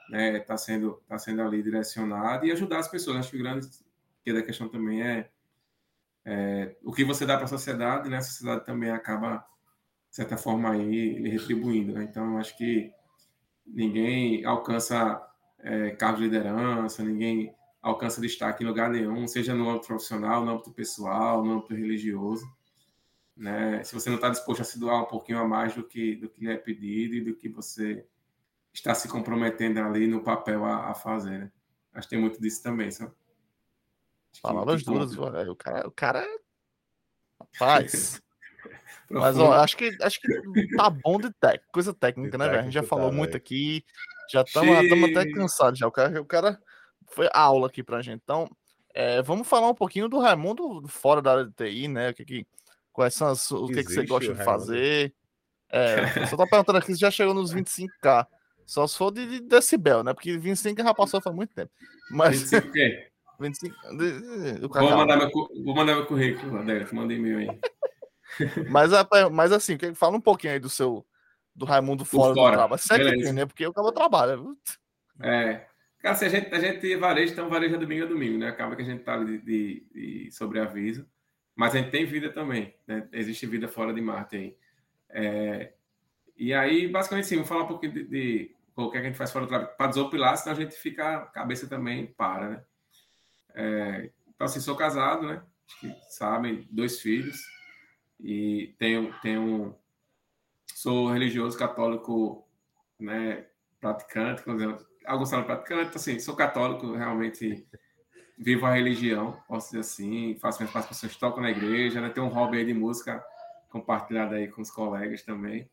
né? Está sendo, tá sendo ali direcionado e ajudar as pessoas. Acho que o grande que da questão também é, é o que você dá para a sociedade, né? A sociedade também acaba de certa forma aí retribuindo, né? Então acho que ninguém alcança é, cargo de liderança, ninguém alcança destaque em lugar nenhum, seja no âmbito profissional, no âmbito pessoal, no âmbito religioso né? Se você não está disposto a se doar um pouquinho a mais do que do que lhe é pedido e do que você está se comprometendo ali no papel a, a fazer, né? Acho que tem muito disso também, sabe? Palavras duras, o cara, o cara. Rapaz. Mas ó, acho que acho que tá bom de tec, coisa técnica, né, velho? A gente já falou tá, muito véio. aqui, já estamos até cansados já. O cara, o cara foi aula aqui pra gente. Então, é, vamos falar um pouquinho do Raimundo fora da área de TI, né? O que, que quais são as, o que, que você gosta de fazer? É, só tô perguntando aqui se já chegou nos 25k. Só se for de, de decibel, né? Porque 25 já passou faz muito tempo. Mas... 25 o quê? 25. De, de, vou, mandar meu, vou mandar meu currículo, Adélio, mandei meu aí. Mas, mas assim, fala um pouquinho aí do seu do Raimundo fora, fora. do trabalho. Sério, né? Porque o cara trabalha. É. Cara, se a gente, a gente vareja, então vareja domingo a domingo, né? Acaba que a gente tá de, de, de sobreaviso. Mas a gente tem vida também, né? Existe vida fora de Marte aí. É, e aí, basicamente, sim, vou falar um pouquinho de, de o que a gente faz fora do trabalho para desopilar, senão a gente fica, a cabeça também para, né? É, então, assim, sou casado, né? Acho que sabem, dois filhos. E tenho, tenho sou religioso católico, né? Praticante, alguns falam praticante, então, assim, sou católico, realmente vivo a religião, posso dizer assim, faço minhas participações, toco na igreja, né? Tenho um hobby aí de música compartilhado aí com os colegas também.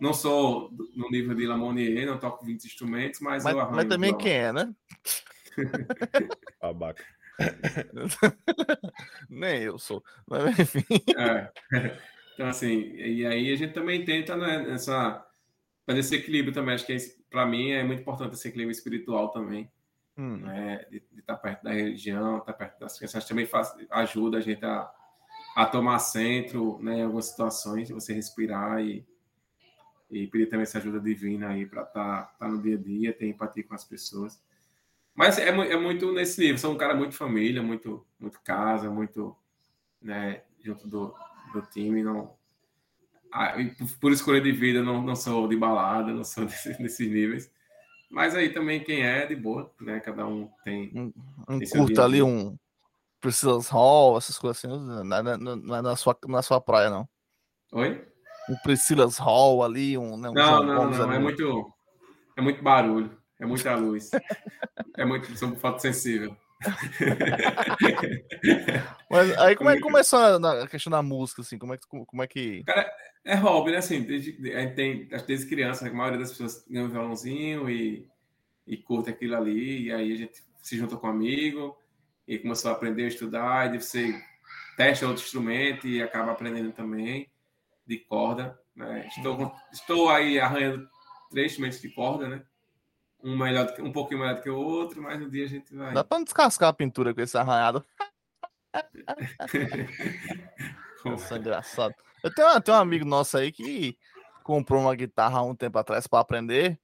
Não sou no nível de Lamonier, não toco 20 instrumentos, mas, mas eu arranjo. Mas também quem é, né? Babaca. Nem eu sou, mas enfim. É. Então, assim, e aí a gente também tenta né, essa, fazer esse equilíbrio também. Acho que é, para mim é muito importante esse equilíbrio espiritual também. Hum. Né, de, de, estar perto da religião, estar perto das crianças, também faz, ajuda a gente a, a tomar centro né, em algumas situações, você respirar e, e pedir também essa ajuda divina aí para estar tá, tá no dia a dia, ter empatia com as pessoas. Mas é, é muito nesse nível, sou um cara muito família, muito, muito casa, muito né, junto do, do time. Não, ah, por escolha de vida, não, não sou de balada, não sou desse, desses níveis. Mas aí também quem é, de boa, né? Cada um tem. Um, um curta ali um Priscilla's Hall, essas coisas assim, não é, não é na, sua, na sua praia, não. Oi? Um Priscilla's Hall ali, um. Né, um não, não, não, é muito. É muito barulho, é muita luz. é muito. Sou fotossensível. Mas aí como é que começou a questão da música, assim? Como é que. Como é que... Cara, é hobby, né? Assim, desde, a gente tem, desde criança, a maioria das pessoas ganha um violãozinho e, e curte aquilo ali, e aí a gente se junta com um amigo e começou a aprender a estudar, e você testa outro instrumento e acaba aprendendo também de corda. Né? Estou, estou aí arranhando três instrumentos de corda, né? Um, melhor que, um pouquinho melhor do que o outro, mas um dia a gente vai. Dá para descascar a pintura com esse arranhado. Isso é engraçado. Eu tenho, tenho um amigo nosso aí que comprou uma guitarra há um tempo atrás para aprender.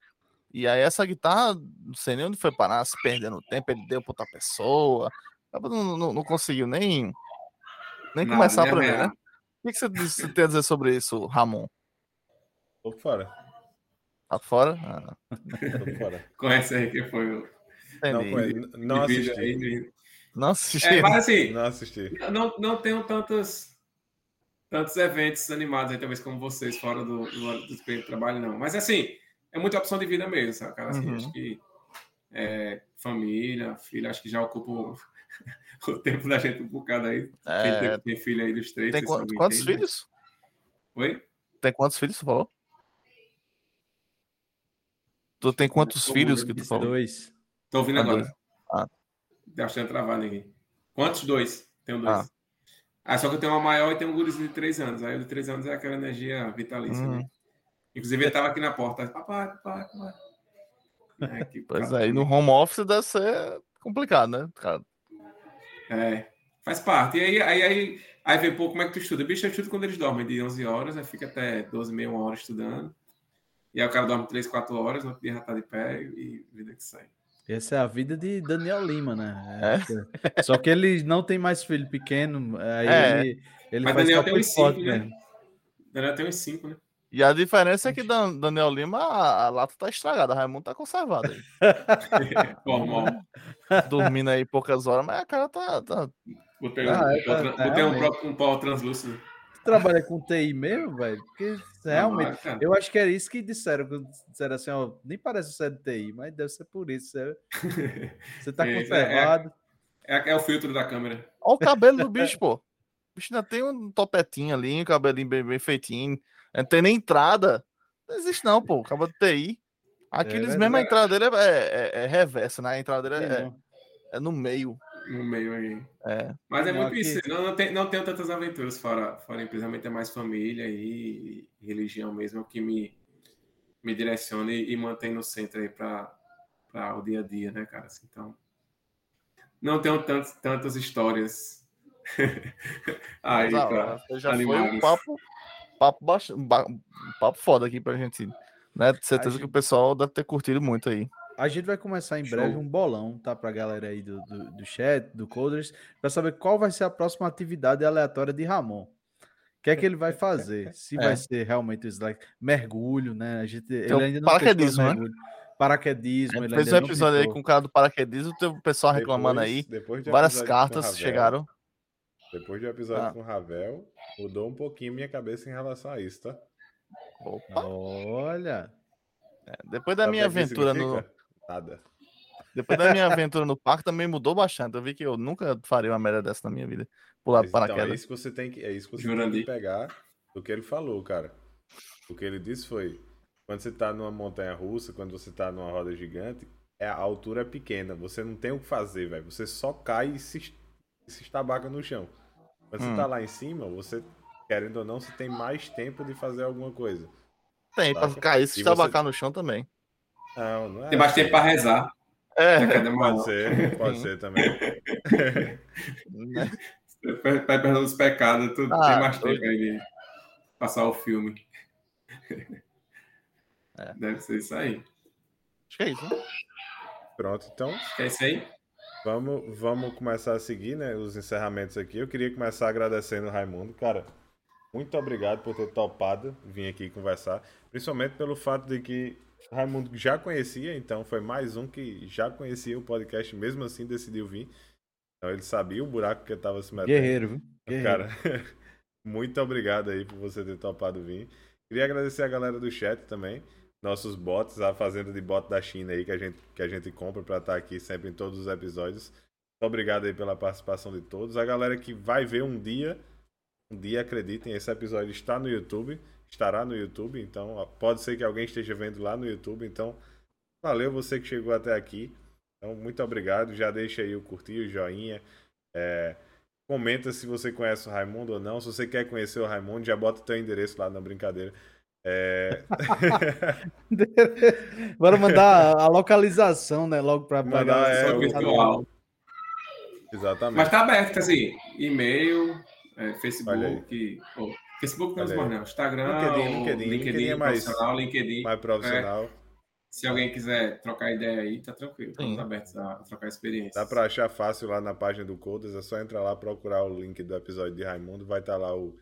E aí essa guitarra, não sei nem onde foi parar, se perdendo tempo, ele deu para outra pessoa. Não, não, não conseguiu nem, nem Nada, começar a aprender, né? O que, você, você tem a dizer sobre isso, Ramon? Tô fora. Tá fora? Ah. Fora. Conhece aí que foi o. Não, não assisti. Aí, não assisti. É, mas assim, não assisti. Não, não tenho tantos, tantos eventos animados aí, talvez como vocês, fora do, do, do de trabalho, não. Mas assim, é muita opção de vida mesmo, sabe, cara? Assim, uhum. Acho que é, família, filha, acho que já ocupa o, o tempo da gente um bocado aí. É... Tem, tem filho aí dos três. Tem qu quantos tem, filhos? Oi? Tem quantos filhos você falou? Tu tem quantos filhos que tu falou? Dois. Tô ouvindo ah, agora. Ah. Deixa eu travar ninguém. Quantos? Dois. Tenho dois. Ah. ah. só que eu tenho uma maior e tenho um gurizinho de três anos. Aí o de três anos é aquela energia vitalícia, né? Inclusive, ele tava aqui na porta. Papai, papai, papai. É, pois aí, é, no home office deve ser complicado, né, cara? É, faz parte. E aí, aí, aí, aí vem, pô, como é que tu estuda? Bicho, eu estudo quando eles dormem de 11 horas, aí fica até 12, meia, uma hora estudando. E aí o cara dorme 3, 4 horas, no outro dia já tá de pé e vida que sai. Essa é a vida de Daniel Lima, né? É? Só que ele não tem mais filho pequeno, aí é. ele, ele Mas faz Daniel tem uns 5, né? Daniel tem uns 5, né? E a diferença é que Daniel Lima, a, a lata tá estragada, Raimundo tá conservado aí. Normal. Dormindo aí poucas horas, mas a cara tá. tá... Botei, ah, um, é, tá, botei um, um pau translúcido. Trabalha com TI mesmo, velho? Porque realmente, não, eu acho que era isso que disseram, quando disseram assim, ó, nem parece ser de TI, mas deve ser por isso. Você, você tá é, conservado. É, é, é, o filtro da câmera. Olha o cabelo do bicho, pô. O bicho ainda tem um topetinho ali, um cabelinho bem, bem feitinho. Não tem nem entrada. Não existe, não, pô. Acaba de TI. Aqueles É mesmo, a entrada dele é, é- é reversa, né? A entrada dele é, é no meio. No meio aí. É. Mas é Não, muito aqui- isso. Não, não, tem, não tenho tantas aventuras fora, fora a empresa, realmente é mais família e, e religião mesmo é o que me, me direciona e, e mantém no centro aí para o dia a dia, né, cara? Assim, Então, não tenho tantas, tantas histórias aí Mas, ah, pra já foi um papo, papo, baixo, ba- um papo foda aqui pra gente. Né? De certeza A que o pessoal deve ter curtido muito aí. A gente vai começar em Show. breve um bolão, tá? Pra galera aí do, do, do chat, do Coders, pra saber qual vai ser a próxima atividade aleatória de Ramon. O que é que ele vai fazer? Se É. vai ser realmente o slack, mergulho, né? A gente, ele o ainda não paraquedismo, né? Paraquedismo, ele gente fez um episódio aí com o cara do paraquedismo, teve o pessoal reclamando Depois- aí. depois do Várias cartas Ravel, chegaram. Depois do episódio Ah. com o Ravel, mudou um pouquinho minha cabeça em relação a isso, tá? Opa, Olha, depois da Sabe minha é aventura no. Nada. Depois da minha aventura no parque também mudou bastante. Eu vi que eu nunca faria uma merda dessa na minha vida. Pular Mas, então, é paraquedas. isso que você tem que, é isso que você tem que pegar do que ele falou, cara. O que ele disse foi: quando você tá numa montanha russa, quando você tá numa roda gigante, é, a altura é pequena. Você não tem o que fazer, velho. Você só cai e se, se estabaca no chão. Quando Hum. você tá lá em cima, você, querendo ou não, você tem mais tempo de fazer alguma coisa. Tem, pra saca? cair se E você- estabacar no chão também. Não, não é. Tem mais assim. tempo para rezar. É. Pode ser, pode ser também. Vai perdendo os pecados, tu Ah, tem mais tempo aí de passar o filme. É. Deve ser isso aí. acho que é isso, né? Pronto, então É isso aí? Vamos, vamos começar a seguir, né, os encerramentos aqui. Eu queria começar agradecendo o Raimundo. Cara, muito obrigado por ter topado vir aqui conversar. Principalmente pelo fato de que o Raimundo já conhecia, então foi mais um que já conhecia o podcast, mesmo assim decidiu vir. Então ele sabia o buraco que eu tava se metendo. guerreiro, viu? Guerreiro. Cara, muito obrigado aí por você ter topado vir. Queria agradecer a galera do chat também, nossos bots, a fazenda de bot da China aí que a gente, que a gente compra para estar aqui sempre em todos os episódios. Muito obrigado aí pela participação de todos. A galera que vai ver um dia, um dia, acreditem, esse episódio está no YouTube, estará no YouTube, então pode ser que alguém esteja vendo lá no YouTube, então valeu você que chegou até aqui. Então, muito obrigado. Já deixa aí o curtir, o joinha. É, Comenta se você conhece o Raimundo ou não. Se você quer conhecer o Raimundo, já bota o teu endereço lá na brincadeira. É... Bora mandar a localização, né? Logo pra, pra Mandar, é, virtual. Exatamente. Mas tá aberto, assim, e-mail, é. Facebook, Facebook não Olha mais aí. não, Instagram, LinkedIn, ou LinkedIn, LinkedIn é mais- profissional, LinkedIn. Mais profissional. Se alguém quiser trocar ideia aí, tá tranquilo. Estamos abertos a trocar experiência. Dá pra achar fácil lá na página do Codas. É só entrar lá, procurar o link do episódio de Raimundo. Vai estar lá o,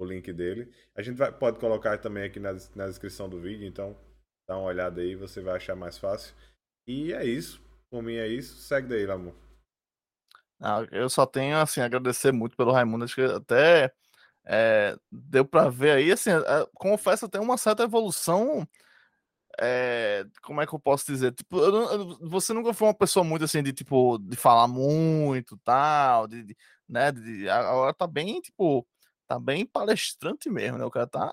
o link dele. A gente vai- pode colocar também aqui na, na descrição do vídeo. Então, dá uma olhada aí, você vai achar mais fácil. E é isso. Por mim é isso. Segue daí, Lamor. Ah, eu só tenho assim a agradecer muito pelo Raimundo, acho que até é, deu pra ver aí, assim, é, confesso tem uma certa evolução. é, como é que eu posso dizer? Tipo, eu eu- você nunca foi uma pessoa muito assim de tipo de falar muito, tal, de, de- né? de- agora tá bem tipo, tá bem palestrante mesmo, né? O cara tá,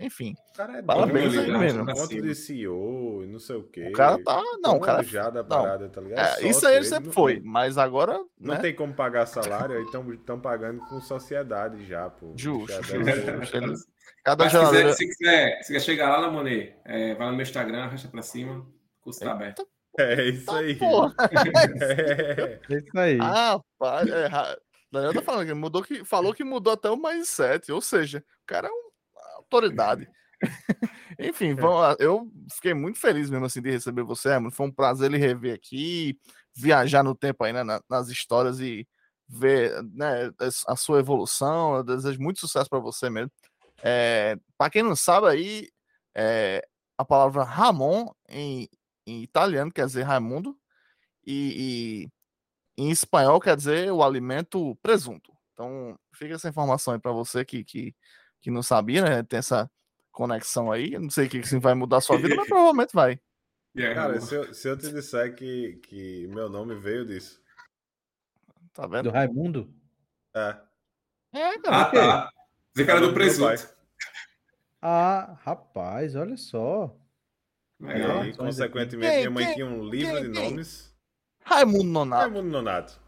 enfim, O cara é Parabéns aí mesmo. Um de CEO e não sei o quê. o cara tá, não, o cara já da não, parada, tá ligado? é, isso aí ele sempre não- foi, mas agora, Não né? tem como pagar salário, aí estão pagando com sociedade já, pô. Justo. Ele- Cada Mas se quiser, se, quiser, se quiser chegar lá na Monet, é, vai no meu Instagram, arrasta pra cima, o curso tá aberto. É isso aí. Porra. É. É isso aí. Ah, pá, é, Daniel tá falando que mudou que falou que mudou até o mindset, ou seja, o cara é uma autoridade. Enfim, vamos lá. eu fiquei muito feliz mesmo assim de receber você, Raimundo. Foi um prazer ele rever aqui, viajar no tempo aí, né, na- nas histórias e ver né, a sua evolução. Eu desejo muito sucesso para você mesmo. É, para quem não sabe aí, é, a palavra Ramon em, em italiano quer dizer Raimundo e- e em espanhol quer dizer o alimento presunto. Então, fica essa informação aí para você que, que, que não sabia, né? Tem essa conexão aí. Eu não sei o que, que vai mudar a sua vida, mas provavelmente vai. E Cara, se eu, se eu te disser que, que meu nome veio disso. Tá Do vendo? Raimundo? É. É, Ah, cara. tá. Dizer que era do pai. presunto. Ah, rapaz, olha só. E Legal. aí, consequentemente, minha mãe tinha um livro de nomes. Raimundo Nonato. Raimundo Nonato.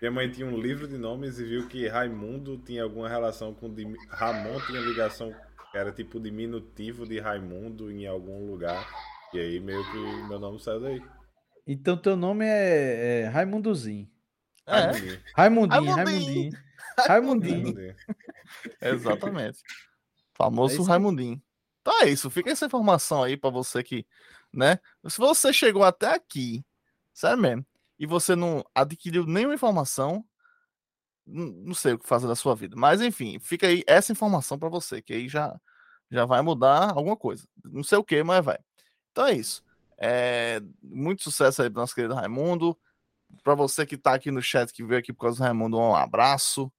Minha mãe tinha um livro de nomes e viu que Raimundo tinha alguma relação com. Dim- Ramon tinha ligação. Era tipo diminutivo de Raimundo em algum lugar. E aí meio que meu nome saiu daí. Então teu nome é, é Raimundozinho. É, Raimundinho. Raimundinho, Raimundinho. Exatamente. É Famoso aí. Raimundinho. Então é isso. Fica essa informação aí pra você que, né? Se você chegou até aqui, sério mesmo, e você não adquiriu nenhuma informação, não sei o que fazer da sua vida. Mas enfim, fica aí essa informação pra você, que aí já, já vai mudar alguma coisa. Não sei o que, mas vai. Então é isso. É, muito sucesso aí pro nosso querido Raimundo. Pra você que tá aqui no chat, que veio aqui por causa do Raimundo, um abraço.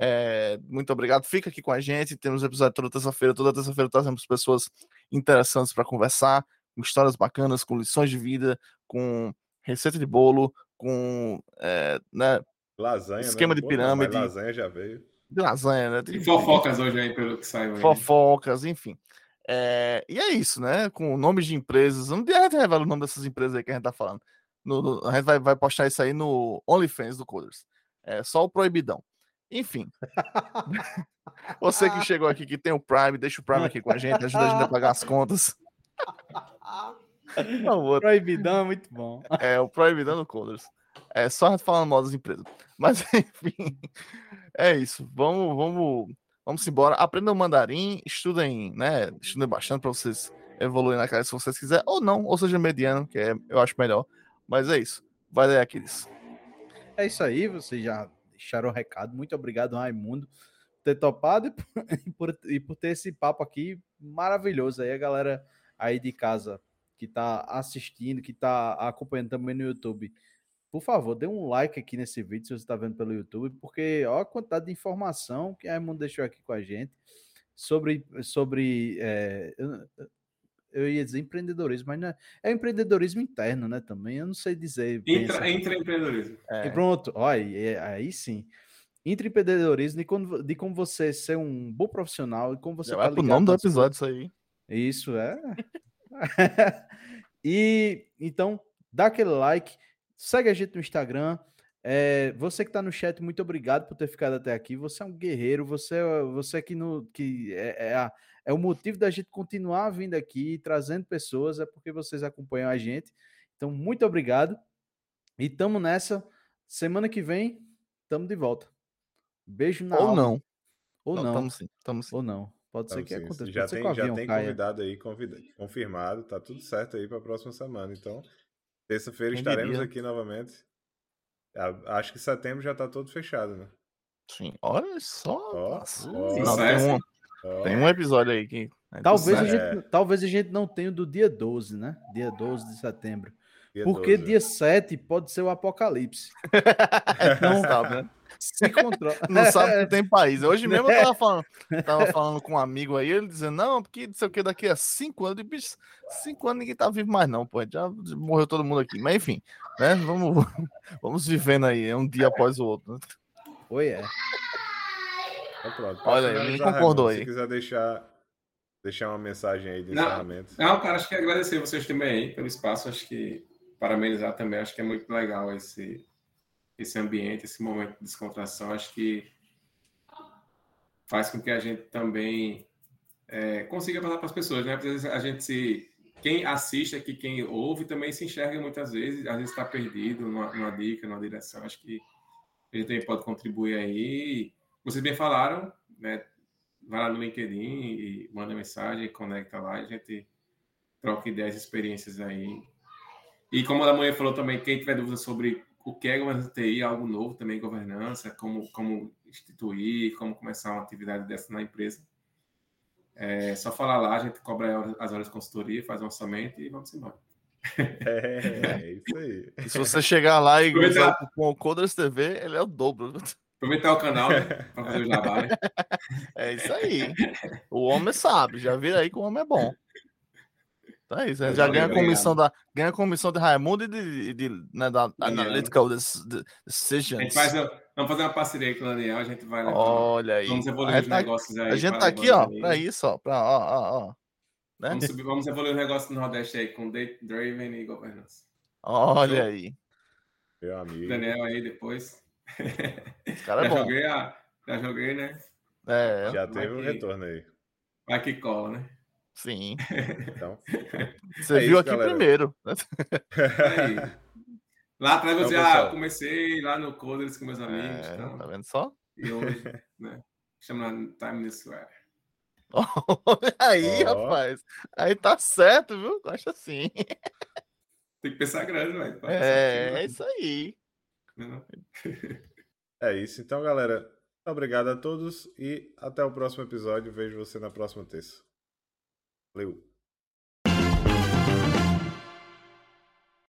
É, muito obrigado. Fica aqui com a gente. Temos episódio toda terça-feira. Toda terça-feira trazemos pessoas interessantes para conversar, com histórias bacanas, com lições de vida, com receita de bolo, com é, né, Lasanha. Esquema né? de Pô, não, pirâmide. lasanha já veio. de lasanha, né? de- E fofocas hoje aí, pelo que saiu aí. fofocas, enfim. É, e é isso, né? Com nomes de empresas. Um dia a gente revela o nome dessas empresas aí que a gente tá falando. No- no- a gente vai, vai postar isso aí no OnlyFans do Coders. É só o proibidão. Enfim. Você que chegou aqui, que tem o Prime, deixa o Prime aqui com a gente, ajuda a gente a pagar as contas. Proibidão é muito bom. é o Proibidão do Coders. É só falando mal das empresas. Mas, enfim, é isso. Vamos, vamos, vamos embora. Aprendam mandarim, estudem, né? Estudem bastante para vocês evoluírem na cara se vocês quiserem, ou não, ou seja, mediano, que é, eu acho melhor. Mas é isso. Vai daí, Aquiles. É isso aí, vocês já deixaram o recado. Muito obrigado, Raimundo, por ter topado e por, e por, e por ter esse papo aqui maravilhoso aí, a galera aí de casa que tá assistindo, que tá acompanhando também no YouTube. Por favor, dê um like aqui nesse vídeo se você está vendo pelo YouTube, porque olha a quantidade de informação que Raimundo deixou aqui com a gente sobre, sobre é, eu, eu ia dizer empreendedorismo, mas não é, é empreendedorismo interno, né? Também eu não sei dizer. bem essa- Intra, intraempreendedorismo. É, e pronto, olha, aí, aí sim. Intraempreendedorismo de, quando- de como você ser um bom profissional e como você já vai tá pro nome do episódio isso aí. isso é. e então, dá aquele like, segue a gente no Instagram. É, você que está no chat, muito obrigado por ter ficado até aqui. Você é um guerreiro, você, é- você que, no, que é, é, a- é o motivo da gente continuar vindo aqui, trazendo pessoas, é porque vocês acompanham a gente. Então, muito obrigado. E tamo nessa. Semana que vem, tamo de volta. Beijo na Ou alma. não. Ou não. Tamo sim, tamo sim. Ou não. Pode ser Então, que sim, aconteça. já Pode tem, já tem caia. convidado aí, convida- confirmado, tá tudo certo aí pra próxima semana. Então, terça-feira estaremos diria? aqui novamente. A- Acho que setembro já tá todo fechado, né? Sim. Olha só. Nossa. ó, Não, tem, um, ó. tem um episódio aí que. é Talvez a, gente, talvez a gente não tenha o do dia 12, né? Dia 12 de setembro. Dia Porque 12. dia 7 pode ser o apocalipse. Não sabe, né? Se controla. Não sabe que tem país. Hoje mesmo eu tava falando, tava falando com um amigo aí, ele dizendo, não, porque não sei o que, daqui a cinco anos, bicho, cinco anos ninguém tá vivo mais, não, pô. Já morreu todo mundo aqui. Mas enfim, né? Vamos, vamos vivendo aí, é um dia após o outro. né? Oi, é. Então, pronto. Olha aí, ele concordou aí. Se quiser deixar, deixar uma mensagem aí de Não. encerramento. Não, cara, acho que agradecer vocês também aí pelo espaço. Acho que parabenizar também. Acho que é muito legal esse, esse ambiente, esse momento de descontração. Acho que faz com que a gente também é, consiga passar para as pessoas, né? Às vezes a gente se. Quem assiste aqui, quem ouve, também se enxerga muitas vezes, às vezes está perdido numa, numa dica, numa direção. Acho que a gente também pode contribuir aí. Vocês bem falaram, né? Vai lá no LinkedIn e manda mensagem, conecta lá, a gente troca ideias experiências aí. E como a manhã falou também, quem tiver dúvida sobre o que é governança TI, algo novo também, governança, como, como instituir, como começar uma atividade dessa na empresa, é só falar lá, a gente cobra as horas de consultoria, faz um orçamento e vamos embora. É, é isso aí. E se você chegar lá e usar o cupom Coders TV, ele é o dobro. Aproveitar o canal, né? Para fazer o jabá, né? É isso aí. O homem sabe, já vira aí que o homem é bom. Tá isso? Mas já ganha a comissão da ganha a comissão de Raimundo e de, de, né, da Daniel. Analytical Dec- De- A Decisions. gente faz, vamos fazer uma parceria com o Daniel, a gente vai levar. Olha aí. Vamos evoluir os tá, negócios aí. a gente tá aqui, ó, pra isso, ó, pra, ó, ó, ó. Né? Vamos, subir, vamos evoluir os negócios no Nordeste aí com Date Draven e governança. Olha Show. aí. Meu amigo. Daniel aí depois. Esse cara é já bom. joguei, a, já joguei, né? É, Já teve um retorno aí. Vai que cola, né? Sim. Então, Você É viu isso, aqui galera. primeiro. né? Aí. Lá atrás eu Então, pessoal. comecei lá no Coders com meus amigos. É, então, tá vendo só? E hoje, né? Chama Time Square. Olha aí, Ó. rapaz. Aí tá certo, viu? Gosta assim. Tem que pensar grande, velho. É, pequeno, é isso aí. né? é isso. Então, galera, obrigado a todos e até o próximo episódio. Vejo você na próxima terça. Valeu.